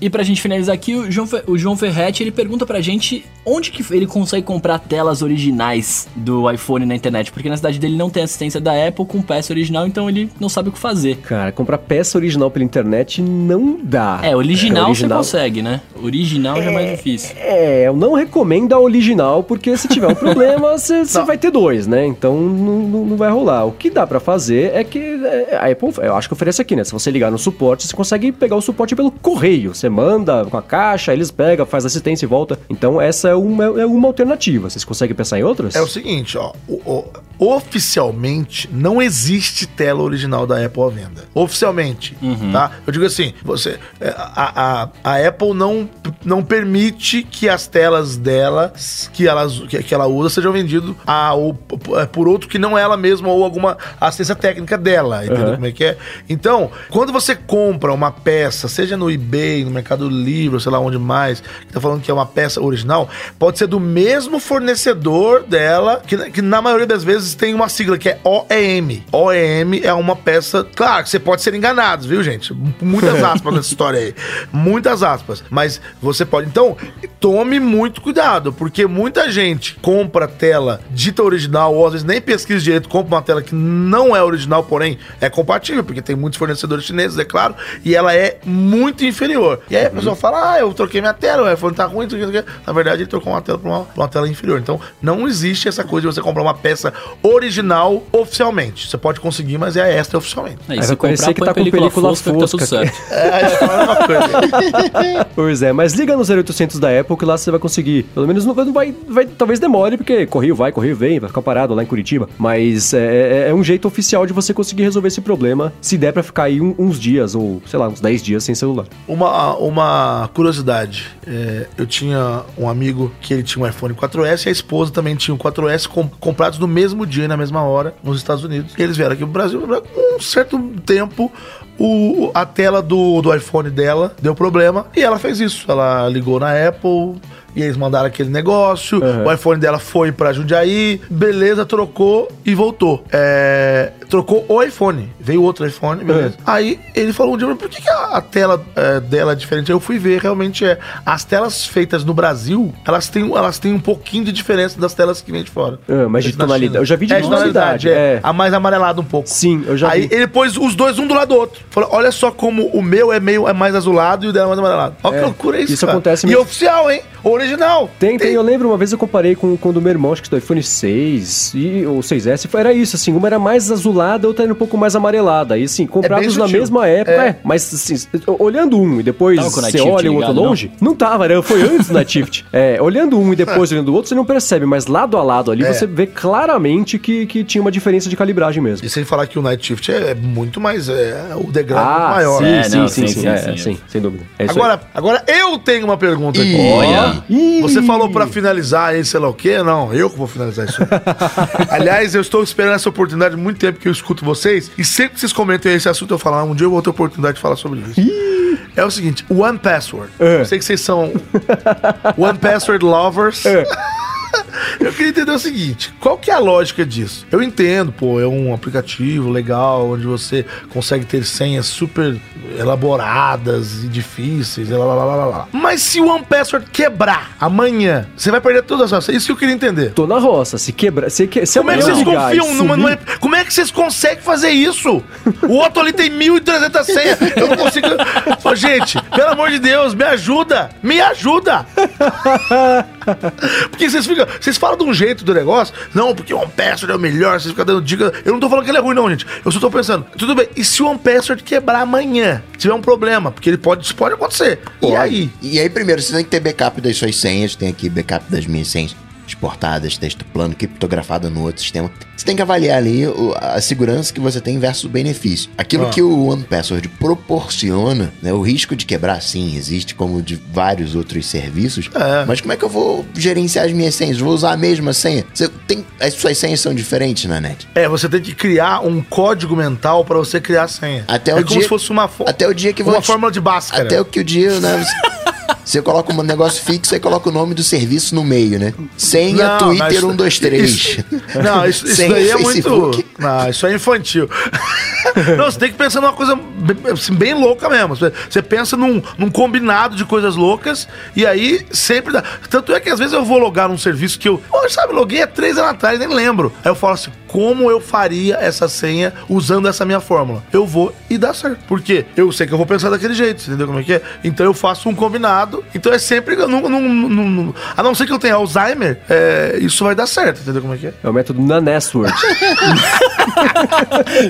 E pra gente finalizar aqui, o João, Fe- o João Ferretti, ele pergunta pra gente onde que ele consegue comprar telas originais do iPhone na internet, porque na cidade dele não tem assistência da Apple com peça original, então ele não sabe o que fazer. Cara, comprar peça original pela internet não dá. É, original, É, você consegue, né? Original já é mais difícil. É, eu não recomendo a original, porque se tiver um problema, você vai ter dois, né? Então não, não, não vai rolar. O que dá pra fazer é que é, a Apple, eu acho que oferece aqui, né? Se você ligar no suporte, você consegue pegar o suporte pelo correio. Você manda com a caixa, eles pegam, faz assistência e volta. Então essa é uma, é uma alternativa. Vocês conseguem pensar em outras? É o seguinte, ó. o- o- oficialmente, não existe tela original da Apple à venda. Oficialmente, tá? Eu digo assim, você, é, a, a, a Apple não, não permite que as telas dela, que, elas, que, que ela usa, sejam vendidas a, ou, é, por outro que não é ela mesma ou alguma assistência técnica dela, entendeu Uhum. como é que é? Então, quando você compra uma peça, seja no eBay, no Mercado Livre, ou sei lá onde mais, que tá falando que é uma peça original, pode ser do mesmo fornecedor dela, que, que na maioria das vezes tem uma sigla que é OEM. OEM é uma peça. Claro que você pode ser enganado, viu, gente? Muitas aspas nessa história aí. Muitas aspas. Mas você pode. Então, tome muito cuidado, porque muita gente compra tela dita original, ou às vezes nem pesquisa direito, compra uma tela que não é original, porém é compatível, porque tem muitos fornecedores chineses, é claro, e ela é muito inferior. E aí a pessoa fala: Ah, eu troquei minha tela, o iPhone tá ruim, isso aqui. na verdade ele trocou uma tela pra uma, pra uma tela inferior. Então não existe essa coisa de você comprar uma peça original oficialmente. Você pode conseguir, mas é extra oficialmente. Aí, Aí se comprar, que tá com película, película fosca, que tá tudo certo. É, é a mesma coisa. Pois é, mas liga no 0800 da Apple que lá você vai conseguir. Pelo menos não não vai, vai talvez demore, porque correio vai, correio vem, vai ficar parado lá em Curitiba. Mas é, é- é um jeito oficial de você conseguir resolver esse problema, se der pra ficar aí um- uns dias, ou sei lá, uns 10 dias sem celular. Uma, uma curiosidade, é, eu tinha um amigo que ele tinha um iPhone 4S e a esposa também tinha um 4S com- comprados no mesmo dia e na mesma hora nos Estados Unidos. E eles vieram aqui pro Brasil, com um certo tempo o, a tela do, do iPhone dela deu problema e ela fez isso. Ela ligou na Apple e eles mandaram aquele negócio, Uhum. o iPhone dela foi pra Jundiaí, beleza, trocou e voltou. É, trocou o iPhone. Veio outro iPhone, beleza. Aí ele falou um dia, por que, que a, a tela é, dela é diferente? Aí eu fui ver, realmente é. As telas feitas no Brasil, elas têm, elas têm um pouquinho de diferença das telas que vêm de fora. Ah, mas de Na tonalidade. Eu já vi de é, tonalidade, é. é. A mais amarelada um pouco. Sim, eu já Aí vi. ele pôs os dois um do lado do outro. Falou: olha só como o meu é meio é mais azulado e o dela é mais amarelado. Olha É, que loucura é isso. isso cara. acontece E mesmo. oficial, hein? Original. Tem, tem, eu lembro uma vez eu comparei com, com o do meu irmão, acho que do iPhone 6 e o 6S, era isso, assim, uma era mais azulada, outra era um pouco mais amarelada. Aí, assim, comprados na sutil. mesma época, É. é. mas assim, olhando um e depois você olha o outro ligado, não? longe, não, tava, né? Foi antes do Night Shift. É, olhando um e depois olhando o outro, você não percebe, mas lado a lado ali, É. você vê claramente que, que tinha uma diferença de calibragem mesmo. E sem falar que o Night Shift é muito mais. É, o degrau é muito Ah, maior. sim, né? É, sim, não, sim, sim, sim, sim, é, sim. sim, sem dúvida. É isso Agora, agora eu tenho uma pergunta aqui. Olha. Você falou pra finalizar aí, sei lá o quê? Não, eu que vou finalizar isso. Aliás, eu estou esperando essa oportunidade há muito tempo que eu escuto vocês. E sempre que vocês comentam esse assunto, eu falo, ah, um dia eu vou ter oportunidade de falar sobre isso. É o seguinte, One Password. É. Eu sei que vocês são One Password lovers. Eu queria entender o seguinte, qual que é a lógica disso? Eu entendo, pô, é um aplicativo legal onde você consegue ter senhas super elaboradas e difíceis, lá, lá, lá, lá, lá. Mas se o One Password quebrar amanhã, você vai perder todas as? Isso que eu queria entender. Tô na roça, se quebra, se, que, se Como é que vocês ligar confiam numa, numa- Como é que vocês conseguem fazer isso? O outro ali tem 1.300 senhas. Eu não consigo. Ô, gente, pelo amor de Deus, me ajuda! Me ajuda! Porque vocês ficam. Vocês falam de um jeito do negócio. Não, porque o One Password é o melhor, vocês ficam dando dica. Eu não tô falando que ele é ruim, não, gente. Eu só tô pensando, tudo bem, e se o One Password quebrar amanhã? Tiver um problema, porque ele pode, isso pode acontecer. E aí? E aí, primeiro, você tem que ter backup das suas senhas. Tem aqui backup das minhas senhas exportadas, texto plano, criptografado no outro sistema. Você tem que avaliar ali a segurança que você tem versus o benefício. Aquilo Ah. que o One Password proporciona, né, o risco de quebrar, sim, existe como de vários outros serviços. É. Mas como é que eu vou gerenciar as minhas senhas? Vou usar a mesma senha? Você tem, as suas senhas são diferentes na net. É, você tem que criar um código mental pra você criar a senha. Até é o como dia- se fosse uma, Até o dia que uma fórmula de Bhaskara. Até o que o dia, né? Você, você coloca um negócio fixo e coloca o nome do serviço no meio, né? Senha Não, Twitter não, isso- 123. isso- não, isso, isso daí é muito. Não, isso é infantil. não, você tem que pensar numa coisa bem, assim, bem louca mesmo. Você- pensa num, num combinado de coisas loucas e aí sempre dá. Tanto é que às vezes eu vou logar num serviço que eu. Pô, sabe, loguei há três anos atrás, nem lembro. Aí eu falo assim: como eu faria essa senha usando essa minha fórmula? Eu vou e dá certo. Por quê? Eu sei que eu vou pensar daquele jeito, entendeu como é que é? Então eu faço um combinado. Então é sempre. não- não- não- não- a não ser que eu tenha Alzheimer, é, isso vai dar certo, entendeu como é que é? É o método Nanesword.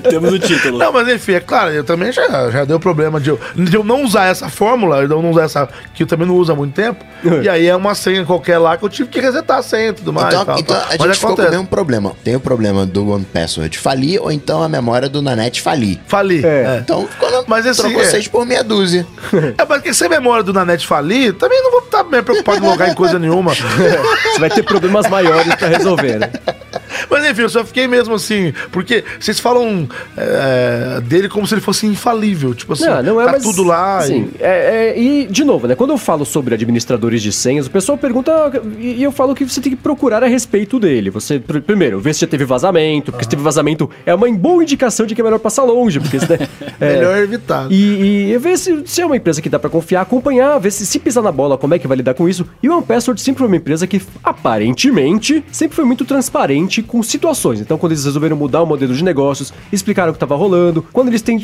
Temos o título. Não, mas enfim, é claro, eu também já, já deu problema de eu, de eu não usar essa fórmula, de eu não usar essa, que eu também não uso há muito tempo. e aí é uma senha qualquer lá que eu tive que resetar a senha e tudo mais. Então, e tal, então tal. a Mas gente ficou com o acontece. mesmo problema. Tem o problema do One Password falir ou então a memória do Nanete falir. Fali. É. É. Então, quando Mas assim, trocou é. seis por meia dúzia. É, mas que se a memória do Nanete falir, também não vou estar bem preocupado em logar em coisa nenhuma. Você vai ter problemas maiores pra resolver, né? Mas enfim, eu só fiquei mesmo assim, porque vocês falam é, dele como se ele fosse infalível. Tipo assim, Não, não é tá mas, tudo lá. Sim, e- é, é, e, de novo, né? Quando eu falo sobre administradores de senhas, o pessoal pergunta e eu falo que você tem que procurar a respeito dele. Você, pr- primeiro, ver se já teve vazamento, porque se teve vazamento é uma boa indicação de que é melhor passar longe, porque isso, né, é, Melhor evitar. E, e ver se, se é uma empresa que dá pra confiar, acompanhar, ver se se pisar na bola, como é que vai lidar com isso. E o OnePassword sempre foi uma empresa que, aparentemente, sempre foi muito transparente com situações. Então, quando eles resolveram mudar o modelo de negócios, explicaram o que tava rolando. Quando eles têm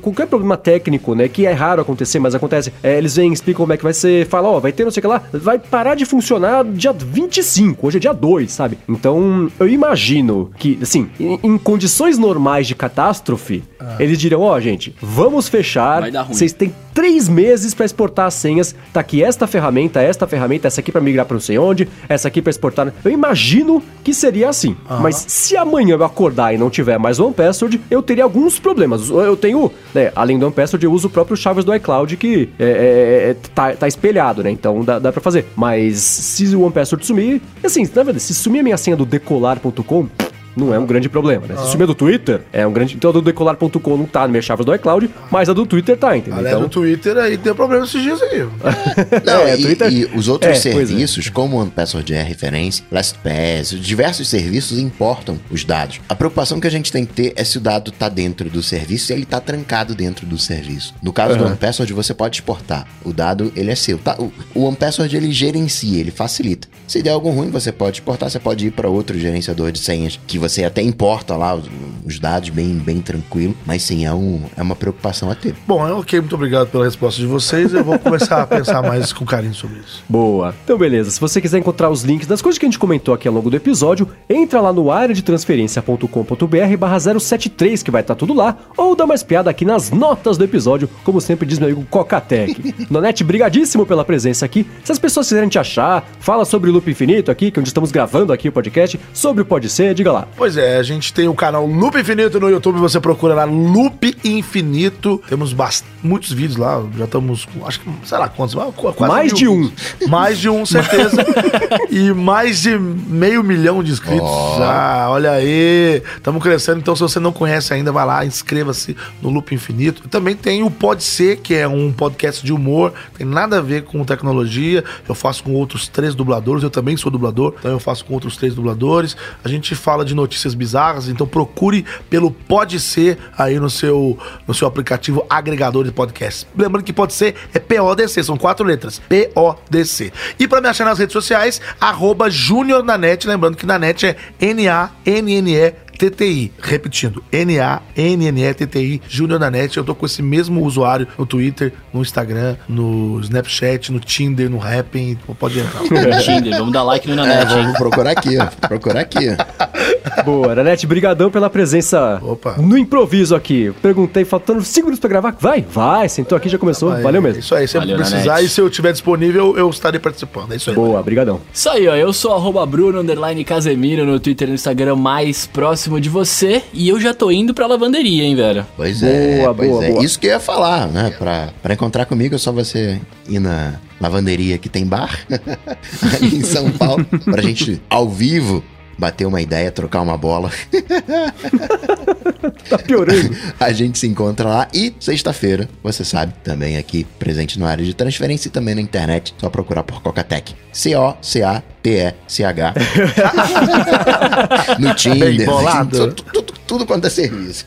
qualquer problema técnico, né, que é raro acontecer, mas acontece, é, eles vêm, explicam como é que vai ser, falam, ó, vai ter não sei o que lá, vai parar de funcionar dia 25, hoje é dia 2, sabe? Então, eu imagino que, assim, em, em condições normais de catástrofe, eles diriam, ó, gente, vamos fechar, Vai dar ruim. vocês têm três meses pra exportar as senhas, tá aqui esta ferramenta, esta ferramenta, essa aqui pra migrar pra não sei onde, essa aqui pra exportar. Eu imagino que seria assim. Mas se amanhã eu acordar e não tiver mais o OnePassword, eu teria alguns problemas. Eu tenho, né, além do OnePassword, eu uso o próprio chaves do iCloud que é, é, é, tá, tá espelhado, né? Então dá, dá pra fazer. Mas se o OnePassword sumir, assim, na verdade, se sumir a minha senha do decolar.com, não é um grande problema, né? Se o ciúme é do Twitter, é um grande. Então a do decolar.com não tá no minhas chaves do iCloud, mas a do Twitter tá, entendeu? Aliás, então, no Twitter aí deu problema esses dias aí. Não, É, e, Twitter- e os outros É, é. serviços, como o OnePassword é referência, LastPass, diversos serviços importam os dados. A preocupação que a gente tem que ter é se o dado está dentro do serviço e ele está trancado dentro do serviço. No caso do OnePassword, você pode exportar. O dado, ele é seu. Tá? O, o OnePassword, ele gerencia, ele facilita. Se der algo ruim, você pode exportar, você pode ir para outro gerenciador de senhas, que você até importa lá os, os dados bem, bem tranquilo. Mas sim, é, um, é uma preocupação a ter. Bom, é ok, muito obrigado pela resposta de vocês. Eu vou começar a pensar mais com carinho sobre isso. Boa. Então, beleza. Se você quiser encontrar os links das coisas que a gente comentou aqui ao longo do episódio, entra lá no areadetransferência.com.br barra 073, que vai estar tudo lá, ou dá uma espiada aqui nas notas do episódio, como sempre diz meu amigo Cocatec. Nonete, brigadíssimo pela presença aqui. Se as pessoas quiserem te achar, fala sobre o Loop Infinito aqui, que é onde estamos gravando aqui o podcast, sobre o Pode Ser, diga lá. Pois é, a gente tem o canal Loop Infinito no YouTube, você procura lá Loop Infinito. Temos bast- muitos vídeos lá, já estamos com, acho que, sei lá quantos, Mais mil de um. Mais de um, certeza. e mais de meio milhão de inscritos já, olha aí. Estamos crescendo, então se você não conhece ainda, vai lá, inscreva-se no Loop Infinito. Também tem o Pode Ser, que é um podcast de humor, tem nada a ver com tecnologia. Eu faço com outros três dubladores, eu também sou dublador, então eu faço com outros três dubladores. A gente fala de notícias bizarras, então procure pelo Pode Ser aí no seu, no seu aplicativo agregador de podcast. Lembrando que Pode Ser é PODC, são quatro letras, PODC. E para me achar nas redes sociais, arroba Júnior na net, lembrando que na net é N-A-N-N-E TTI. Repetindo, N-A-N-N-E-T-T-I, Júnior da Net. Eu tô com esse mesmo usuário no Twitter, no Instagram, no Snapchat, no Tinder, no Rapping. Pode entrar. Tinder, vamos dar like no É, Nanete, hein? vamos procurar aqui, ó. Procurar aqui. Boa, Nanete, brigadão pela presença Opa. no improviso aqui. Perguntei, faltando 5 minutos pra gravar. Vai, vai, sentou aqui, já começou. Valeu mesmo. Isso aí, sempre Valeu, precisar Nanete. e se eu tiver disponível, eu estarei participando. É isso aí. Boa, brigadão. Isso aí, ó. Eu sou arroba Bruno underline Casemiro no Twitter e no Instagram mais próximo de você. E eu já tô indo pra lavanderia, hein, velho? Pois é, Boa, pois boa, é. boa. Isso que eu ia falar, né? Pra, pra encontrar comigo é só você ir na lavanderia que tem bar, em São Paulo, pra gente, ao vivo, bater uma ideia, trocar uma bola. Tá piorando. A gente se encontra lá e sexta-feira, você sabe, também aqui presente no área de transferência e também na internet, só procurar por Cocatec. C-O-C-A-T-E-C-H. no Tinder, Bem bolado. tudo, tudo, tudo quanto é serviço.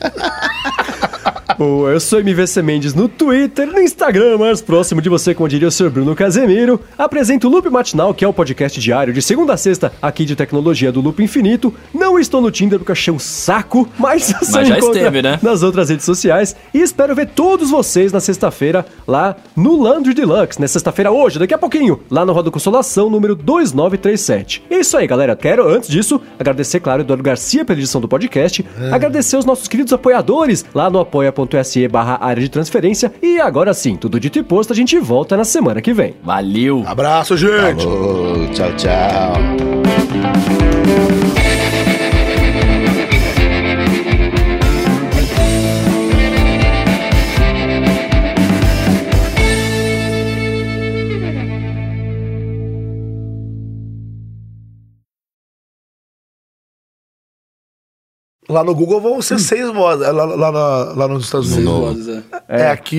Boa, eu sou MVC Mendes no Twitter, no Instagram, mais próximo de você, como diria o Sr. Bruno Casemiro. Apresento o Loop Matinal, que é o podcast diário de segunda a sexta, aqui de tecnologia do Loop Infinito. Não estou no Tinder porque eu achei um saco, mas você já esteve, né? nas outras redes sociais. E espero ver todos vocês na sexta-feira, lá no Landry Deluxe, na sexta-feira hoje, daqui a pouquinho, lá no Roda Consolação, número 2937. É isso aí, galera. Quero, antes disso, agradecer, claro, Eduardo Garcia pela edição do podcast, agradecer os nossos queridos apoiadores lá no apoia.se barra área de transferência. E agora sim, tudo dito e posto, a gente volta na semana que vem. Valeu! Abraço, gente. Ô, tchau, tchau. Lá no Google vão ser seis vozes. Lá, lá, lá, lá nos Estados Unidos. É. aqui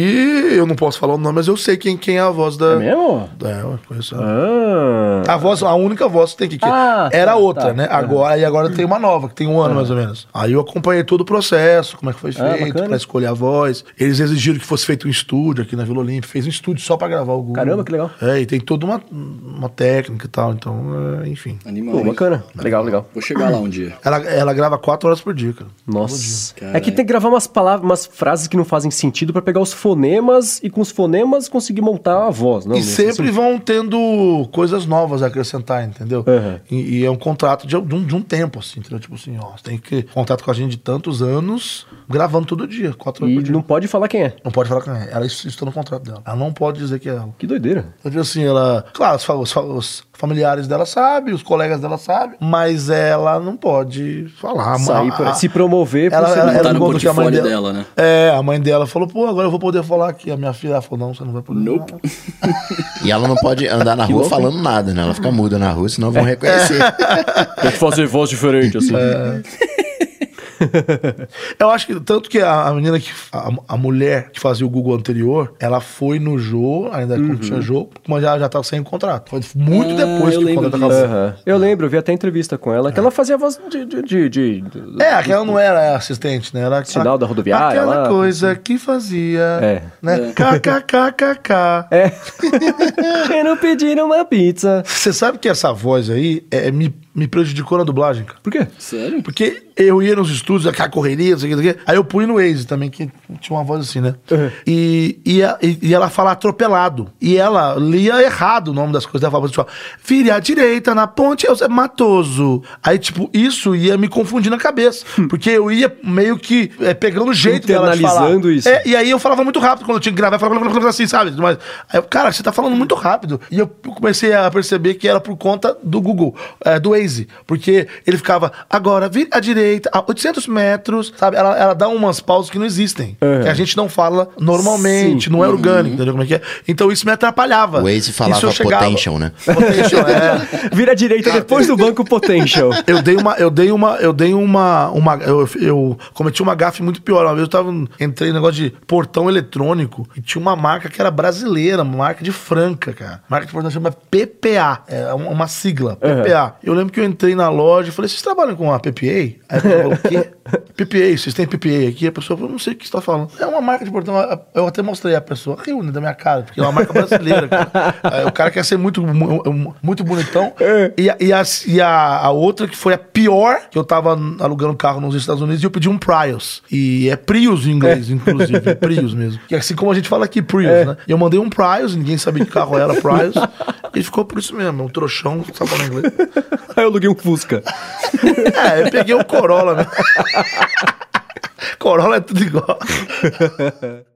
eu não posso falar o nome, mas eu sei quem, quem é a voz da. mesmo? É, eu conheço. Ah. A voz, a única voz que tem aqui. que Ah, era tá, outra, tá. né? Agora, e agora tem uma nova, que tem um ano mais ou menos. Aí eu acompanhei todo o processo, como é que foi Ah, feito, bacana. pra escolher a voz. Eles exigiram que fosse feito um estúdio aqui na Vila Olímpia. Fez um estúdio só pra gravar o Google. Caramba, que legal. É, e tem toda uma, uma técnica e tal. Então, é, enfim. Animal. Pô, bacana. Legal, legal. Vou chegar lá um dia. Ela, ela grava quatro horas por dia, cara. Nossa. Caralho. É que tem que gravar umas palavras, umas frases que não fazem sentido pra pegar os fonemas e com os fonemas conseguir montar a voz, não? e Não- sempre vão tendo coisas novas a acrescentar, entendeu? Uhum. E, e é um contrato de, de um, de um tempo, assim, entendeu? Tipo assim, ó, você tem que contrato com a gente de tantos anos gravando todo dia, quatro horas E por dia. não pode falar quem é. Não pode falar com ela. Ela isso isso está no contrato dela. Ela não pode dizer que é ela. Que doideira. Eu digo assim, ela. Claro, os, os os familiares dela sabem, os colegas dela sabem, mas ela não pode falar. Sair por- a- se promover ela, ela, Não ela tá no me contou que a mãe portfólio dela, dela, né? É, a mãe dela falou, pô, agora eu vou poder falar aqui. A minha filha ela falou, não, você não vai poder. Nope. E ela não pode andar na rua falando nada, né? Ela fica muda na rua, senão vão reconhecer. Tem que fazer voz diferente, assim. Eu acho que tanto que a, a menina que. A, a mulher que fazia o Google anterior, ela foi no jogo, ainda Uhum. quando tinha jogo, mas já, já tava sem contrato. Foi muito Ah, depois eu que o lembro contrato disso. acabou. Aham. Eu lembro, eu vi até entrevista com ela, que ela fazia voz de. de, de, de- É, aquela não era assistente, né? Era Sinal da rodoviária Aquela lá. coisa que fazia. É. Né? KKKKK. É. Quero pedir uma pizza. Você sabe que essa voz aí é, me, me prejudicou na dublagem, cara. Por quê? Sério? Porque eu ia nos estúdios, aquela correria, não sei o que, não sei o que. Aí eu pus no Waze também, que tinha uma voz assim, né? Uhum. E, e, a- e, e ela fala atropelado. E ela lia errado o nome das coisas. Ela falava assim, vire à direita, na ponte, é Matoso. Aí, tipo, isso ia me confundir na cabeça. Porque eu ia meio que é, pegando o jeito dela de falar. Internalizando isso. É, e aí eu falava muito rápido quando eu tinha que gravar, eu falava assim, sabe? Mas, aí cara, você tá falando muito rápido. E eu comecei a perceber que era por conta do Google, é, do Waze. Porque ele ficava, agora, vire à direita, a 800 metros, sabe? Ela, ela dá umas pausas que não existem. É. Que a gente não fala normalmente, Sim. não é orgânico, entendeu como é que é? Então isso me atrapalhava. O Waze Isso falava eu chegava- potential, né? Potential, é. Vira à direita depois do banco Potential. Eu dei uma, eu dei uma, eu dei uma, uma eu, eu cometi uma gafe muito pior. Uma vez eu tava, entrei no negócio de portão eletrônico e tinha uma marca que era brasileira, uma marca de Franca, cara. Marca de portão chama PPA, é uma, uma sigla, PPA. Eu lembro que eu entrei na loja e falei, vocês trabalham com a PPA? Aí a pessoa falou, o quê? PPA, vocês têm PPA aqui? A pessoa falou, não sei o que você tá falando. É uma marca de portão, eu até mostrei a pessoa, né, da minha cara, porque é uma marca brasileira, cara. O cara quer ser muito, mu- muito bonitão. E, a, e, a, e a, a outra que foi a pior, que eu tava alugando carro nos Estados Unidos e eu pedi um Prius. E é Prius em inglês, inclusive. É Prius mesmo. Que é assim como a gente fala aqui, Prius, né? E eu mandei um Prius, ninguém sabia que carro era Prius. e ficou por isso mesmo, um trouxão, sabe falar inglês. Aí eu aluguei um Fusca. É, eu peguei o Corolla, né? Corolla é tudo igual.